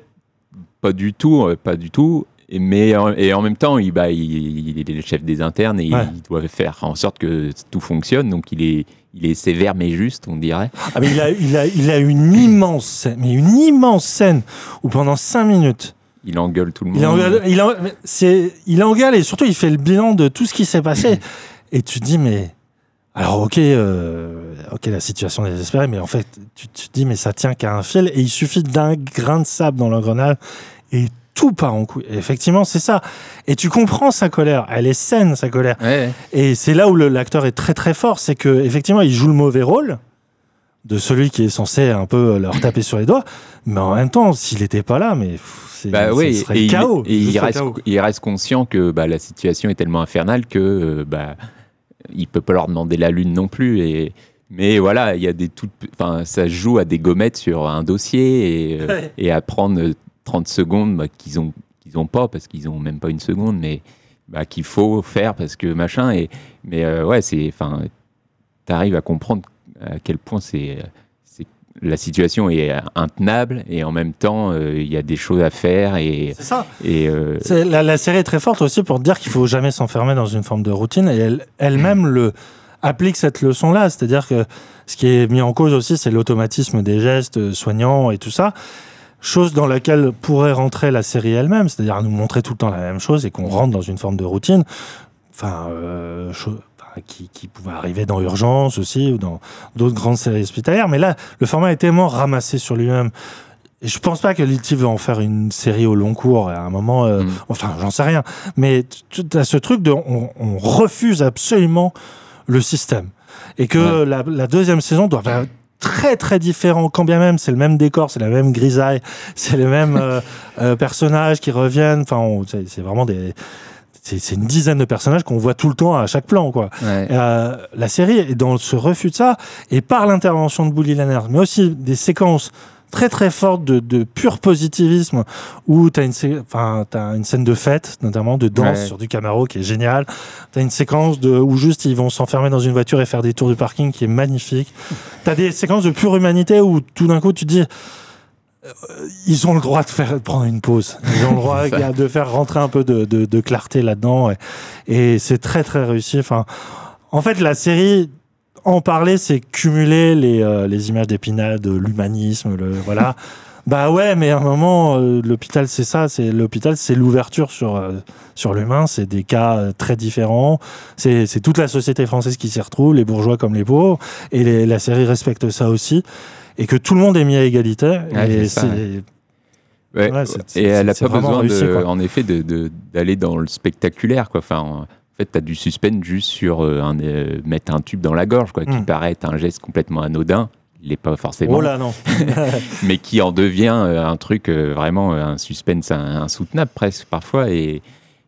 pas du tout, euh, pas du tout. Et, mais en, et en même temps, il, bah, il, il est le chef des internes et Ouais. il doit faire en sorte que tout fonctionne. Donc il est, il est sévère mais juste, on dirait. Ah, mais il a, il a, il a une immense scène, mais une immense scène où pendant cinq minutes, Il engueule tout le monde. il engueule, il, en- il engueule et surtout il fait le bilan de tout ce qui s'est passé. et tu te dis, mais. Alors, ok, euh, ok, la situation est désespérée, mais en fait, tu, tu te dis, mais ça tient qu'à un fil et il suffit d'un grain de sable dans l'engrenage et tout part en couille. Et effectivement, c'est ça. Et tu comprends sa colère. Elle est saine, sa colère. Ouais, Et c'est là où l'acteur est très très fort, c'est que effectivement il joue le mauvais rôle de celui qui est censé un peu leur taper sur les doigts, mais en même temps s'il n'était pas là, mais c'est Bah ça serait et, il- chaos. et il, reste, chaos. il reste conscient que bah, la situation est tellement infernale que euh, bah, il peut pas leur demander la lune non plus. Et, mais voilà, il y a des toutes, enfin, ça se joue à des gommettes sur un dossier et, euh, Ouais. et à prendre euh, 30 secondes bah, qu'ils ont, qu'ils ont pas parce qu'ils ont même pas une seconde, mais bah, qu'il faut faire parce que machin. Et, mais euh, ouais, c'est, enfin, t'arrives à comprendre à quel point c'est, la situation est intenable et en même temps, euh, il y a des choses à faire. Et, C'est ça. Et, euh, La, la série est très forte aussi pour dire qu'il faut jamais s'enfermer dans une forme de routine et elle, elle-même le applique cette leçon-là. C'est-à-dire que ce qui est mis en cause aussi, c'est l'automatisme des gestes soignants et tout ça. Chose dans laquelle pourrait rentrer la série elle-même, c'est-à-dire nous montrer tout le temps la même chose et qu'on rentre dans une forme de routine. Enfin, euh, qui, qui pouvait arriver dans Urgence aussi ou dans d'autres grandes séries hospitalières. Mais là, le format est tellement ramassé sur lui-même. Et je pense pas que Liti veut en faire une série au long cours. À un moment, euh, Mm. enfin, j'en sais rien. Mais tu as ce truc de, on, on refuse absolument le système. Et que la, la deuxième saison doit être très très différent, quand bien même c'est le même décor, c'est la même grisaille, c'est les mêmes euh, euh, personnages qui reviennent. Enfin, c'est vraiment des. C'est une dizaine de personnages qu'on voit tout le temps à chaque plan, quoi. ouais. Euh, la série est dans ce refus de ça, et par l'intervention de Bully Lanner, mais aussi des séquences très très fortes de, de pur positivisme, où tu as une, enfin, scène de fête, notamment de danse Ouais. sur du Camaro, qui est génial. Tu as une séquence de, où juste ils vont s'enfermer dans une voiture et faire des tours de parking, qui est magnifique. Tu as des séquences de pure humanité, où tout d'un coup tu te dis... euh, Ils ont le droit de faire de prendre une pause. Ils ont le droit de faire rentrer un peu de, de- de clarté là-dedans. Et, et c'est très très réussi. Enfin, en fait, la série, en parler, c'est cumuler les, euh, les images d'épinal, de l'humanisme, le voilà. bah ouais, mais à un moment, euh, l'hôpital, c'est ça. C'est l'hôpital, c'est l'ouverture sur euh, sur l'humain. C'est des cas très différents. C'est c'est toute la société française qui s'y retrouve, les bourgeois comme les pauvres. Et les- la série respecte ça aussi. Et que tout le monde est mis à égalité. Ouais, et c'est ouais. Ouais, elle n'a pas besoin, réussi, de, quoi. en effet, d'aller dans le spectaculaire. Quoi. Enfin, en fait, tu as du suspense juste sur euh, un, euh, mettre un tube dans la gorge, quoi, qui Mm. paraît être un geste complètement anodin. Il n'est pas forcément. Oh là non. mais qui en devient euh, un truc euh, vraiment un suspense in- insoutenable presque parfois. Et,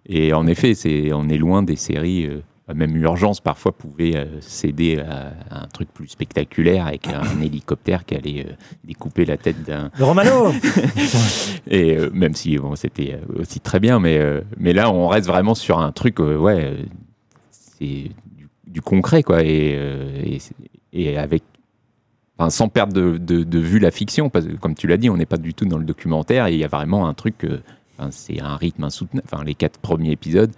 et en effet, c'est, on est loin des séries. euh, même Urgence parfois pouvait euh, céder à, à un truc plus spectaculaire avec un hélicoptère qui allait euh, découper la tête d'un. Romano. Et euh, même si bon, c'était euh, aussi très bien, mais, euh, mais là on reste vraiment sur un truc, euh, ouais, euh, c'est du, du concret quoi, et, euh, et, et avec enfin, sans perdre de, de- de vue la fiction, parce que comme tu l'as dit, on n'est pas du tout dans le documentaire, et il y a vraiment un truc, euh, enfin, c'est un rythme insoutenable. Enfin, les quatre premiers épisodes,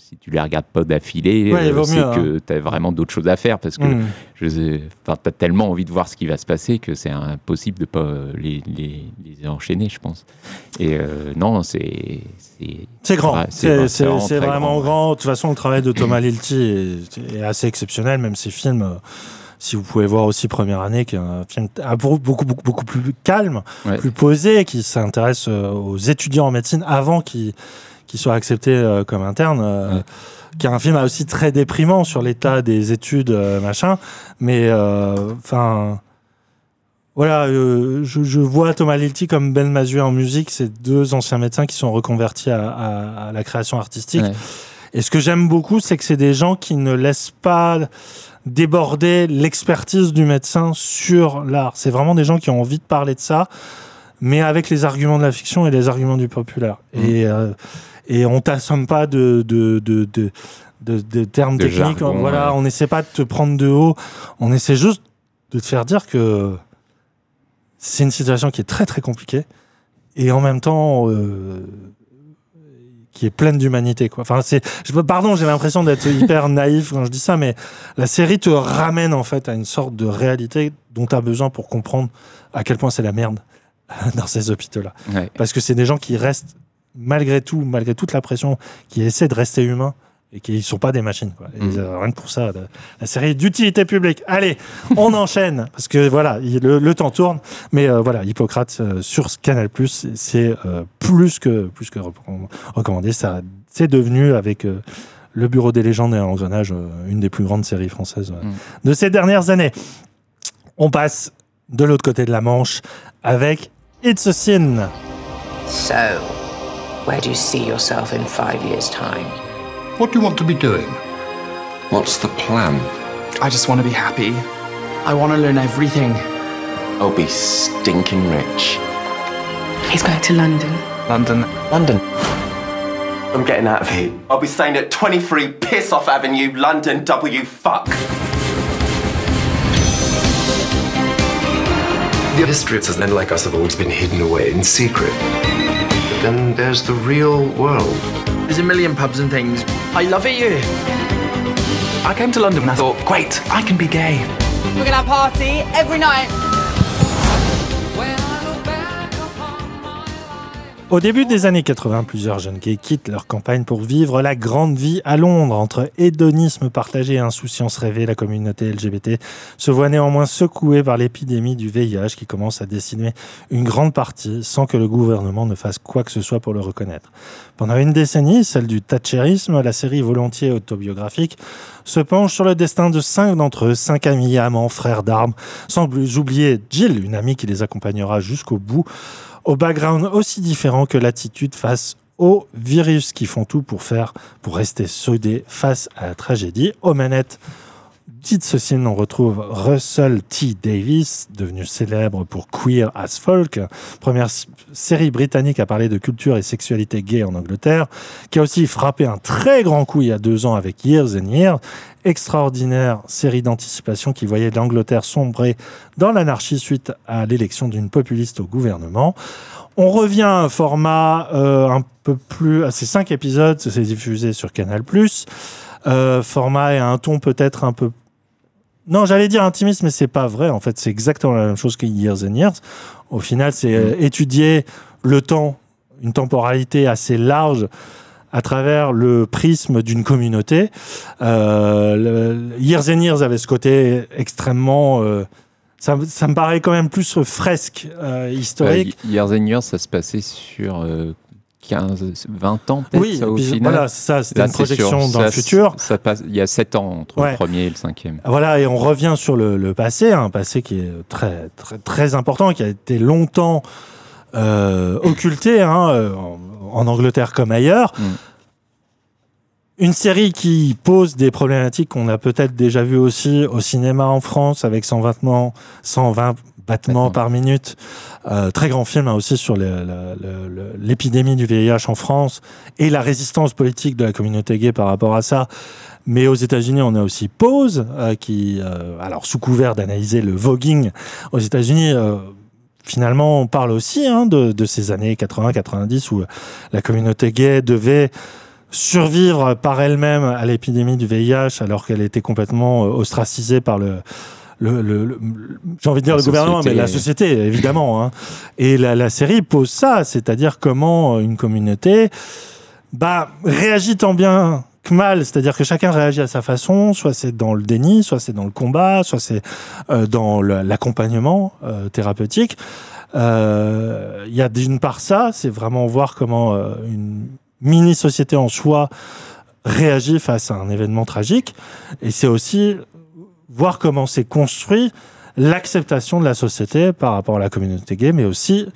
si tu les regardes pas d'affilée, Ouais, euh, c'est que tu as vraiment d'autres choses à faire, parce que Mm. sais, enfin, t'as tellement envie de voir ce qui va se passer que c'est impossible de pas euh, les, les, les enchaîner, je pense. Et euh, non, c'est c'est grand, c'est vraiment grand. De toute façon, le travail de Thomas Lilti est, est assez exceptionnel, même ses films. euh, Si vous pouvez voir aussi Première année, qui est un film à beaucoup, beaucoup, beaucoup, beaucoup plus calme, Ouais. plus posé, qui s'intéresse aux étudiants en médecine avant qu'ils qu'ils soient acceptés euh, comme internes. euh, Ouais. Qui est un film aussi très déprimant sur l'état des études, euh, machin. Mais, euh, enfin. voilà, je, je vois Thomas Lilti comme Ben Mazuet en musique. C'est deux anciens médecins qui sont reconvertis à, à- à la création artistique. Ouais. Et ce que j'aime beaucoup, c'est que c'est des gens qui ne laissent pas déborder l'expertise du médecin sur l'art. C'est vraiment des gens qui ont envie de parler de ça, mais avec les arguments de la fiction et les arguments du populaire. Mmh. Et, euh, et on t'assomme pas de, de, de, de, de- de termes De techniques. jargon, voilà, ouais. on n'essaie pas de te prendre de haut. On essaie juste de te faire dire que c'est une situation qui est très très compliquée et en même temps euh, qui est pleine d'humanité quoi. Enfin c'est je pardon, j'ai l'impression d'être hyper naïf quand je dis ça mais la série te ramène en fait à une sorte de réalité dont tu as besoin pour comprendre à quel point c'est la merde dans ces hôpitaux là. Ouais. Parce que c'est des gens qui restent malgré tout, malgré toute la pression, qui essaient de rester humains et qui ne sont pas des machines. Quoi. Et, Mm. euh, rien que pour ça, la, la série d'utilité publique. Allez, on enchaîne parce que voilà, il- le, le temps tourne. Mais euh, voilà, Hippocrate euh, sur Canal Plus, c'est euh, plus que plus que recomm- recommandé. Ça, c'est devenu avec euh, le Bureau des légendes et un engrenage euh, une des plus grandes séries françaises euh, Mm. de ces dernières années. On passe de l'autre côté de la Manche avec It's a Sin. So, where do you see yourself in five years' time? What do you want to be doing? What's the plan? I just want to be happy. I want to learn everything. I'll be stinking rich. He's going to London. London. London. I'm getting out of here. I'll be staying at 23 Piss Off Avenue, London, W fuck. The history of men like us have always been hidden away in secret. But then there's the real world. There's a million pubs and things. I love it here. I came to London and I thought, great, I can be gay. We're gonna have a party every night. Au début des années 80, plusieurs jeunes gays quittent leur campagne pour vivre la grande vie à Londres. Entre hédonisme partagé et insouciance rêvée, la communauté LGBT se voit néanmoins secouée par l'épidémie du VIH qui commence à décimer une grande partie sans que le gouvernement ne fasse quoi que ce soit pour le reconnaître. Pendant une décennie, celle du Thatcherisme, la série volontiers autobiographique se penche sur le destin de cinq d'entre eux, cinq amis, amants, frères d'armes, sans oublier Jill, une amie qui les accompagnera jusqu'au bout au background aussi différent que l'attitude face aux virus qui font tout pour faire, pour rester soudés face à la tragédie. Aux manettes, dites ceci, on retrouve Russell T. Davis, devenu célèbre pour Queer as Folk, première série britannique à parler de culture et sexualité gay en Angleterre, qui a aussi frappé un très grand coup il y a deux ans avec Years and Years, extraordinaire série d'anticipation qui voyait l'Angleterre sombrer dans l'anarchie suite à l'élection d'une populiste au gouvernement. On revient à un format euh, un peu plus... à ces cinq épisodes, c'est diffusé sur Canal+. Euh, format et un ton peut-être un peu... Non, j'allais dire intimiste, mais c'est pas vrai. En fait, c'est exactement la même chose que Years and Years. Au final, c'est euh, étudier le temps, une temporalité assez large à travers le prisme d'une communauté. Euh, le, Years and Years avait ce côté extrêmement... Euh, ça, ça, me paraît quand même plus fresque, euh, historique. Years and Years, ça se passait sur 15, 20 ans peut-être oui, ça, au puis, final. Voilà, ça, c'était une projection dans ça, le futur. Ça passe, il y a 7 ans entre ouais. le premier et le cinquième. Voilà, et on revient sur le, le, passé, un passé qui est très, très, très important, qui a été longtemps euh, occulté, hein, en, en, Angleterre comme ailleurs. Mm. Une série qui pose des problématiques qu'on a peut-être déjà vues aussi au cinéma en France avec 120, 120 battements par minute. Euh, très grand film hein, aussi sur l'épidémie du VIH en France et la résistance politique de la communauté gay par rapport à ça. Mais aux États-Unis, on a aussi Pause, euh, qui, euh, alors sous couvert d'analyser le voguing aux États-Unis, finalement, on parle aussi hein, de, de, ces années 80-90 où la communauté gay devait survivre par elle-même à l'épidémie du VIH alors qu'elle était complètement ostracisée par le, le, le, le j'ai envie de dire la le gouvernement, mais la société, évidemment. Hein. Et la, la, série pose ça, c'est-à-dire comment une communauté bah, réagit tant bien que mal, c'est-à-dire que chacun réagit à sa façon, soit c'est dans le déni, soit c'est dans le combat, soit c'est euh, dans l'accompagnement euh, thérapeutique. Il euh, y a d'une part ça, c'est vraiment voir comment une mini-société en soi réagit face à un événement tragique, et c'est aussi voir comment c'est construit l'acceptation de la société par rapport à la communauté gay, mais aussi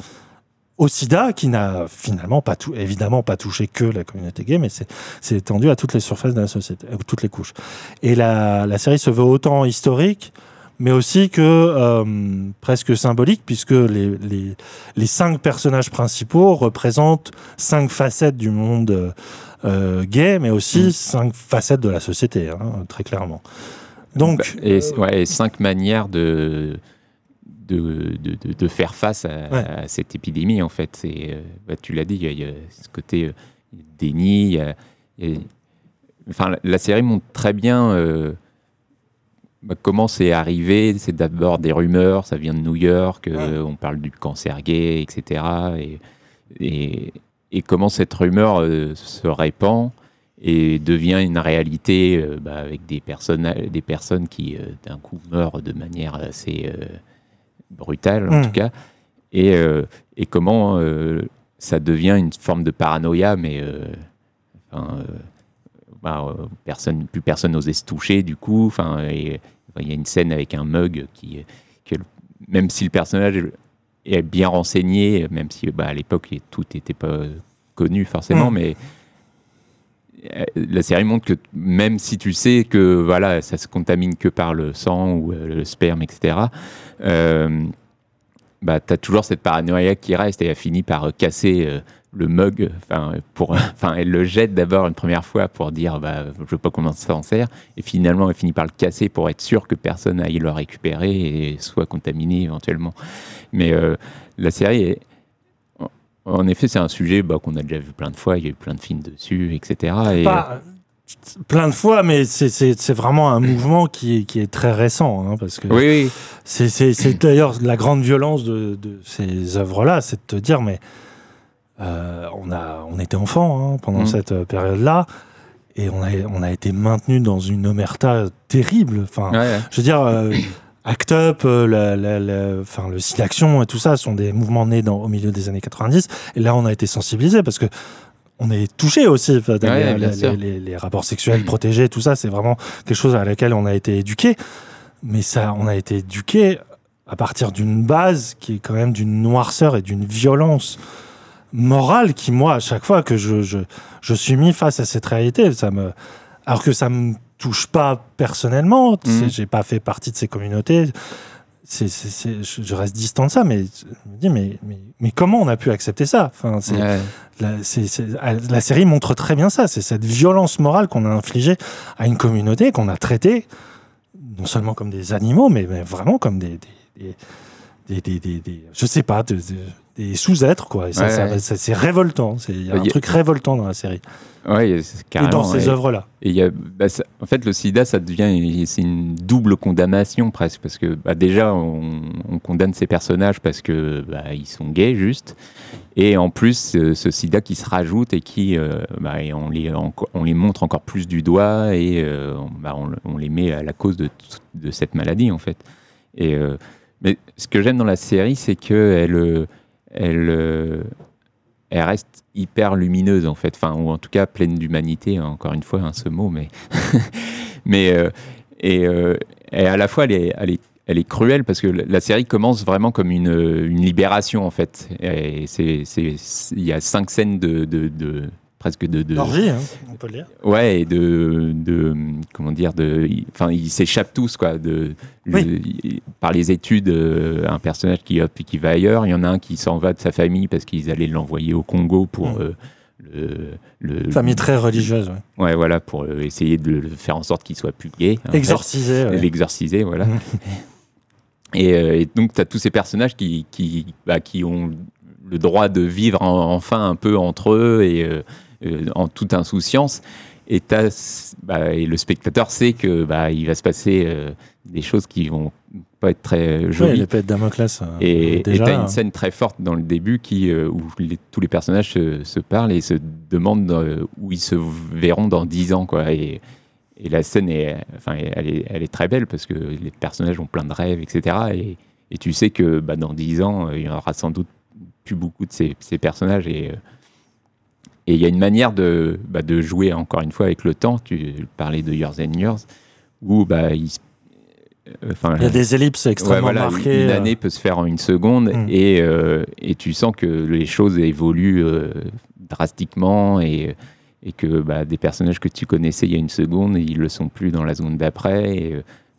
au sida, qui n'a finalement pas tout, évidemment pas touché que la communauté gay, mais c'est étendu à toutes les surfaces de la société, à toutes les couches. Et la, la série se veut autant historique, mais aussi que euh, presque symbolique, puisque les, les, les, cinq personnages principaux représentent cinq facettes du monde euh, gay, mais aussi mmh. cinq facettes de la société, hein, très clairement. Donc, et, ouais, et cinq manières de, de, de, de, faire face à, ouais. à, cette épidémie, en fait. C'est, bah, tu l'as dit, il y, y, a ce côté euh, déni. Il y a, y a, enfin, la, série montre très bien euh, bah, comment c'est arrivé. C'est d'abord des rumeurs, ça vient de New York, euh, on parle du cancer gay, etc. Et, et, et comment cette rumeur euh, se répand et devient une réalité euh, bah, avec des personnes, des personnes qui euh, d'un coup meurent de manière assez euh, brutale en Hmm. mmh. tout cas, et, et comment ça devient une forme de paranoïa, mais enfin, bah, personne, plus personne n'osait se toucher du coup. Enfin, il y a une scène avec un mug qui, même si le personnage est bien renseigné, même si bah, à l'époque tout n'était pas connu forcément, mmh. mais la série montre que même si tu sais que voilà, ça se contamine que par le sang ou euh, le sperme, etc., euh, bah, tu as toujours cette paranoïa qui reste et elle finit par euh, casser euh, le mug. Enfin, elle le jette d'abord une première fois pour dire bah, je veux pas ça s'en sert. Et finalement, elle finit par le casser pour être sûr que personne aille le récupérer et soit contaminé éventuellement. Mais euh, la série est. En effet, c'est un sujet bah, qu'on a déjà vu plein de fois. Il y a eu plein de films dessus, etc. Et, Pas plein de fois, mais c'est- vraiment un mouvement qui est, qui est très récent. hein, parce que Oui, oui. c'est d'ailleurs la grande violence de, de ces œuvres-là, c'est de te dire, mais euh, on, a, on était enfant hein, pendant Mhm. cette euh, période-là. Et on a, on a été maintenu dans une omerta terrible. Enfin, Ouais, ouais. je veux dire, euh, Act Up, euh, la- la- la- enfin, le site d'action et tout ça sont des mouvements nés dans, au milieu des années 90. Et là, on a été sensibilisé parce que on est touché aussi. Les, Ouais, les- les- les rapports sexuels protégés, tout ça, c'est vraiment quelque chose à laquelle on a été éduqué. Mais ça, on a été éduqué à partir d'une base qui est quand même d'une noirceur et d'une violence morale qui, moi, à chaque fois que je, je, je suis mis face à cette réalité, ça me, alors que ça me touche pas personnellement, Mhm. j'ai pas fait partie de ces communautés, je, je reste distant de ça, mais je me dis, mais, mais, mais comment on a pu accepter ça? Enfin, Ouais. la, série montre très bien ça, c'est cette violence morale qu'on a infligée à une communauté qu'on a traitée non seulement comme des animaux, mais, mais vraiment comme des, des, des, des, je sais pas, des sous-êtres quoi. Et ça, Ouais, c'est révoltant. Il y a Bah, un y a- truc révoltant dans la série. Ouais, Et dans ces ouais. œuvres-là. Et il y a, bah, ça- en fait, le sida, ça devient, c'est une double condamnation presque, parce que bah, déjà, on, on condamne ces personnages parce que bah, ils sont gays, juste, et en plus, ce, ce sida qui se rajoute et qui, euh, et on les, on les montre encore plus du doigt et euh, on, les met à la cause de, de cette maladie, en fait. Et euh, mais ce que j'aime dans la série, c'est que elle, elle, euh, elle reste hyper lumineuse en fait, enfin ou en tout cas pleine d'humanité. Encore une fois, hein, ce mot, mais mais euh, et, euh, et à la fois elle est, elle est elle est cruelle parce que la série commence vraiment comme une, libération en fait. Il y a cinq scènes de- presque de, de L'orgie, hein, on peut le dire. Ouais, et de, de comment dire, de, enfin, ils s'échappent tous quoi, de, le- par les études, euh, un personnage qui hop, qui va ailleurs, il y en a un qui s'en va de sa famille parce qu'ils allaient l'envoyer au Congo pour Mm. euh, le, le- Famille très religieuse, ouais. Ouais, voilà, pour euh, essayer de le faire en sorte qu'il soit plus gay. Exorciser, ouais. L'exorciser, voilà. Mm. Et, et donc, tu as tous ces personnages qui, qui, bah, qui ont le droit de vivre en- enfin un peu entre eux et en toute insouciance. Et, bah, et le spectateur sait que bah, il va se passer euh, des choses qui vont pas être très Ouais, jolies. de Damoclès. euh, Et tu as hein. une scène très forte dans le début qui, euh, où les- tous les personnages se, se parlent et se demandent euh, où ils se verront dans 10 ans. Quoi. Et, et la scène, est, enfin, elle, est, elle est très belle parce que les personnages ont plein de rêves, etc. Et, et tu sais que bah, dans 10 ans, euh, il y aura sans doute plus beaucoup de ces, ces personnages. Et euh, et il y a une manière de, bah, de jouer, encore une fois, avec le temps. Tu parlais de Years and Years, où bah, il euh, enfin, Il y a des ellipses extrêmement voilà, marquées, Une euh. année peut se faire en une seconde Mm. et, euh, et tu sens que les choses évoluent euh, drastiquement et, et que bah, des personnages que tu connaissais il y a une seconde, ils le sont plus dans la seconde d'après. et,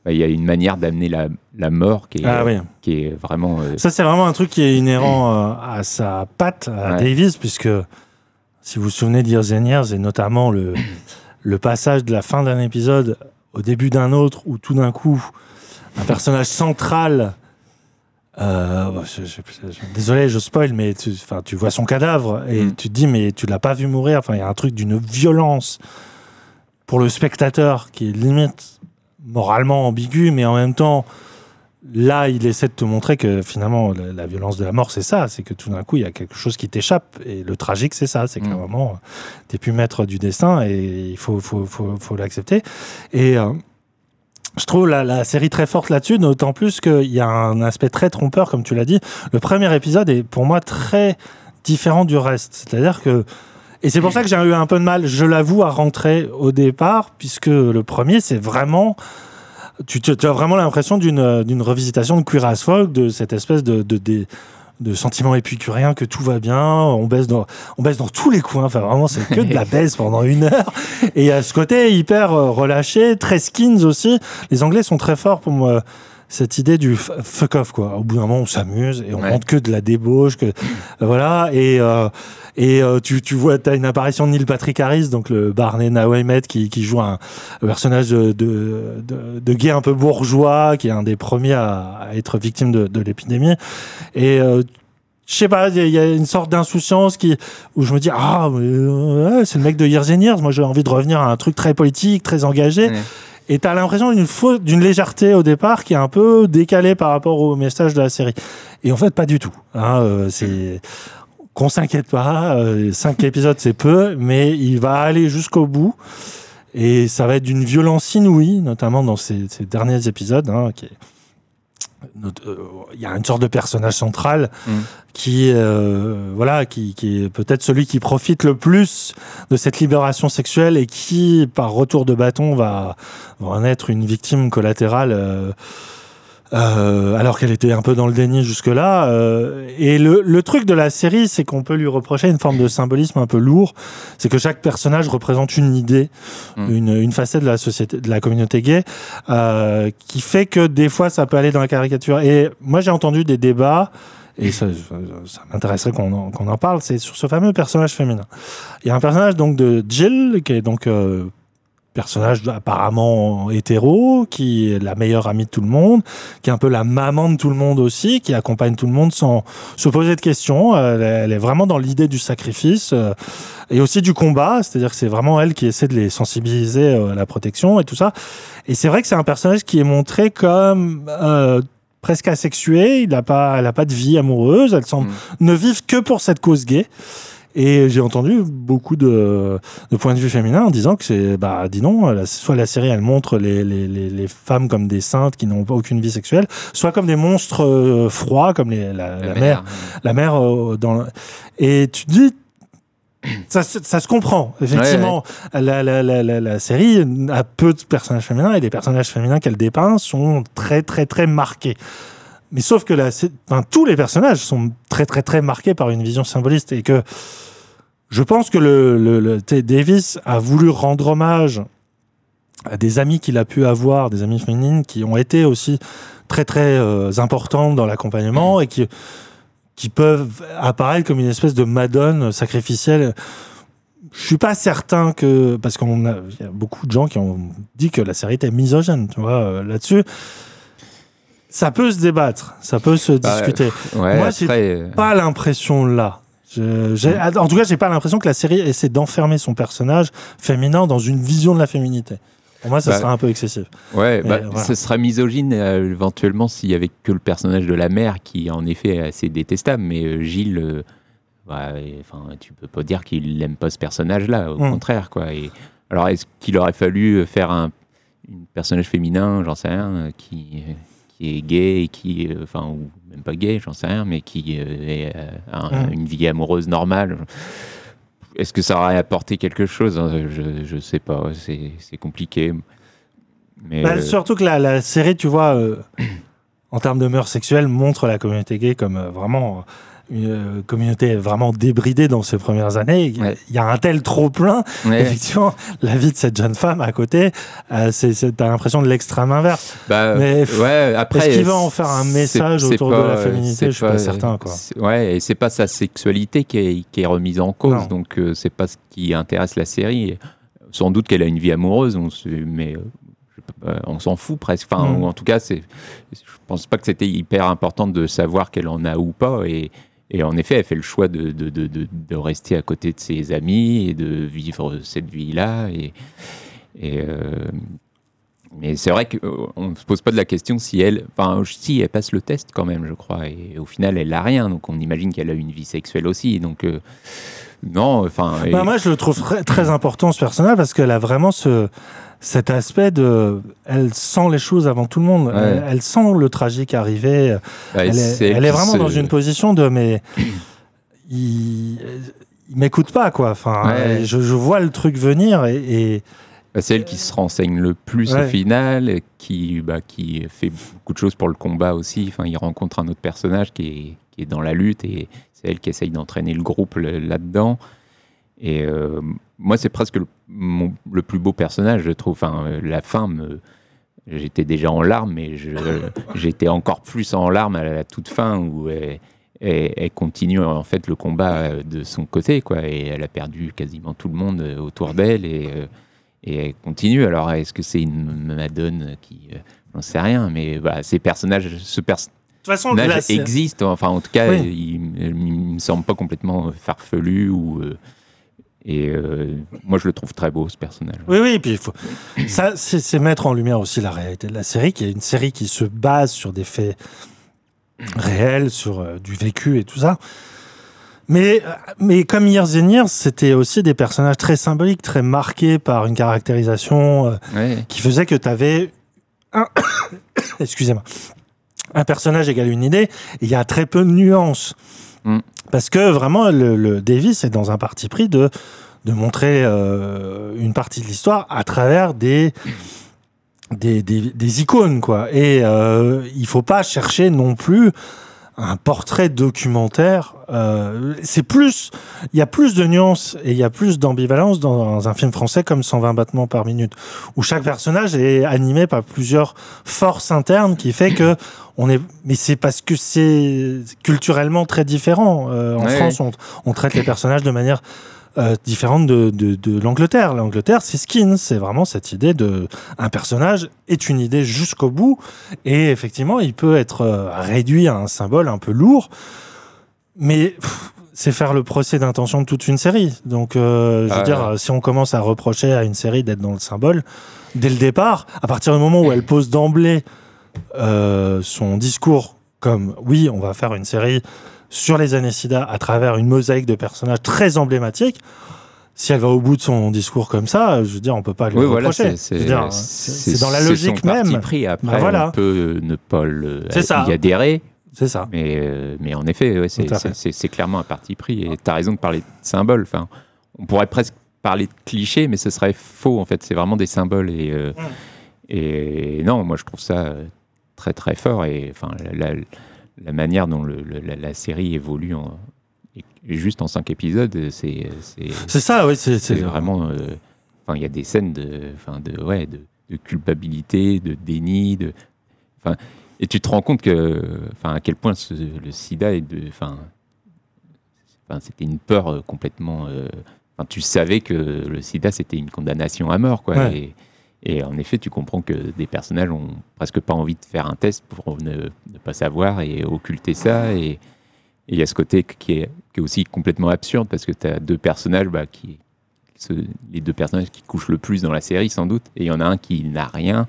Il y a une manière d'amener la, la mort qui est, Ah oui. qui est vraiment. euh, Ça, c'est vraiment un truc qui est inhérent euh, à sa patte, à Ouais. Davis, puisque si vous vous souvenez Years, et notamment le, le passage de la fin d'un épisode au début d'un autre, où tout d'un coup, un personnage central. euh, je- je- je- désolé, je spoil, mais tu, vois son cadavre et tu te dis, mais tu l'as pas vu mourir. Enfin, il y a un truc d'une violence pour le spectateur qui est limite moralement ambigu, mais en même temps, là, il essaie de te montrer que finalement, la, la violence de la mort, c'est ça. C'est que tout d'un coup, il y a quelque chose qui t'échappe. Et le tragique, c'est ça. C'est qu'à un moment, t'es plus maître du destin et il faut, faut, faut, faut l'accepter. Et euh, je trouve la, la série très forte là-dessus, d'autant plus qu'il y a un aspect très trompeur, comme tu l'as dit. Le premier épisode est pour moi très différent du reste. C'est-à-dire que. Et c'est pour ça que j'ai eu un peu de mal, je l'avoue, à rentrer au départ, puisque le premier, c'est vraiment tu, tu- tu as vraiment l'impression d'une euh, d'une revisitation de Queer as Folk, de cette espèce de, de, de, de sentiment épicurien que tout va bien, on baisse dans, on baisse dans tous les coins, enfin vraiment c'est que de la baisse pendant une heure. Et il y a ce côté hyper euh, relâché, très skins aussi. Les Anglais sont très forts pour me cette idée du fuck off quoi. Au bout d'un moment, on s'amuse et on Ouais. montre que de la débauche, que voilà. Et euh, et euh, tu, tu vois, t'as une apparition de Neil Patrick Harris, donc le Barney Nawaymet qui, qui joue un, personnage de, de, de, de gay un peu bourgeois, qui est un des premiers à, à être victime de, de l'épidémie. Et euh, je sais pas, il y, a- une sorte d'insouciance qui où je me dis ah euh, c'est le mec de Years and Years. Moi, j'ai envie de revenir à un truc très politique, très engagé. Ouais. Et t'as l'impression d'une faute, d'une légèreté au départ qui est un peu décalée par rapport au message de la série. Et en fait, pas du tout. Hein, euh, c'est qu'on s'inquiète pas. euh, cinq épisodes, c'est peu, mais il va aller jusqu'au bout. Et ça va être d'une violence inouïe, notamment dans ces, derniers épisodes. Hein, il y a une sorte de personnage central Mm. qui, euh, voilà, qui, qui est peut-être celui qui profite le plus de cette libération sexuelle et qui, par retour de bâton, va, va en être une victime collatérale. euh, euh, alors qu'elle était un peu dans le déni jusque-là. euh, et le, le truc de la série, c'est qu'on peut lui reprocher une forme de symbolisme un peu lourd. C'est que chaque personnage représente une idée, Mm. une, une facette de la société, de la communauté gay, euh, qui fait que des fois ça peut aller dans la caricature. Et moi, j'ai entendu des débats. Et ça, ça, ça m'intéresserait qu'on en, en parle, c'est sur ce fameux personnage féminin. Il y a un personnage donc de Jill, qui est donc euh, personnage apparemment hétéro, qui est la meilleure amie de tout le monde, qui est un peu la maman de tout le monde aussi, qui accompagne tout le monde sans se poser de questions. Elle, est- vraiment dans l'idée du sacrifice euh, et aussi du combat, c'est-à-dire que c'est vraiment elle qui essaie de les sensibiliser euh, à la protection et tout ça. Et c'est vrai que c'est un personnage qui est montré comme euh, presque asexué, il n'a pas, elle a pas de vie amoureuse, elle semble ne vivre que pour cette cause gay. Et j'ai entendu beaucoup de, de points de vue féminins en disant que c'est, bah, dis non, la- soit la série elle montre les, les, les, les femmes comme des saintes qui n'ont pas aucune vie sexuelle, soit comme des monstres euh, froids comme les, la, la, mère, la mère euh, dans. le- Et tu te dis, ça, se- ça se comprend. Effectivement, La, la, la, la, la série a peu de personnages féminins et les personnages féminins qu'elle dépeint sont très, très, très marqués. Mais sauf que tous les personnages sont très, très, très marqués par une vision symboliste et que je pense que le, le, T. Davis a voulu rendre hommage à des amis qu'il a pu avoir, des amis féminines qui ont été aussi très très euh, importantes dans l'accompagnement et qui qui peuvent apparaître comme une espèce de madone sacrificielle. Je suis pas certain que parce qu'on y a beaucoup de gens qui ont dit que la série était misogyne, tu vois, euh, là-dessus. Ça peut se débattre, ça peut se Bah, discuter. ouais, Moi, j'ai euh, pas l'impression là. Je- j'ai- en tout cas, j'ai pas l'impression que la série essaie d'enfermer son personnage féminin dans une vision de la féminité. Pour moi, ça Bah, serait un peu excessif. Ouais, bah, voilà. ce serait misogyne euh, éventuellement s'il y avait que le personnage de la mère qui en effet est assez détestable, mais euh, Gilles, euh, bah, et, tu peux pas dire qu'il n'aime pas ce personnage-là, au Mm. contraire quoi. Et, alors est-ce qu'il aurait fallu faire un une personnage féminin, j'en sais rien, euh, qui qui est gay et qui, euh, enfin ou même pas gay, j'en sais rien, mais qui euh, est, euh, un- Mm. une vie amoureuse normale. Est-ce que ça aurait apporté quelque chose hein, Je je sais pas, c'est c'est compliqué. Mais Bah, euh, Surtout que la, la série, tu vois, euh, en termes de mœurs sexuelles, montre la communauté gay comme euh, vraiment une euh, communauté vraiment débridée dans ses premières années. Il y a- il y a un tel trop plein. Ouais. Effectivement, la vie de cette jeune femme à côté, euh, c'est, t'as l'impression de l'extrême inverse. Bah, Mais ouais, après, est-ce qu'il va en faire un message autour pas- de la féminité? Je suis pas certain. Quoi. Ouais, et c'est pas sa sexualité qui est, qui est remise en cause, Non. donc euh, c'est pas ce qui intéresse la série. Sans doute qu'elle a une vie amoureuse, on se- mais euh, on s'en fout presque. Enfin, Mm. en tout cas, c'est, je pense pas que c'était hyper important de savoir qu'elle en a ou pas. Et, et en effet, elle fait le choix de, de, de, de, rester à côté de ses amis et de vivre cette vie-là. Et, euh, mais c'est vrai qu'on ne se pose pas de la question si elle. Enfin, si elle passe le test quand même, je crois. Et au final, elle n'a rien. Donc on imagine qu'elle a une vie sexuelle aussi. Donc. euh, non, enfin. et- Bah, moi, je le trouve très, très important ce personnage parce qu'elle a vraiment ce, cet aspect de. Elle sent les choses avant tout le monde. Ouais. Elle, elle sent le tragique arriver. Ouais, elle, est, elle vraiment dans une position de. Mais. il il m'écoute pas, quoi. Enfin, Ouais. je, je vois le truc venir et. et- Bah, c'est elle qui se renseigne le plus au Ouais. final, et qui, bah, qui fait beaucoup de choses pour le combat aussi. Enfin, il rencontre un autre personnage qui est, qui est dans la lutte et elle qui essaye d'entraîner le groupe là-dedans. Et euh, moi, c'est presque le, plus beau personnage, je trouve. Enfin, euh, la fin j'étais déjà en larmes, mais j'étais encore plus en larmes à la, toute fin où elle, elle- continue en fait le combat euh, de son côté, quoi. Et elle a perdu quasiment tout le monde euh, autour d'elle et, euh, elle continue. Alors, est-ce que c'est une Madone qui. euh, J'en sais rien, mais bah, ces personnages, ce personnage façon, là, c'est- existe. Enfin, en tout cas, Oui. il, il me semble pas complètement farfelu ou. euh, et euh, moi, je le trouve très beau, ce personnage. Oui, oui, et puis faut... ça, c'est mettre en lumière aussi la réalité de la série, qui est une série qui se base sur des faits réels, sur euh, du vécu et tout ça. Mais, euh, mais comme Years and Years, c'était aussi des personnages très symboliques, très marqués par une caractérisation euh, Ouais. qui faisait que tu avais un... Excusez-moi. Un personnage égale une idée, il y a très peu de nuances. Mm. Parce que vraiment, le, le Davis est dans un parti pris de, de montrer euh, une partie de l'histoire à travers des, des, des, des icônes, quoi. Et euh, il faut pas chercher non plus un portrait documentaire. Euh, c'est plus, il y a plus de nuances et il y a plus d'ambivalence dans un film français comme 120 battements par minute, où chaque personnage est animé par plusieurs forces internes qui fait que on est, mais c'est parce que c'est culturellement très différent. Euh, en Ouais, France, on, on traite les personnages de manière euh, différente de, de, de l'Angleterre. L'Angleterre, c'est skin, c'est vraiment cette idée de un personnage est une idée jusqu'au bout, et effectivement, il peut être euh, réduit à un symbole un peu lourd, mais c'est faire le procès d'intention de toute une série. Donc, euh, je veux Ah, dire, ouais. si on commence à reprocher à une série d'être dans le symbole dès le départ, à partir du moment où elle pose d'emblée euh, son discours comme oui, on va faire une série sur les années SIDA à travers une mosaïque de personnages très emblématiques. Si elle va au bout de son discours comme ça, je veux dire, on peut pas lui Oui, voilà, reprocher. veux c'est- dans la logique son parti même. pris. Après, Bah voilà. on peut ne pas le, ça. y adhérer. C'est ça. Mais, euh, mais en effet, ouais, c'est clairement un parti pris. Et tu as raison de parler de symboles. Enfin, on pourrait presque parler de clichés, mais ce serait faux, en fait. C'est vraiment des symboles. Et, euh, et non, moi, je trouve ça très, très fort. Et enfin, la, la- la manière dont le- le- la, la série évolue en, juste en cinq épisodes, c'est c'est- ça, oui, c'est- vraiment. euh, Enfin, il y a des scènes de, enfin, de, ouais, de, de culpabilité, de déni, de. Enfin, et tu te rends compte que, enfin, à quel point ce- le SIDA est de, enfin, enfin, c'était une peur euh, complètement. euh, Enfin, tu savais que le SIDA c'était une condamnation à mort, quoi. Ouais. Et, et en effet, tu comprends que des personnages ont presque pas envie de faire un test pour ne, ne pas savoir et occulter ça. Et il y a ce côté qui est, qui est aussi complètement absurde parce que tu as deux personnages bah, qui, ce- les deux personnages qui couchent le plus dans la série sans doute, et il y en a un qui n'a rien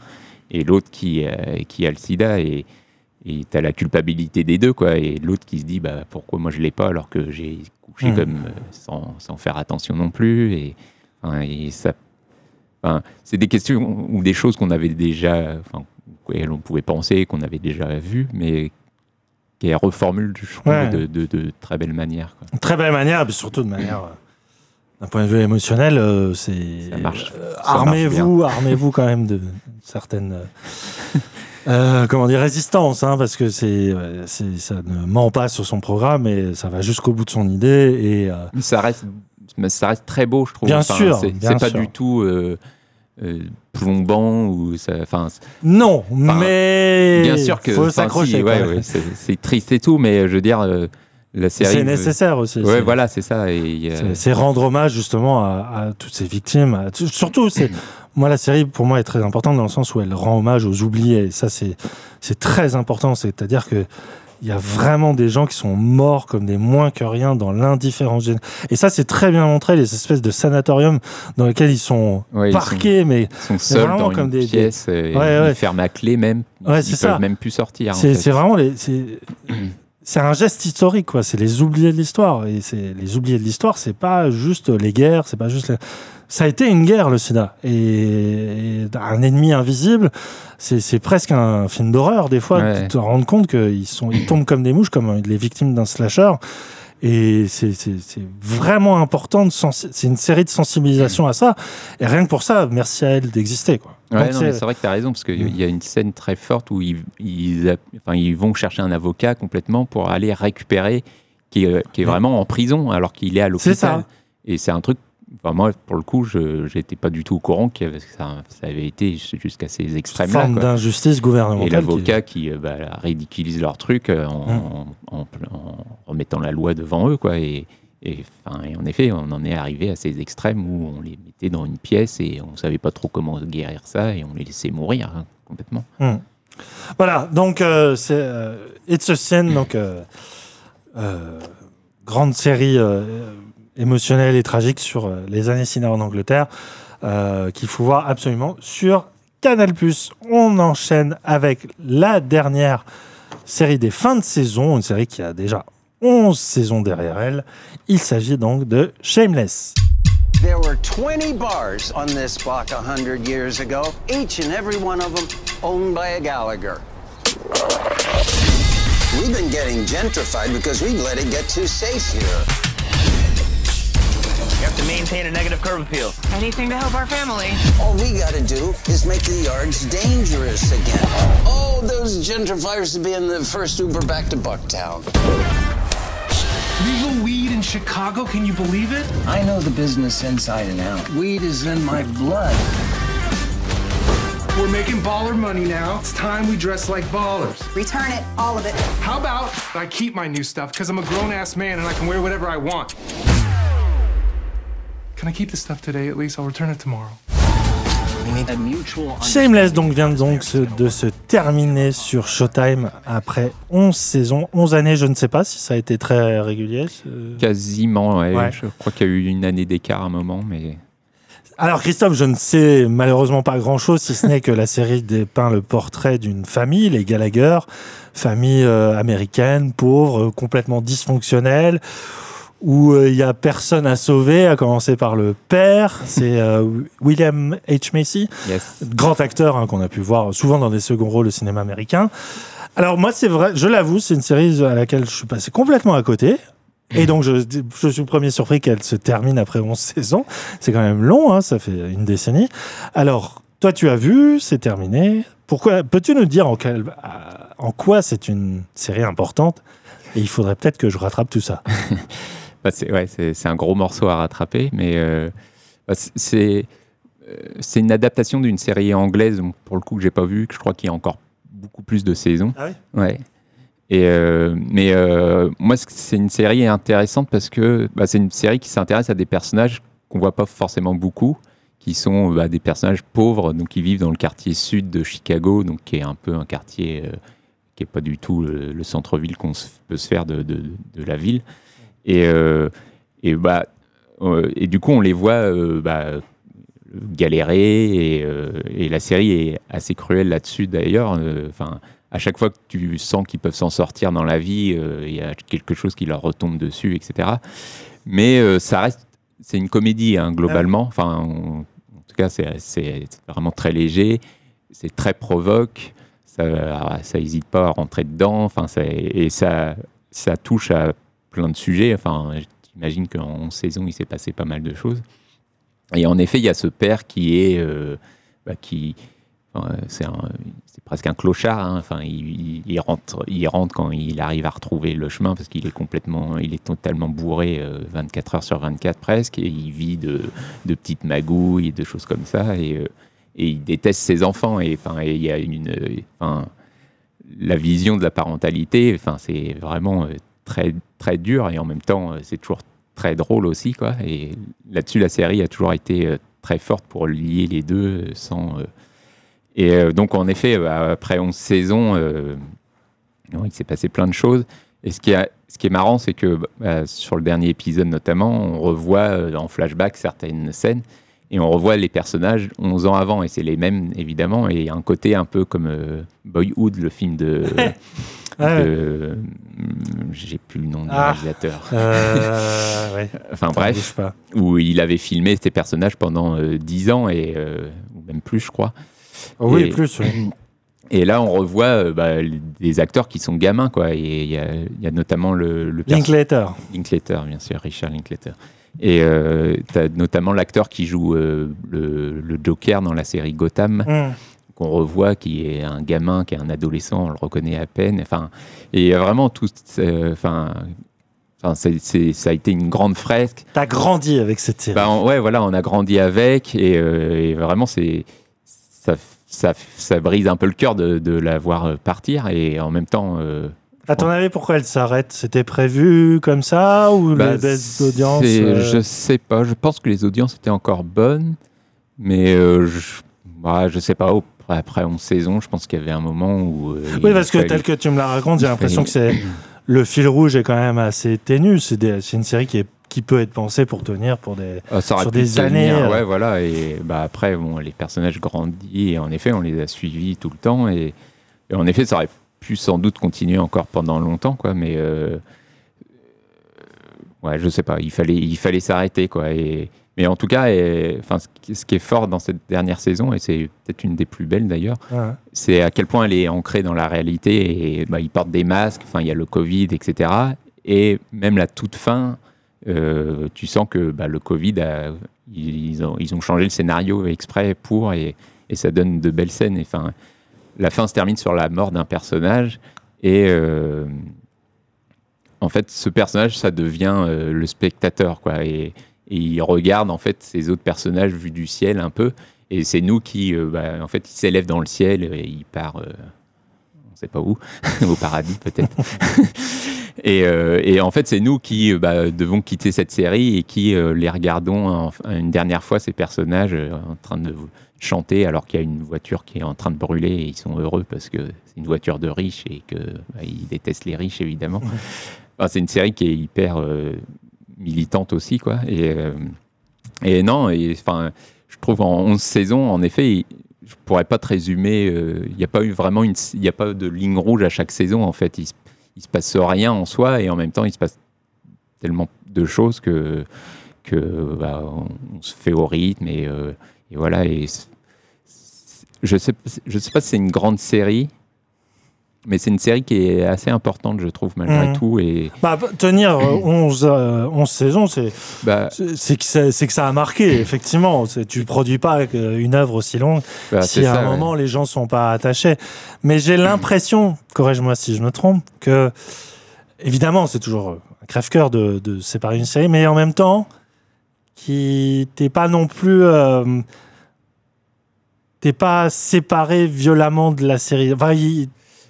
et l'autre qui, euh, qui a le sida et et tu as la culpabilité des deux quoi et l'autre qui se dit bah pourquoi moi je l'ai pas alors que j'ai couché Mhm. comme euh, sans, sans faire attention non plus et, enfin, et ça enfin, c'est des questions ou des choses qu'on avait déjà enfin auxquelles on pouvait penser qu'on avait déjà vues mais qui reformule je trouve Ouais. de, de, de très belle manière quoi. Très belle manière, et puis surtout de manière. euh, D'un point de vue émotionnel, euh, c'est. Ça marche. euh, armez-vous, armez-vous quand même de certaines. euh, comment dire, résistance, hein, parce que c'est, ça ne ment pas sur son programme et ça va jusqu'au bout de son idée. Et, euh, ça reste, ça reste très beau, je trouve. Bien Enfin, sûr, c'est pas sûr. du tout euh, euh, plombant ou ça. Enfin, non, mais. bien sûr que faut s'accrocher. si, quand ouais, même. ouais, c'est triste et tout, mais je veux dire, euh, la série. C'est nécessaire aussi, Ouais, voilà, c'est ça. C'est- rendre hommage justement à, à toutes ces victimes. à surtout, c'est moi la série pour moi est très importante dans le sens où elle rend hommage aux oubliés. Et ça, c'est c'est très important. C'est-à-dire que il y a vraiment des gens qui sont morts comme des moins que rien dans l'indifférence. Et ça, c'est très bien montré les espèces de sanatoriums dans lesquels ils sont Ouais, ils parqués, mais Ils sont seuls vraiment dans comme une des- des- pièce, et Ouais, ouais. ils ferment à clé même. Ouais, ils c'est peuvent ça. même plus sortir. en C'est fait. c'est vraiment les. c'est- un geste historique, quoi. C'est les oubliés de l'histoire. Et c'est les oubliés de l'histoire, c'est pas juste les guerres, c'est pas juste. les- Ça a été une guerre, le sida. Et, et un ennemi invisible, c'est presque un film d'horreur, des fois, Ouais. de te rendre compte qu'ils sont, ils tombent comme des mouches, comme les victimes d'un slasher. Et c'est vraiment important. de C'est une série de sensibilisation à ça. Et rien que pour ça, merci à elle d'exister, quoi. Ouais, c'est- vrai que tu as raison, parce qu'il y a une scène très forte où ils, ils, a- enfin, ils vont chercher un avocat complètement pour aller récupérer, qui est, qui est Ouais. vraiment en prison alors qu'il est à l'hôpital. C'est ça. Et c'est un truc enfin, moi, pour le coup, je n'étais pas du tout au courant que ça, ça avait été jusqu'à ces extrêmes-là. Forme d'injustice gouvernementale. Et l'avocat qui- qui, euh, bah, ridiculise leur truc euh, en, en- en- en remettant la loi devant eux. Quoi. Et, et, enfin, et en effet, on en est arrivé à ces extrêmes où on les mettait dans une pièce et on ne savait pas trop comment guérir ça et on les laissait mourir hein, complètement. Hmm. Voilà, donc euh, c'est euh, It's a Sin, donc euh, grande série émotionnelle et tragique sur euh, les années cinéma en Angleterre euh, qu'il faut voir absolument sur Canal+. On enchaîne avec la dernière série des fins de saison, une série qui a déjà 11 saisons derrière elle. Il s'agit donc de Shameless. There were 20 bars on this block a hundred years ago, each and every one of them owned by a Gallagher. We've been getting gentrified because we've let it get too safe here. You have to maintain a negative curb appeal. Anything to help our family. All we gotta do is make the yards dangerous again. Oh, those gentrifiers to be in the first Uber back to Bucktown. Legal weed in Chicago, can you believe it? I know the business inside and out. Weed is in my blood. We're making baller money now. It's time we dress like ballers. Return it, all of it. How about I keep my new stuff because I'm a grown ass man and I can wear whatever I want? Can I keep the stuff today? At least? I'll return it tomorrow. We need a mutual Shameless donc vient donc de se terminer sur Showtime après 11 saisons, 11 années, je ne sais pas si ça a été très régulier. ce- Quasiment, ouais. Ouais. Je crois qu'il y a eu une année d'écart à un moment, mais Alors Christophe, je ne sais malheureusement pas grand-chose, si ce n'est que la série dépeint le portrait d'une famille, les Gallagher, famille euh, américaine, pauvre, complètement dysfonctionnelle, où euh, il y a personne à sauver, à commencer par le père, c'est euh, William H. Macy, yes. grand acteur hein, qu'on a pu voir souvent dans des seconds rôles au cinéma américain. Alors moi, c'est vrai, je l'avoue, c'est une série à laquelle je suis passé complètement à côté. Et donc, je, je suis le premier surpris qu'elle se termine après 11 saisons. C'est quand même long, hein, ça fait une décennie. Alors, toi, tu as vu, c'est terminé. Pourquoi Peux-tu nous dire en, quel- en quoi c'est une série importante? Et il faudrait peut-être que je rattrape tout ça. Bah, c'est ouais, un gros morceau à rattraper, mais euh, bah, c'est- c'est euh, c'est une adaptation d'une série anglaise, donc, pour le coup que j'ai pas vu, que je crois qu'il y a encore beaucoup plus de saisons. Ah Ouais? Et euh, mais euh, moi, c'est une série intéressante parce que bah, c'est une série qui s'intéresse à des personnages qu'on voit pas forcément beaucoup, qui sont bah, des personnages pauvres, donc qui vivent dans le quartier sud de Chicago, donc qui est un peu un quartier euh, qui est pas du tout le, le centre-ville qu'on peut se faire de, de- de la ville. Et, euh, et, bah, euh, et du coup, on les voit euh, bah, galérer. Et, et la série est assez cruelle là-dessus d'ailleurs. Enfin, à chaque fois que tu sens qu'ils peuvent s'en sortir dans la vie, euh, il y a quelque chose qui leur retombe dessus, etc. Mais euh, ça reste, c'est une comédie hein, globalement. Enfin, on- en tout cas, c'est vraiment très léger. C'est très provoque. Ça, ça hésite pas à rentrer dedans. Enfin, ça, et ça, ça touche à plein de sujets. Enfin, j'imagine qu'en 11 saisons, il s'est passé pas mal de choses. Et en effet, il y a ce père qui est, euh, bah, qui, c'est presque un clochard. hein. Enfin, il, rentre, il rentre quand il arrive à retrouver le chemin parce qu'il est complètement, il est totalement bourré euh, 24 heures sur 24 presque, et il vit de, petites magouilles, de choses comme ça, et, euh, et il déteste ses enfants. Et enfin, et il y a une, la vision de la parentalité, enfin, c'est vraiment euh, très, très dur et en même temps, euh, c'est toujours très drôle aussi, quoi. Et là-dessus, la série a toujours été euh, très forte pour lier les deux euh, sans. Et donc, en effet, bah, après 11 saisons, il s'est passé plein de choses. Et ce qui est, ce qui est marrant, c'est que bah, sur le dernier épisode notamment, on revoit en flashback certaines scènes et on revoit les personnages 11 ans avant et c'est les mêmes évidemment et un côté un peu comme euh, Boyhood, le film de... Ah de- hum, J'ai plus le nom du Ah. réalisateur. Euh, ouais. Enfin bref, pas. où il avait filmé ces personnages pendant euh, 10 ans et euh, ou même plus, je crois. Oh oui, Et- plus, oui. Et là, on revoit euh, bah, des acteurs qui sont gamins, quoi. Et il y a, il y a notamment le, le Linklater. Linklater, bien sûr, Richard Linklater. Et euh, tu as notamment l'acteur qui joue euh, le, le Joker dans la série Gotham, Mm. Qu'on revoit, qui est un gamin, qui est un adolescent, on le reconnaît à peine. Enfin, et vraiment tout. euh, Enfin, Enfin, c'est- c'est- ça a été une grande fresque. T'as grandi avec cette série. Bah, on- ouais, voilà, on a grandi avec et, euh, et vraiment, c'est ça, ça, ça brise un peu le cœur de, de la voir euh, partir et en même temps. euh, À ton avis, pourquoi elle s'arrête? C'était prévu comme ça ou bah, les baisses d'audience euh, Je sais pas. Je pense que les audiences étaient encore bonnes, mais je, bah, je sais pas. au- Après 11 saisons, je pense qu'il y avait un moment où. euh, Oui, parce que tel que tu me la racontes, j'ai l'impression que c'est le fil rouge est quand même assez ténu. C'est des- une série qui, est, qui peut être pensée pour tenir pour des, Ah, ça sur des années. euh. Ouais, voilà. Et bah, après, bon, les personnages grandissent et en effet, on les a suivis tout le temps. Et, et en effet, ça aurait pu sans doute continuer encore pendant longtemps, quoi. Mais euh, ouais, je sais pas. Il fallait, il fallait s'arrêter, quoi. Et, mais en tout cas, et, enfin, ce, qui- est fort dans cette dernière saison, et c'est peut-être une des plus belles d'ailleurs, Ouais. c'est à quel point elle est ancrée dans la réalité. Et bah, ils portent des masques. Enfin, il y a le Covid, etc. Et même la toute fin, euh, tu sens que bah, le Covid, a- ils, ont, ils ont changé le scénario exprès pour, et, et ça donne de belles scènes. Enfin, la fin se termine sur la mort d'un personnage, et euh, en fait, ce personnage, ça devient euh, le spectateur, quoi. Et, et il regarde en fait ces autres personnages vus du ciel un peu, et c'est nous qui, euh, bah, en fait, il s'élève dans le ciel et il part. euh, on sait pas où, au paradis peut-être. et, euh, et en fait, c'est nous qui bah, devons quitter cette série et qui les regardons en- une dernière fois, ces personnages en train de chanter alors qu'il y a une voiture qui est en train de brûler et ils sont heureux parce que c'est une voiture de riches et que bah, détestent les riches évidemment. Enfin, c'est une série qui est hyper militante aussi, quoi. Et, euh, et non, et, je trouve en 11 saisons, en effet, je pourrais pas te résumer. euh, Il n'y a pas eu vraiment il a pas de ligne rouge à chaque saison. En fait, il, il se passe rien en soi et en même temps, il se passe tellement de choses que que bah, on, se fait au rythme et, euh, voilà. Et je sais, je sais pas si c'est une grande série. Mais c'est une série qui est assez importante, je trouve, malgré Mhm. tout. Et Bah, tenir euh, 11, euh, 11 saisons, c'est Bah, que, ça- c'est que ça a marqué, effectivement. Tu produis pas une œuvre aussi longue Bah, si à ça, un ouais. moment les gens sont pas attachés. Mais j'ai l'impression, corrige-moi si je me trompe, que évidemment c'est toujours un crève-cœur de, de séparer une série, mais en même temps, qui t'es pas non plus. euh, T'es pas séparé violemment de la série. Enfin,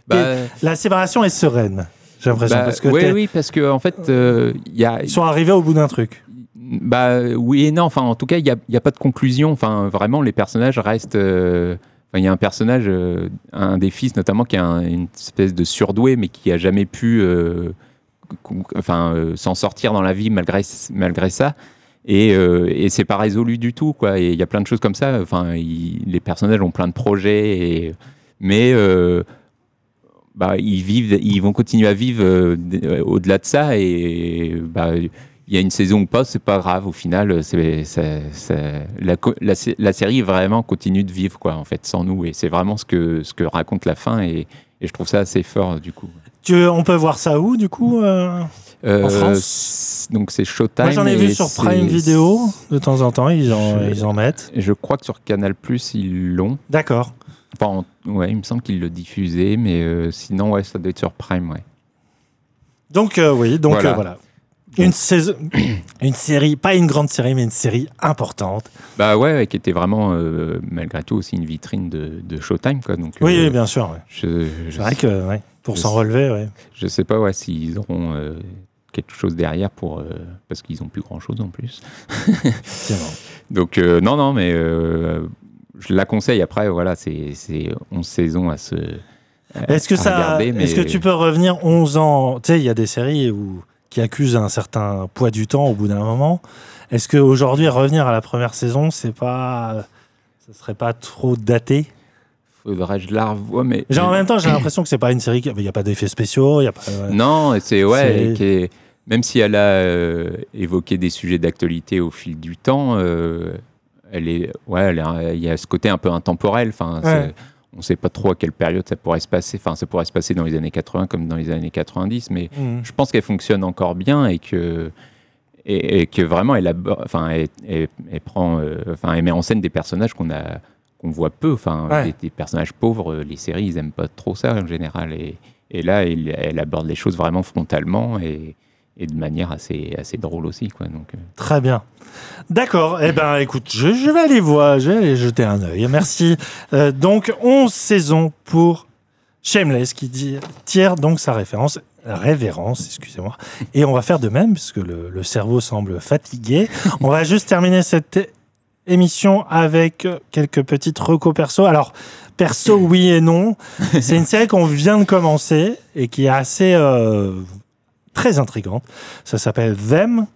Bah, la séparation est sereine, j'ai l'impression. bah, parce que oui, oui, parce que en fait, euh, y a. ils sont arrivés au bout d'un truc. Bah oui et non. Enfin, en tout cas, il n'y a, y a pas de conclusion. Enfin, vraiment, les personnages restent. euh, Il y a un personnage, euh, un des fils notamment, qui a un- une espèce de surdoué, mais qui a jamais pu, euh, enfin, euh, s'en sortir dans la vie malgré malgré ça. Et, et c'est pas résolu du tout, quoi. Et il y a plein de choses comme ça. Enfin, il- les personnages ont plein de projets, et, mais bah, ils vivent, ils vont continuer à vivre euh, euh, au-delà de ça. Et bah, il y a une saison ou pas, c'est pas grave. Au final, c'est, la, série vraiment continue de vivre, quoi, en fait, sans nous. Et c'est vraiment ce que, ce que raconte la fin. Et, et je trouve ça assez fort, du coup. Tu, on peut voir ça où, du coup euh, Euh, En France? c- Donc c'est Showtime. Moi, j'en ai vu sur Prime Video, de temps en temps, ils en, Je- ils en mettent. Et je crois que sur Canal Plus ils l'ont. D'accord. Enfin, en- ouais, il me semble qu'ils le diffusaient, mais euh, sinon, ouais, ça doit être sur Prime, ouais. Donc, euh, oui, donc Voilà. euh, voilà. Une, saison, une série, pas une grande série, mais une série importante. Bah ouais, ouais, qui était vraiment, malgré tout, aussi une vitrine de, de Showtime, quoi. Donc, Oui, bien sûr. ouais. Je, je C'est vrai sais- que, ouais, pour s'en relever, ouais. Je sais pas ouais, s'ils auront quelque chose derrière pour. euh, parce qu'ils ont plus grand chose en plus. Donc, euh, non, non, mais euh, je la conseille. Après, voilà, c'est c'est 11 saisons à se. Est-ce que, à ça, regarder, est-ce que tu peux revenir 11 ans? Tu sais, il y a des séries où, qui accusent un certain poids du temps au bout d'un moment. Est-ce qu'aujourd'hui, revenir à la première saison, c'est pas. Ça serait pas trop daté? Faudrait que je la revoie, mais. Genre, en même temps, j'ai l'impression que c'est pas une série. qui- Il n'y a pas d'effets spéciaux, y a pas. Non, c'est ouais, C'est- qui est- même si elle a euh, évoqué des sujets d'actualité au fil du temps, euh, elle est, ouais, elle il y a ce côté un peu intemporel. Enfin, Ouais. on ne sait pas trop à quelle période ça pourrait se passer. Enfin, ça pourrait se passer dans les années 80 comme dans les années 90, mais Mhm. je pense qu'elle fonctionne encore bien et que et, et que vraiment elle, aborde- enfin, elle, elle- elle prend, euh, enfin, elle met en scène des personnages qu'on a qu'on voit peu, enfin, Ouais. des, des personnages pauvres. euh, Les séries, ils aiment pas trop ça en général. Et, et là, elle, elle aborde les choses vraiment frontalement et, et de manière assez, assez drôle aussi. Quoi, donc, euh. Très bien. D'accord. Eh ben, écoute, je, vais aller voir, je vais aller jeter un œil. Merci. Euh, donc, 11 saisons pour Shameless qui tire donc sa référence révérence, excusez-moi. Et on va faire de même, puisque le, cerveau semble fatigué. On va juste terminer cette émission avec quelques petites recos perso. Alors, perso, oui et non. C'est une série qu'on vient de commencer et qui est assez euh, très intrigante. Ça s'appelle Them.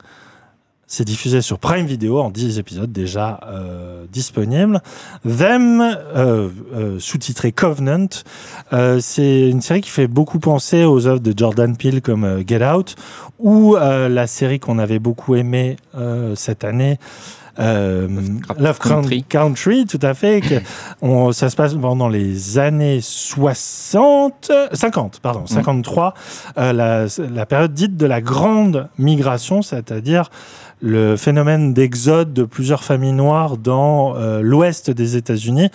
C'est diffusé sur Prime Video en 10 épisodes déjà euh, disponibles. Them, euh, euh, sous-titré Covenant, c'est une série qui fait beaucoup penser aux œuvres de Jordan Peele comme Get Out ou la série qu'on avait beaucoup aimée cette année. Euh, Lovecraft Country. Country. tout à fait. que on- ça se passe pendant les années 60, 50, pardon, 53, euh, la, la période dite de la grande migration, c'est-à-dire le phénomène d'exode de plusieurs familles noires dans euh, l'ouest des États-Unis,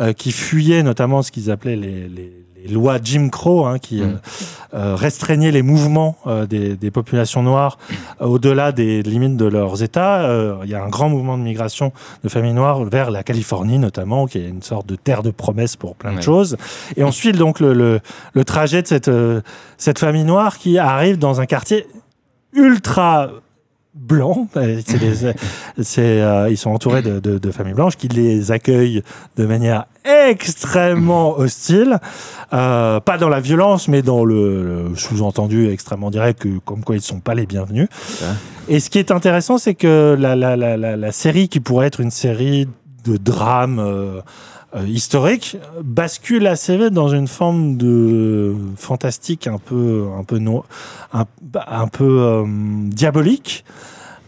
euh, qui fuyaient notamment ce qu'ils appelaient les, les- les lois Jim Crow, hein, qui euh, euh, restreignaient les mouvements euh, des, des populations noires euh, au-delà des limites de leurs États. Il y a un grand mouvement de migration de familles noires vers la Californie notamment, qui est une sorte de terre de promesses pour plein de Ouais. choses. Et on suit donc le, le, le trajet de cette, cette famille noire qui arrive dans un quartier ultra blanc. Euh, des- euh, ils sont entourés de, de- de familles blanches qui les accueillent de manière extrêmement hostile. Euh, pas dans la violence, mais dans le, le sous-entendu extrêmement direct, que, comme quoi ils ne sont pas les bienvenus. Et ce qui est intéressant, c'est que la, la, la, la, la série qui pourrait être une série de drame euh, euh, historique bascule assez vite dans une forme de fantastique un peu un peu no- un, un peu euh, diabolique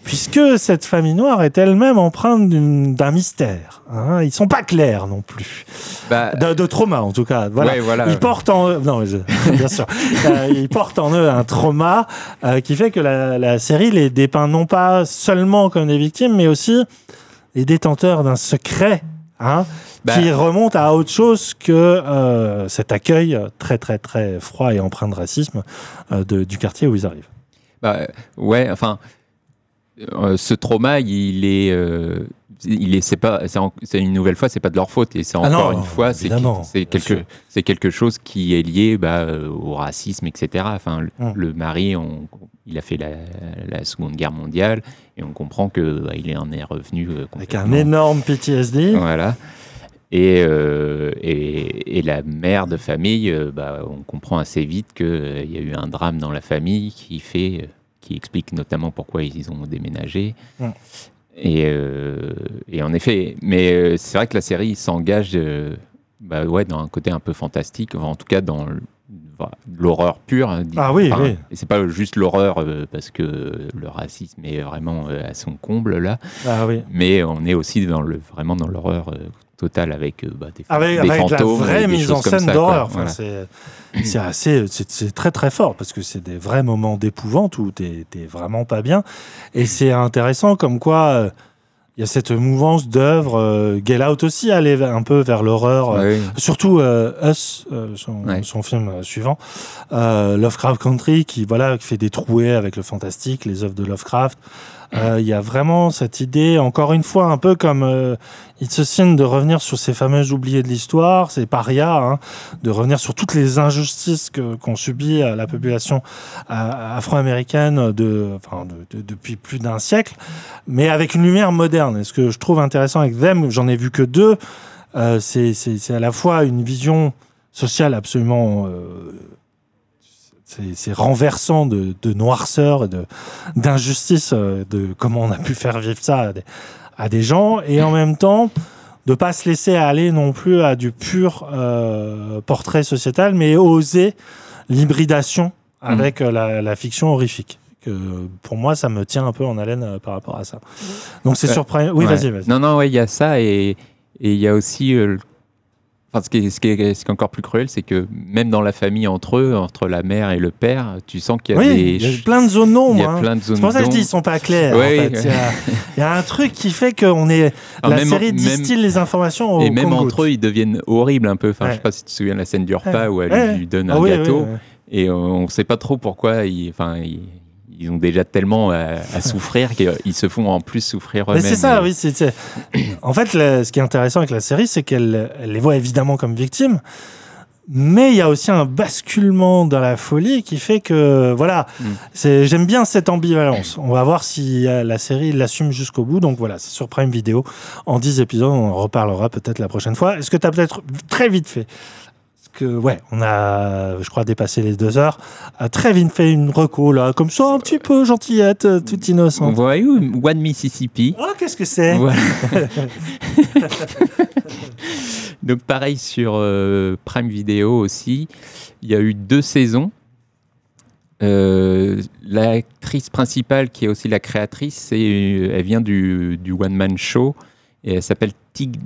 puisque cette famille noire est elle-même empreinte d'un mystère. Hein. Ils sont pas clairs non plus. Bah, de, de trauma en tout cas. Voilà. Ouais, voilà. Ils portent en eux, non, je- bien sûr, Euh, ils portent en eux un trauma euh, qui fait que la, la série les dépeint non pas seulement comme des victimes, mais aussi les détenteurs d'un secret. Hein, Bah. qui remonte à autre chose que euh, cet accueil très très très froid et empreint de racisme euh, de- du quartier où ils arrivent. Bah, euh, ouais, enfin, euh, ce trauma, il est, il est, c'est pas, c'est une nouvelle fois, c'est pas de leur faute et c'est Ah encore non, une fois, c'est quelque, c'est quelque chose qui est lié bah, euh, au racisme, etc. Enfin, le, Hum. le mari, on- il a fait la, la Seconde Guerre mondiale et on comprend que bah, il en est revenu euh, Avec un énorme PTSD. Voilà. Et, euh, et, et la mère de famille, bah, on comprend assez vite qu'il y a eu un drame dans la famille qui fait, euh, qui explique notamment pourquoi ils ont déménagé. Mm. Et, euh, et en effet, mais euh, c'est vrai que la série s'engage euh, bah, ouais, dans un côté un peu fantastique, en tout cas dans voilà, l'horreur pure. hein, Ah oui, enfin, oui. Et c'est pas juste l'horreur parce que le racisme est vraiment à son comble là. Ah oui. Mais on est aussi dans le, vraiment dans l'horreur totale avec bah, des, Avec, des avec la fantômes. et vraie des mise en scène d'horreur. quoi. Enfin, Voilà. c'est- assez, c'est- très très fort parce que c'est des vrais moments d'épouvante où t'es vraiment pas bien. Et c'est intéressant comme quoi euh, il y a cette mouvance d'œuvres. euh, Get Out aussi allait un peu vers l'horreur. euh, oui. Surtout euh, Us, son, son film suivant, Lovecraft Country, qui voilà, qui fait des trouées avec le fantastique, les œuvres de Lovecraft. Euh, Il y a vraiment cette idée, encore une fois, un peu comme euh, It's a Sin, de revenir sur ces fameux oubliés de l'histoire, ces parias, hein, de revenir sur toutes les injustices que- qu'ont subies euh, la population euh, afro-américaine de, enfin, de- de- depuis plus d'un siècle, mais avec une lumière moderne. Et ce que je trouve intéressant avec Them, j'en ai vu que deux, c'est c'est- c'est à la fois une vision sociale absolument c'est renversant de, de noirceur, et de d'injustice, euh, de comment on a pu faire vivre ça à des, à des gens, et en même temps de pas se laisser aller non plus à du pur euh, portrait sociétal, mais oser l'hybridation avec euh, la, la fiction horrifique. Que, pour moi, ça me tient un peu en haleine par rapport à ça. Donc c'est Ouais. surprenant. Oui, Ouais. vas-y, vas-y. Non, non, ouais, il y a ça et il y a aussi. euh, Enfin, ce, qui est, ce, qui est, ce qui est encore plus cruel, c'est que même dans la famille entre eux, entre la mère et le père, tu sens qu'il y a Oui, des. il y a plein de zones a hein. C'est pour ça que je dis ils sont pas clairs. en Oui, fait. oui. Il, y a, il y a un truc qui fait qu'on est Ah, la même- série même- distille les informations au Et même entre eux, ils deviennent horribles un peu. Enfin, je Ouais. sais pas si tu te souviens de la scène du repas Ouais. où elle Ouais. lui donne Ah un gâteau et on ne sait pas trop pourquoi enfin, ils ont déjà tellement à, à souffrir qu'ils se font en plus souffrir Mais c'est ça, oui. En fait, le- ce qui est intéressant avec la série, c'est qu'elle elle les voit évidemment comme victimes, mais il y a aussi un basculement dans la folie qui fait que, voilà, Mm. j'aime bien cette ambivalence. On va voir si euh, la série l'assume jusqu'au bout. Donc voilà, c'est sur Prime Video. En 10 épisodes, on en reparlera peut-être la prochaine fois. Est-ce que tu as peut-être très vite fait que ouais, on a, je crois, dépassé les deux heures. Très vite fait une reco là, comme ça, un petit peu gentillette, euh, toute On innocente. voit où? One Mississippi. Oh, qu'est-ce que c'est? Voilà. Donc pareil sur euh, Prime Video aussi, il y a eu deux saisons. Euh, L'actrice principale, qui est aussi la créatrice, c'est, elle vient du, du One Man Show et elle s'appelle Tig.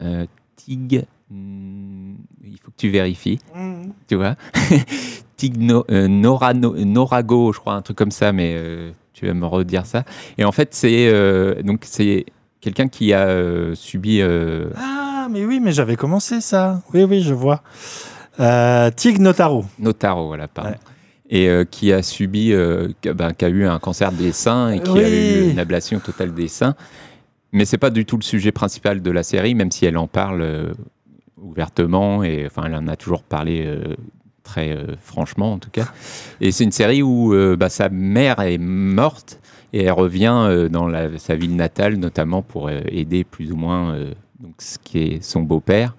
euh, Tig. hmm, Il faut que tu vérifies. Mhm. Tu vois Tig No- euh, Norano- Norago, je crois, un truc comme ça, mais euh, tu vas me redire ça. Et en fait, c'est euh, donc c'est quelqu'un qui a euh, subi. Ah, mais oui, mais j'avais commencé ça. Oui, oui, je vois. Tig Notaro. Notaro, voilà, pardon. Et euh, qui a subi, euh, ben, qui a eu un cancer des seins et qui a eu une ablation totale des seins. Mais c'est pas du tout le sujet principal de la série, même si elle en parle euh, ouvertement et enfin elle en a toujours parlé euh, très euh, franchement en tout cas. Et c'est une série où euh, bah, sa mère est morte et elle revient dans sa ville natale notamment pour aider plus ou moins ce qui est son beau-père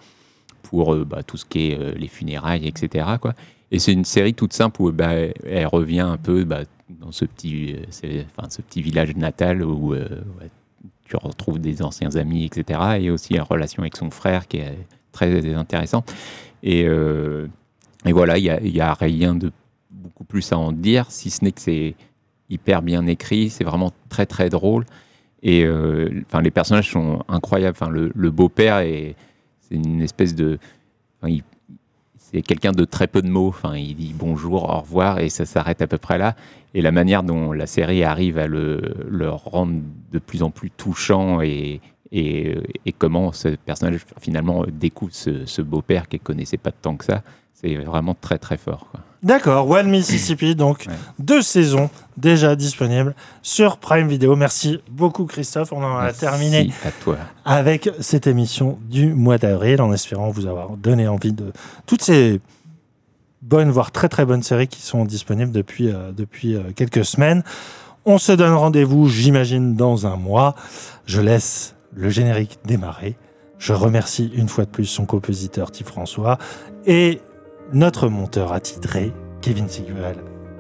pour bah, tout ce qui est les funérailles etc quoi. Et c'est une série toute simple où bah, elle revient un peu dans ce petit, village natal où tu retrouves des anciens amis, etc. Et aussi la relation avec son frère qui est très intéressante. Et, euh, et voilà, il n'y a, rien de beaucoup plus à en dire, si ce n'est que c'est hyper bien écrit, c'est vraiment très très drôle. Et euh, enfin, les personnages sont incroyables. Le, le beau-père, est- c'est une espèce de. c'est quelqu'un de très peu de mots. Il dit bonjour, au revoir, et ça s'arrête à peu près là. Et la manière dont la série arrive à le, le rendre de plus en plus touchant et, et, et comment ce personnage finalement découvre ce, ce beau-père qu'il connaissait pas tant que ça, c'est vraiment très très fort. D'accord, One Mississippi, donc deux saisons déjà disponibles sur Prime Video. Merci beaucoup Christophe, on en a Merci terminé à toi. avec cette émission du mois d'avril en espérant vous avoir donné envie de toutes ces bonnes, voire très très bonnes séries qui sont disponibles depuis, euh, depuis euh, quelques semaines. On se donne rendez-vous, j'imagine, dans un mois. Je laisse le générique démarrer. Je remercie une fois de plus son compositeur Ty François et notre monteur attitré, Kevin Siguel,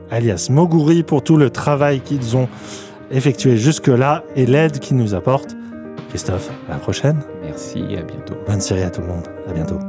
alias Moguri, pour tout le travail qu'ils ont effectué jusque-là et l'aide qu'ils nous apportent. Christophe, à la prochaine. Merci, à bientôt. Bonne série à tout le monde. À bientôt.